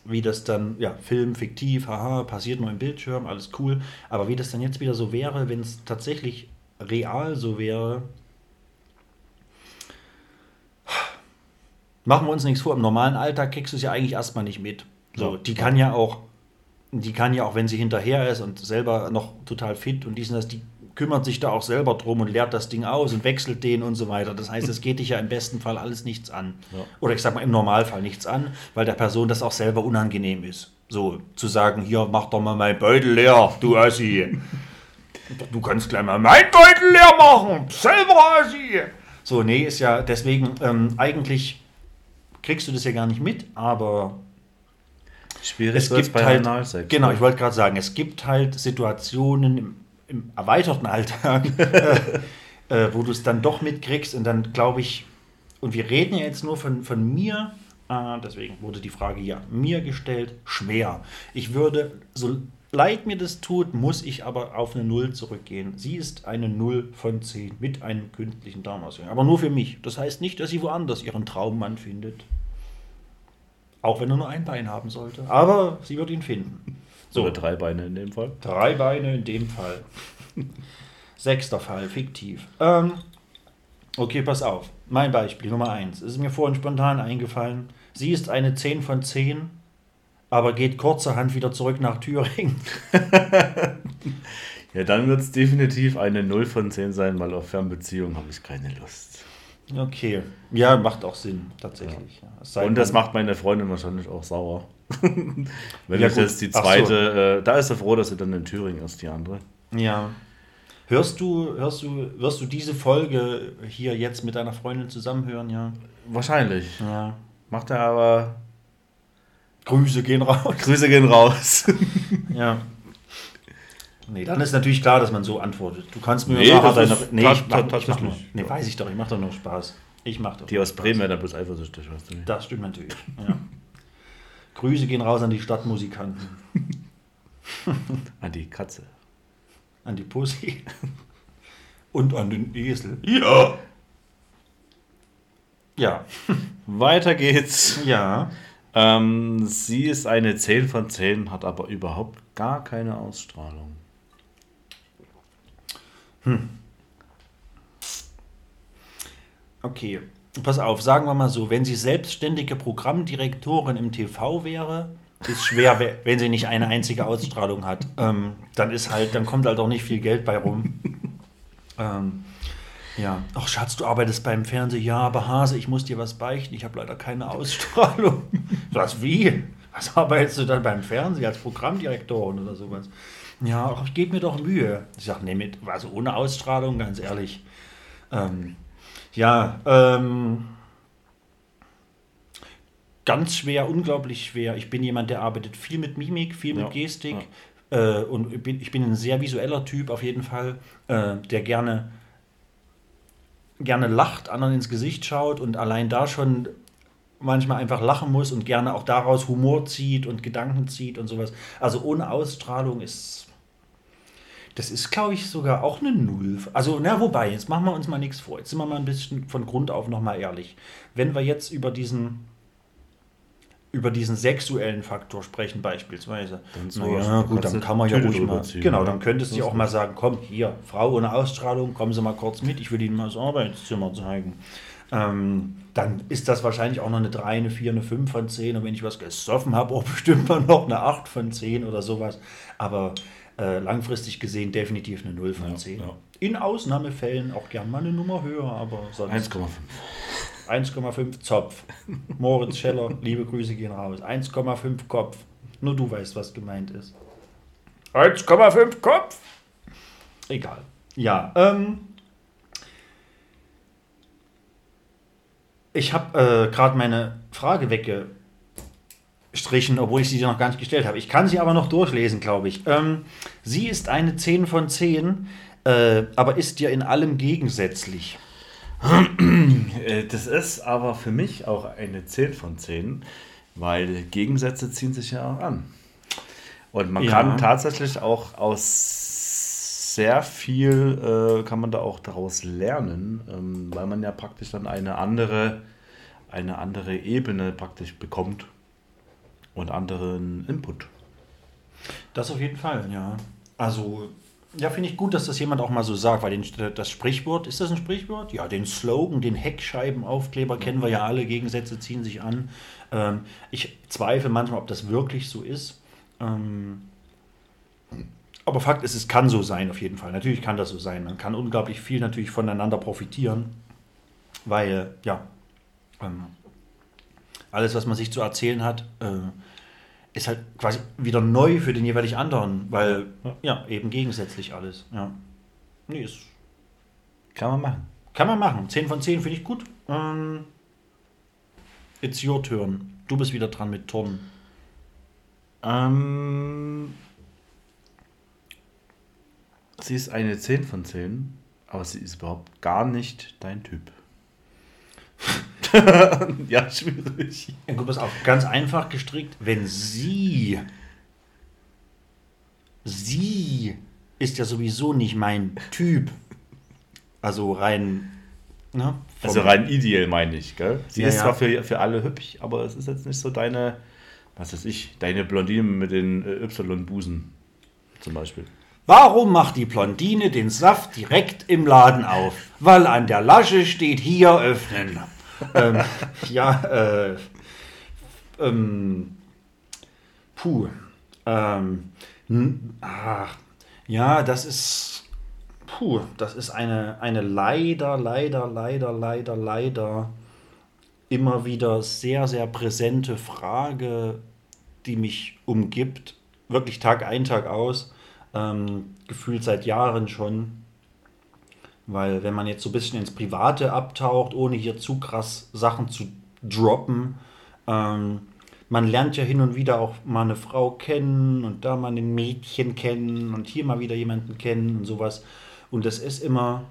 wie das dann, ja, Film, fiktiv, haha, passiert nur im Bildschirm, alles cool. Aber wie das dann jetzt wieder so wäre, wenn es tatsächlich real so wäre, machen wir uns nichts vor. Im normalen Alltag kriegst du es ja eigentlich erstmal nicht mit. So, die kann ja auch, die kann ja auch, wenn sie hinterher ist und selber noch total fit und dies und das, die kümmert sich da auch selber drum und leert das Ding aus und wechselt den und so weiter. Das heißt, es geht dich ja im besten Fall alles nichts an. Oder ich sag mal im Normalfall nichts an, weil der Person das auch selber unangenehm ist. So zu sagen, hier, mach doch mal meinen Beutel leer, du Assi. Du kannst gleich mal meinen Beutel leer machen, selber Assi. So, nee, ist ja deswegen, ähm, eigentlich kriegst du das ja gar nicht mit, aber Schwierig es gibt bei halt, Analsex. genau, ich wollte gerade sagen, es gibt halt Situationen im, im erweiterten Alltag, (laughs) äh, wo du es dann doch mitkriegst und dann glaube ich, und wir reden ja jetzt nur von, von mir, äh, deswegen wurde die Frage ja mir gestellt, schwer. Ich würde, so leid mir das tut, muss ich aber auf eine Null zurückgehen. Sie ist eine Null von 10 mit einem künstlichen Darmausgang, aber nur für mich. Das heißt nicht, dass sie woanders ihren Traummann findet. Auch wenn er nur ein Bein haben sollte. Aber sie wird ihn finden. So, Oder drei Beine in dem Fall. drei Beine in dem Fall. (laughs) Sechster Fall, fiktiv. Ähm, okay, pass auf. Mein Beispiel Nummer 1. Ist mir vorhin spontan eingefallen. Sie ist eine 10 von 10, aber geht kurzerhand wieder zurück nach Thüringen. (laughs) Ja, dann wird es definitiv eine 0 von 10 sein, weil auf Fernbeziehung habe ich keine Lust. Okay. Ja, macht auch Sinn, tatsächlich. Ja. Und das macht meine Freundin wahrscheinlich auch sauer. Wenn Ja, ich gut. jetzt die Ach so. zweite, äh, da ist er froh, dass sie dann in Thüringen ist, die andere. Ja. Hörst du, hörst du, wirst du diese Folge hier jetzt mit deiner Freundin zusammenhören, ja? Wahrscheinlich. Ja. Macht er aber. Grüße gehen raus. Grüße gehen raus. (laughs) Ja. Nee, dann ist natürlich klar, dass man so antwortet. Du kannst mir Nee, nachher das deine. Nee, ich mach, ich mach nur. Nee, weiß ich doch, ich mach doch nur Spaß. Ich mach doch Die aus Spaß. Bremen werden bloß eifersüchtig, weißt du. nicht. Das stimmt natürlich. Ja. (laughs) Grüße gehen raus an die Stadtmusikanten. (laughs) An die Katze. An die Pussy. Und an den Esel. Ja. Ja. Weiter geht's. Ja. Ähm, sie ist eine 10 von 10, hat aber überhaupt gar keine Ausstrahlung. Okay. Pass auf, sagen wir mal so, wenn sie selbstständige Programmdirektorin im TV wäre, ist schwer, we- wenn sie nicht eine einzige Ausstrahlung hat. Ähm, dann ist halt, dann kommt halt auch nicht viel Geld bei rum. ähm, ja. Ach Schatz, du arbeitest beim Fernsehen. Ja, aber Hase, ich muss dir was beichten. Ich habe leider keine Ausstrahlung. (laughs) Was wie? Was arbeitest du dann beim Fernsehen als Programmdirektorin oder sowas? Ja, ach, ich gebe mir doch Mühe. Ich sage, nee, mit, also ohne Ausstrahlung, ganz ehrlich. Ähm, ja, ähm, ganz schwer, unglaublich schwer. Ich bin jemand, der arbeitet viel mit Mimik, viel mit Ja, Gestik. Äh, und ich bin, ich bin ein sehr visueller Typ auf jeden Fall, äh, der gerne, gerne lacht, anderen ins Gesicht schaut und allein da schon manchmal einfach lachen muss und gerne auch daraus Humor zieht und Gedanken zieht und sowas. Also ohne Ausstrahlung ist. Das ist, glaube ich, sogar auch eine Null. Also, na, wobei, jetzt machen wir uns mal nichts vor. Jetzt sind wir mal ein bisschen von Grund auf nochmal ehrlich. Wenn wir jetzt über diesen über diesen sexuellen Faktor sprechen beispielsweise. Dann so, naja, gut, dann kann man ja ruhig mal. Genau, ja. dann könntest du ja auch mal sagen, komm, hier, Frau ohne Ausstrahlung, kommen Sie mal kurz mit, ich will Ihnen mal das Arbeitszimmer zeigen. Ähm, dann ist das wahrscheinlich auch noch eine 3, eine 4, eine 5 von 10 und wenn ich was gesoffen habe, auch (laughs) bestimmt mal noch eine 8 von 10 oder sowas. Aber äh, langfristig gesehen definitiv eine 0 von 10. ja. In Ausnahmefällen auch gern mal eine Nummer höher, aber sonst 1,5. 1,5 Zopf. Moritz Scheller, (laughs) liebe Grüße gehen raus. 1,5 Kopf. Nur du weißt, was gemeint ist. 1,5 Kopf. Egal. Ja, ähm. Ich habe äh, gerade meine Frage weggestrichen, obwohl ich sie noch gar nicht gestellt habe. Ich kann sie aber noch durchlesen, glaube ich. Ähm, sie ist eine 10 von 10, äh, aber ist dir in allem gegensätzlich. Äh, Das ist aber für mich auch eine 10 von 10, weil Gegensätze ziehen sich ja auch an. Und man Ja. kann tatsächlich auch aus sehr viel, äh, kann man da auch daraus lernen, ähm, weil man ja praktisch dann eine andere, eine andere Ebene praktisch bekommt und anderen Input. Das auf jeden Fall, ja. Also, ja, finde ich gut, dass das jemand auch mal so sagt, weil den, das Sprichwort, ist das ein Sprichwort? Ja, den Slogan, den Heckscheibenaufkleber kennen wir ja alle, Gegensätze ziehen sich an. Ähm, ich zweifle manchmal, ob das wirklich so ist. Ähm, aber Fakt ist, es kann so sein, auf jeden Fall. Natürlich kann das so sein. Man kann unglaublich viel natürlich voneinander profitieren, weil, ja, ähm, alles, was man sich zu erzählen hat, äh, ist halt quasi wieder neu für den jeweilig anderen, weil, ja, eben gegensätzlich alles. Ja. Nee, ist, Kann man machen. kann man machen. 10 von 10 finde ich gut. Ähm, it's your turn. Du bist wieder dran mit Turnen. Ähm, sie ist eine 10 von 10, aber sie ist überhaupt gar nicht dein Typ. (laughs) (laughs) ja, schwierig. Ja, gut, pass auf. Ganz einfach gestrickt, wenn sie, sie ist ja sowieso nicht mein Typ. Also rein, ne? Also rein ideell meine ich, gell? Sie Ja, ist ja. zwar für, für alle hübsch, aber es ist jetzt nicht so deine, was weiß ich, deine Blondine mit den äh, Y-Busen zum Beispiel. Warum macht die Blondine den Saft direkt im Laden auf? Weil an der Lasche steht hier öffnen. Ähm, ja, äh, ähm, puh. Ähm, ach, ja, das ist, puh, das ist eine, eine leider, leider, leider, leider, leider immer wieder sehr, sehr präsente Frage, die mich umgibt, wirklich Tag ein, Tag aus, ähm, gefühlt seit Jahren schon. Weil wenn man jetzt so ein bisschen ins Private abtaucht, ohne hier zu krass Sachen zu droppen, ähm, man lernt ja hin und wieder auch mal eine Frau kennen und da mal ein Mädchen kennen und hier mal wieder jemanden kennen und sowas. Und das ist immer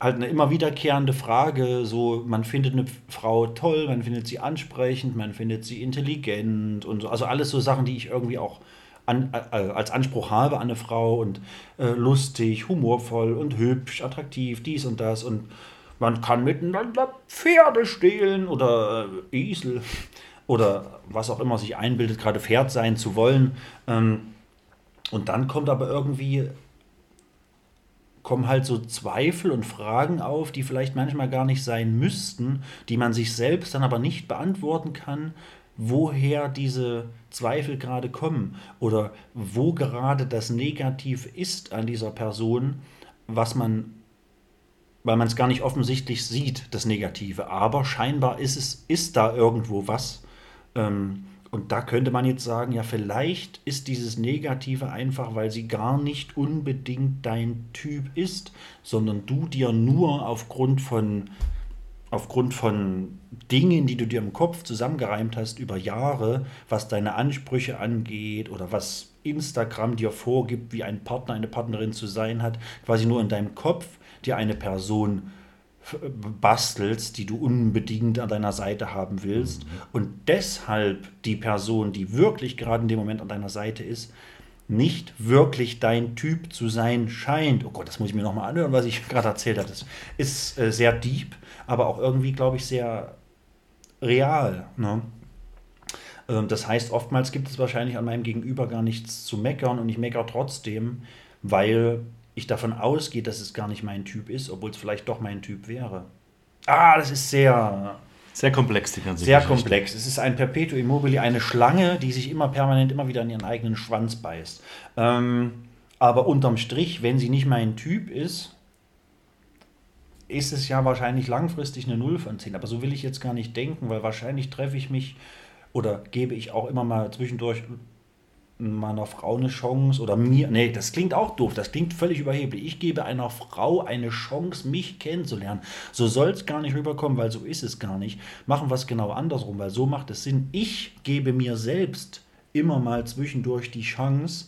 halt eine immer wiederkehrende Frage. So, man findet eine Frau toll, man findet sie ansprechend, man findet sie intelligent und so. Also alles so Sachen, die ich irgendwie auch an, äh, als Anspruch habe an eine Frau und äh, lustig, humorvoll und hübsch, attraktiv, dies und das und man kann miteinander Pferde stehlen oder äh, Esel oder was auch immer sich einbildet, gerade Pferd sein zu wollen. Ähm, und dann kommt aber irgendwie kommen halt so Zweifel und Fragen auf, die vielleicht manchmal gar nicht sein müssten, die man sich selbst dann aber nicht beantworten kann, woher diese Zweifel gerade kommen oder wo gerade das Negativ ist an dieser Person, was man, weil man es gar nicht offensichtlich sieht, das Negative. Aber scheinbar ist es, ist da irgendwo was. Ähm, und da könnte man jetzt sagen, ja, vielleicht ist dieses Negative einfach, weil sie gar nicht unbedingt dein Typ ist, sondern du dir nur aufgrund von, aufgrund von Dingen, die du dir im Kopf zusammengereimt hast über Jahre, was deine Ansprüche angeht oder was Instagram dir vorgibt, wie ein Partner, eine Partnerin zu sein hat, quasi nur in deinem Kopf dir eine Person f- bastelst, die du unbedingt an deiner Seite haben willst und deshalb die Person, die wirklich gerade in dem Moment an deiner Seite ist, nicht wirklich dein Typ zu sein scheint. Oh Gott, das muss ich mir nochmal anhören, was ich (laughs) gerade erzählt habe. Das ist äh, sehr deep, aber auch irgendwie, glaube ich, sehr real. Ne? Ähm, Das heißt, oftmals gibt es wahrscheinlich an meinem Gegenüber gar nichts zu meckern und ich meckere trotzdem, weil ich davon ausgehe, dass es gar nicht mein Typ ist, obwohl es vielleicht doch mein Typ wäre. Ah, das ist sehr, Sehr komplex, die ganze sehr Geschichte. komplex. Es ist ein Perpetuum mobile, eine Schlange, die sich immer permanent immer wieder in ihren eigenen Schwanz beißt. Ähm, aber unterm Strich, wenn sie nicht mein Typ ist, ist es ja wahrscheinlich langfristig eine 0 von 10. Aber so will ich jetzt gar nicht denken, weil wahrscheinlich treffe ich mich oder gebe ich auch immer mal zwischendurch meiner Frau eine Chance oder mir. Nee, das klingt auch doof, das klingt völlig überheblich. Ich gebe einer Frau eine Chance, mich kennenzulernen. So soll es gar nicht rüberkommen, weil so ist es gar nicht. Machen wir es genau andersrum, weil so macht es Sinn. Ich gebe mir selbst immer mal zwischendurch die Chance,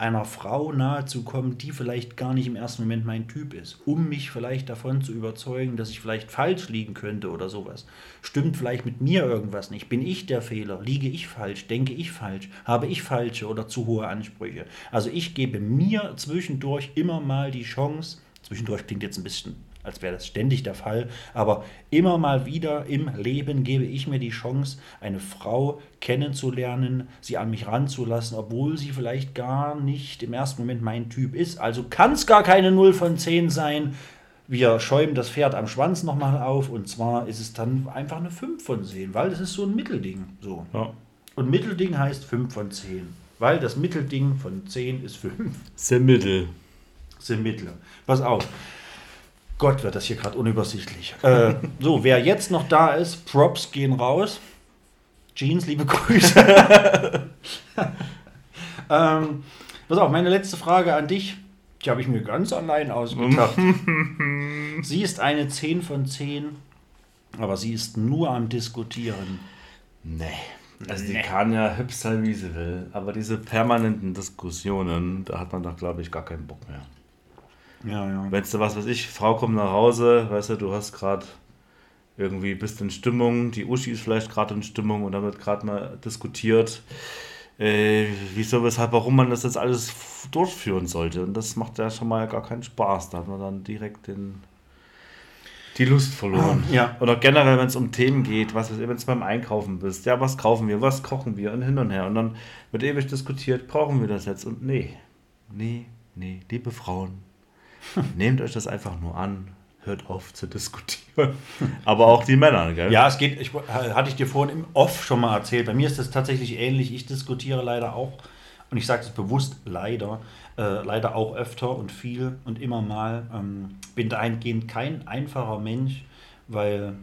einer Frau nahezukommen, die vielleicht gar nicht im ersten Moment mein Typ ist, um mich vielleicht davon zu überzeugen, dass ich vielleicht falsch liegen könnte oder sowas. Stimmt vielleicht mit mir irgendwas nicht? Bin ich der Fehler? Liege ich falsch? Denke ich falsch? Habe ich falsche oder zu hohe Ansprüche? Also ich gebe mir zwischendurch immer mal die Chance, zwischendurch klingt jetzt ein bisschen, als wäre das ständig der Fall, aber immer mal wieder im Leben gebe ich mir die Chance, eine Frau kennenzulernen, sie an mich ranzulassen, obwohl sie vielleicht gar nicht im ersten Moment mein Typ ist. Also kann es gar keine 0 von 10 sein. Wir schäumen das Pferd am Schwanz nochmal auf und zwar ist es dann einfach eine 5 von 10, weil das ist so ein Mittelding. So. Ja. Und Mittelding heißt 5 von 10, weil das Mittelding von 10 ist 5 Sehr mittel. sind Mittel. Pass auf. Gott, wird das hier gerade unübersichtlich. Äh, so, wer jetzt noch da ist, Props gehen raus. Jeans, liebe Grüße. (laughs) ähm, pass auf, meine letzte Frage an dich. Die habe ich mir ganz allein ausgedacht. (laughs) sie ist eine 10 von 10, aber sie ist nur am Diskutieren. Nee. Also die kann ja hübsch sein, wie sie will. Aber diese permanenten Diskussionen, da hat man doch, glaube ich, gar keinen Bock mehr. Ja, ja. Wenn du was weiß ich, Frau kommt nach Hause, weißt du, du hast gerade irgendwie bist in Stimmung, die Uschi ist vielleicht gerade in Stimmung und da wird gerade mal diskutiert, äh, wieso, weshalb, warum man das jetzt alles durchführen sollte. Und das macht ja schon mal gar keinen Spaß. Da hat man dann direkt den, die Lust verloren. Ja. Oder generell, wenn es um Themen geht, was weiß ich, wenn du beim Einkaufen bist, ja, was kaufen wir, was kochen wir und hin und her. Und dann wird ewig diskutiert, brauchen wir das jetzt? Und nee, nee, nee, liebe Frauen, (laughs) nehmt euch das einfach nur an, hört auf zu diskutieren. Aber auch die Männer, gell? Ja, es geht, ich, hatte ich dir vorhin im Off schon mal erzählt. Bei mir ist das tatsächlich ähnlich. Ich diskutiere leider auch, und ich sage es bewusst leider, äh, leider auch öfter und viel und immer mal. Ähm, bin dahingehend kein einfacher Mensch, weil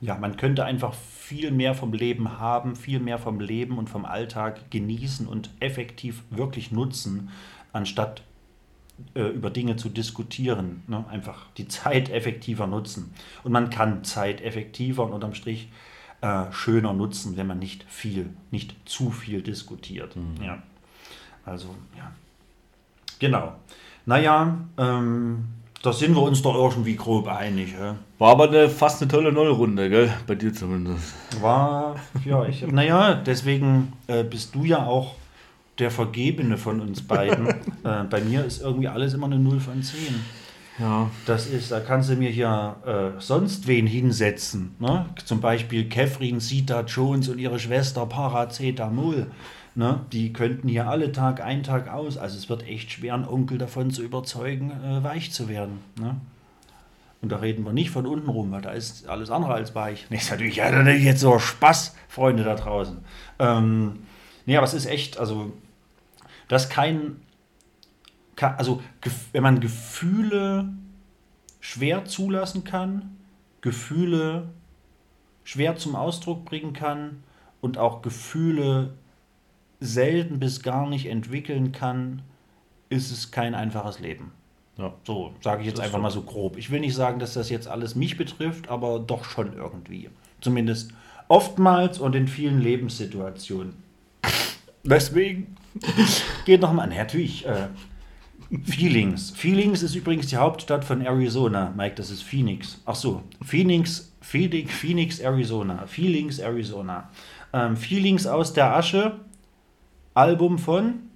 ja, man könnte einfach viel mehr vom Leben haben, viel mehr vom Leben und vom Alltag genießen und effektiv wirklich nutzen, anstatt äh, über Dinge zu diskutieren. Ne? Einfach die Zeit effektiver nutzen. Und man kann Zeit effektiver und unterm Strich äh, schöner nutzen, wenn man nicht viel, nicht zu viel diskutiert. Ja. Also, ja. Genau. Naja, ähm, da sind wir uns doch irgendwie grob einig. Ja? War aber eine, fast eine tolle Nullrunde, gell? Bei dir zumindest. War, ja, ich, naja, deswegen äh, bist du ja auch der Vergebene von uns beiden. (laughs) äh, bei mir ist irgendwie alles immer eine 0 von 10. Ja. Das ist, da kannst du mir hier äh, sonst wen hinsetzen. Ne? Zum Beispiel Catherine Zeta Jones und ihre Schwester Paracetamol. Ne? Die könnten hier alle Tag ein, Tag aus. Also es wird echt schwer, einen Onkel davon zu überzeugen, äh, weich zu werden. Ne? Und da reden wir nicht von unten rum, weil da ist alles andere als weich. Nee, ist natürlich, ja, natürlich jetzt so Spaß, Freunde da draußen. Ähm, nee, aber es ist echt, also, das kein, also, wenn man Gefühle schwer zulassen kann, Gefühle schwer zum Ausdruck bringen kann und auch Gefühle selten bis gar nicht entwickeln kann, ist es kein einfaches Leben. ja. So, sage ich jetzt Das einfach mal so grob. Ich will nicht sagen, dass das jetzt alles mich betrifft, aber doch schon irgendwie. Zumindest oftmals und in vielen Lebenssituationen. Deswegen (laughs) geht noch mal an. Natürlich. Äh, Feelings. Feelings ist übrigens die Hauptstadt von Arizona. Mike, das ist Phoenix. Ach so, Phoenix, Phoenix, Phoenix Arizona. Feelings, Arizona. Ähm, Feelings aus der Asche. Album von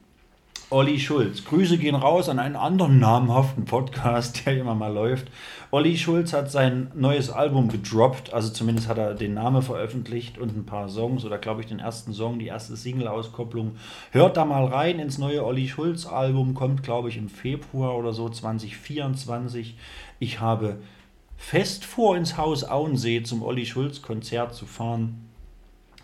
Olli Schulz. Grüße gehen raus an einen anderen namhaften Podcast, (laughs) der immer mal läuft. Olli Schulz hat sein neues Album gedroppt, also zumindest hat er den Namen veröffentlicht und ein paar Songs oder glaube ich den ersten Song, die erste Single-Auskopplung. Hört da mal rein ins neue Olli Schulz Album, kommt glaube ich im Februar oder so 2024. Ich habe fest vor, ins Haus Auensee zum Olli Schulz Konzert zu fahren.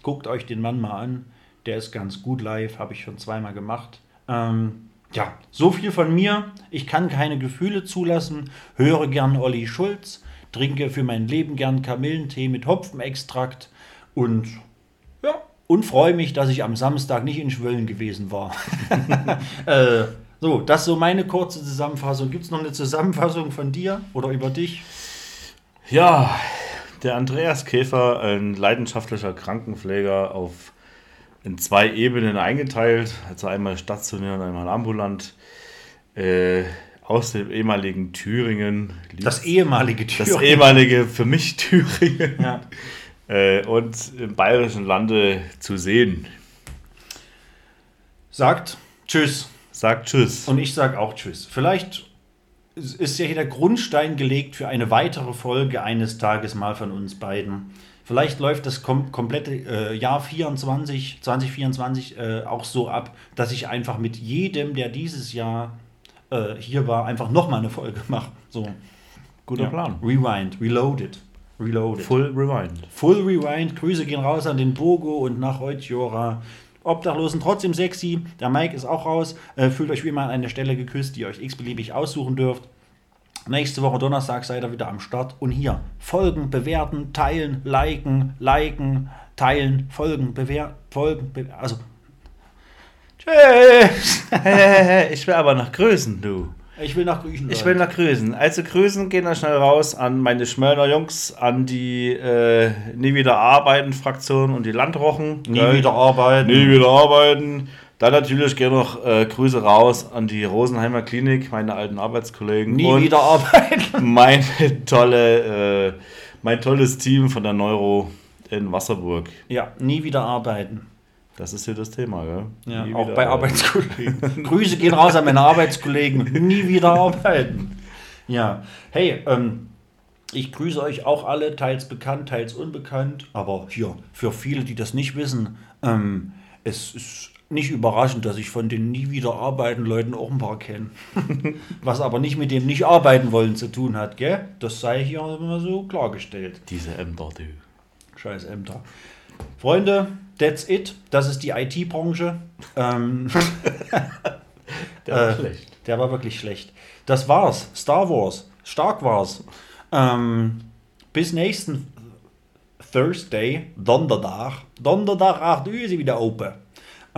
Guckt euch den Mann mal an. Der ist ganz gut live, habe ich schon zweimal gemacht. Ähm, ja, so viel von mir. Ich kann keine Gefühle zulassen, höre gern Olli Schulz, trinke für mein Leben gern Kamillentee mit Hopfenextrakt und ja, und freue mich, dass ich am Samstag nicht in Schwöllen gewesen war. (laughs) äh, so, das ist so meine kurze Zusammenfassung. Gibt es noch eine Zusammenfassung von dir oder über dich? Ja, der Andreas Käfer, ein leidenschaftlicher Krankenpfleger auf in zwei Ebenen eingeteilt, also einmal stationär und einmal ambulant, äh, aus dem ehemaligen Thüringen. Das ehemalige Thüringen. Das ehemalige für mich Thüringen. Ja. (laughs) Äh, und im bayerischen Lande zu sehen. Sagt Tschüss. Sagt Tschüss. Und ich sage auch Tschüss. Vielleicht ist ja hier der Grundstein gelegt für eine weitere Folge eines Tages mal von uns beiden. Vielleicht läuft das kom komplette äh, Jahr 24, 2024 äh, auch so ab, dass ich einfach mit jedem, der dieses Jahr äh, hier war, einfach nochmal eine Folge mache. So. Guter Ja. Plan. Rewind, reloaded. Reloaded. Full Rewind. Full Rewind. Grüße gehen raus an den Bogo und nach Eutjora. Obdachlosen trotzdem sexy. Der Mike ist auch raus. Äh, fühlt euch wie immer an eine Stelle geküsst, die ihr euch x-beliebig aussuchen dürft. Nächste Woche Donnerstag seid ihr wieder am Start. Und hier folgen, bewerten, teilen, liken, liken, teilen, folgen, bewerten, folgen, be also. Tschüss. (laughs) ich will aber nach Größen, du. Ich will nach Griechenland. Ich will nach Größen. Also Größen gehen da schnell raus an meine Schmöllner Jungs, an die äh, Nie wieder arbeiten Fraktion und die Landrochen. nie Gell? wieder arbeiten. Nie wieder arbeiten. Dann natürlich gehen noch äh, Grüße raus an die Rosenheimer Klinik, meine alten Arbeitskollegen. Nie und wieder arbeiten. (laughs) meine tolle, äh, mein tolles Team von der Neuro in Wasserburg. Ja, nie wieder arbeiten. Das ist hier das Thema, gell? Ja, Nie auch bei arbeiten. Arbeitskollegen. (laughs) Grüße gehen raus an meine Arbeitskollegen. Nie wieder arbeiten. Ja, hey, ähm, ich grüße euch auch alle, teils bekannt, teils unbekannt. Aber hier, für viele, die das nicht wissen, ähm, es ist nicht überraschend, dass ich von den nie wieder arbeiten Leuten auch ein paar kenne. (laughs) Was aber nicht mit dem nicht arbeiten wollen zu tun hat, gell? Das sei hier immer so klargestellt. Diese Ämter, du. Scheiß Ämter. Freunde, that's it. Das ist die IT-Branche. Ähm, (laughs) Der war äh, schlecht. Der war wirklich schlecht. Das war's. Star Wars. Stark war's. Ähm, bis nächsten Thursday, Donderdag. Donderdag 8 Uhr ist sie wieder open.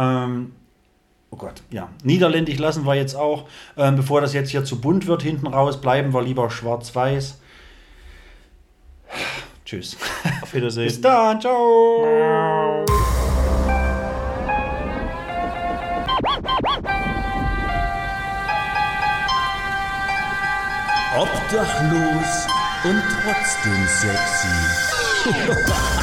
Ähm, oh Gott, ja. Niederländisch lassen wir jetzt auch. Ähm, bevor das jetzt hier zu bunt wird hinten raus, bleiben wir lieber schwarz-weiß. Tschüss. Auf Wiedersehen. Bis dann. Ciao. Obdachlos und trotzdem sexy. (laughs)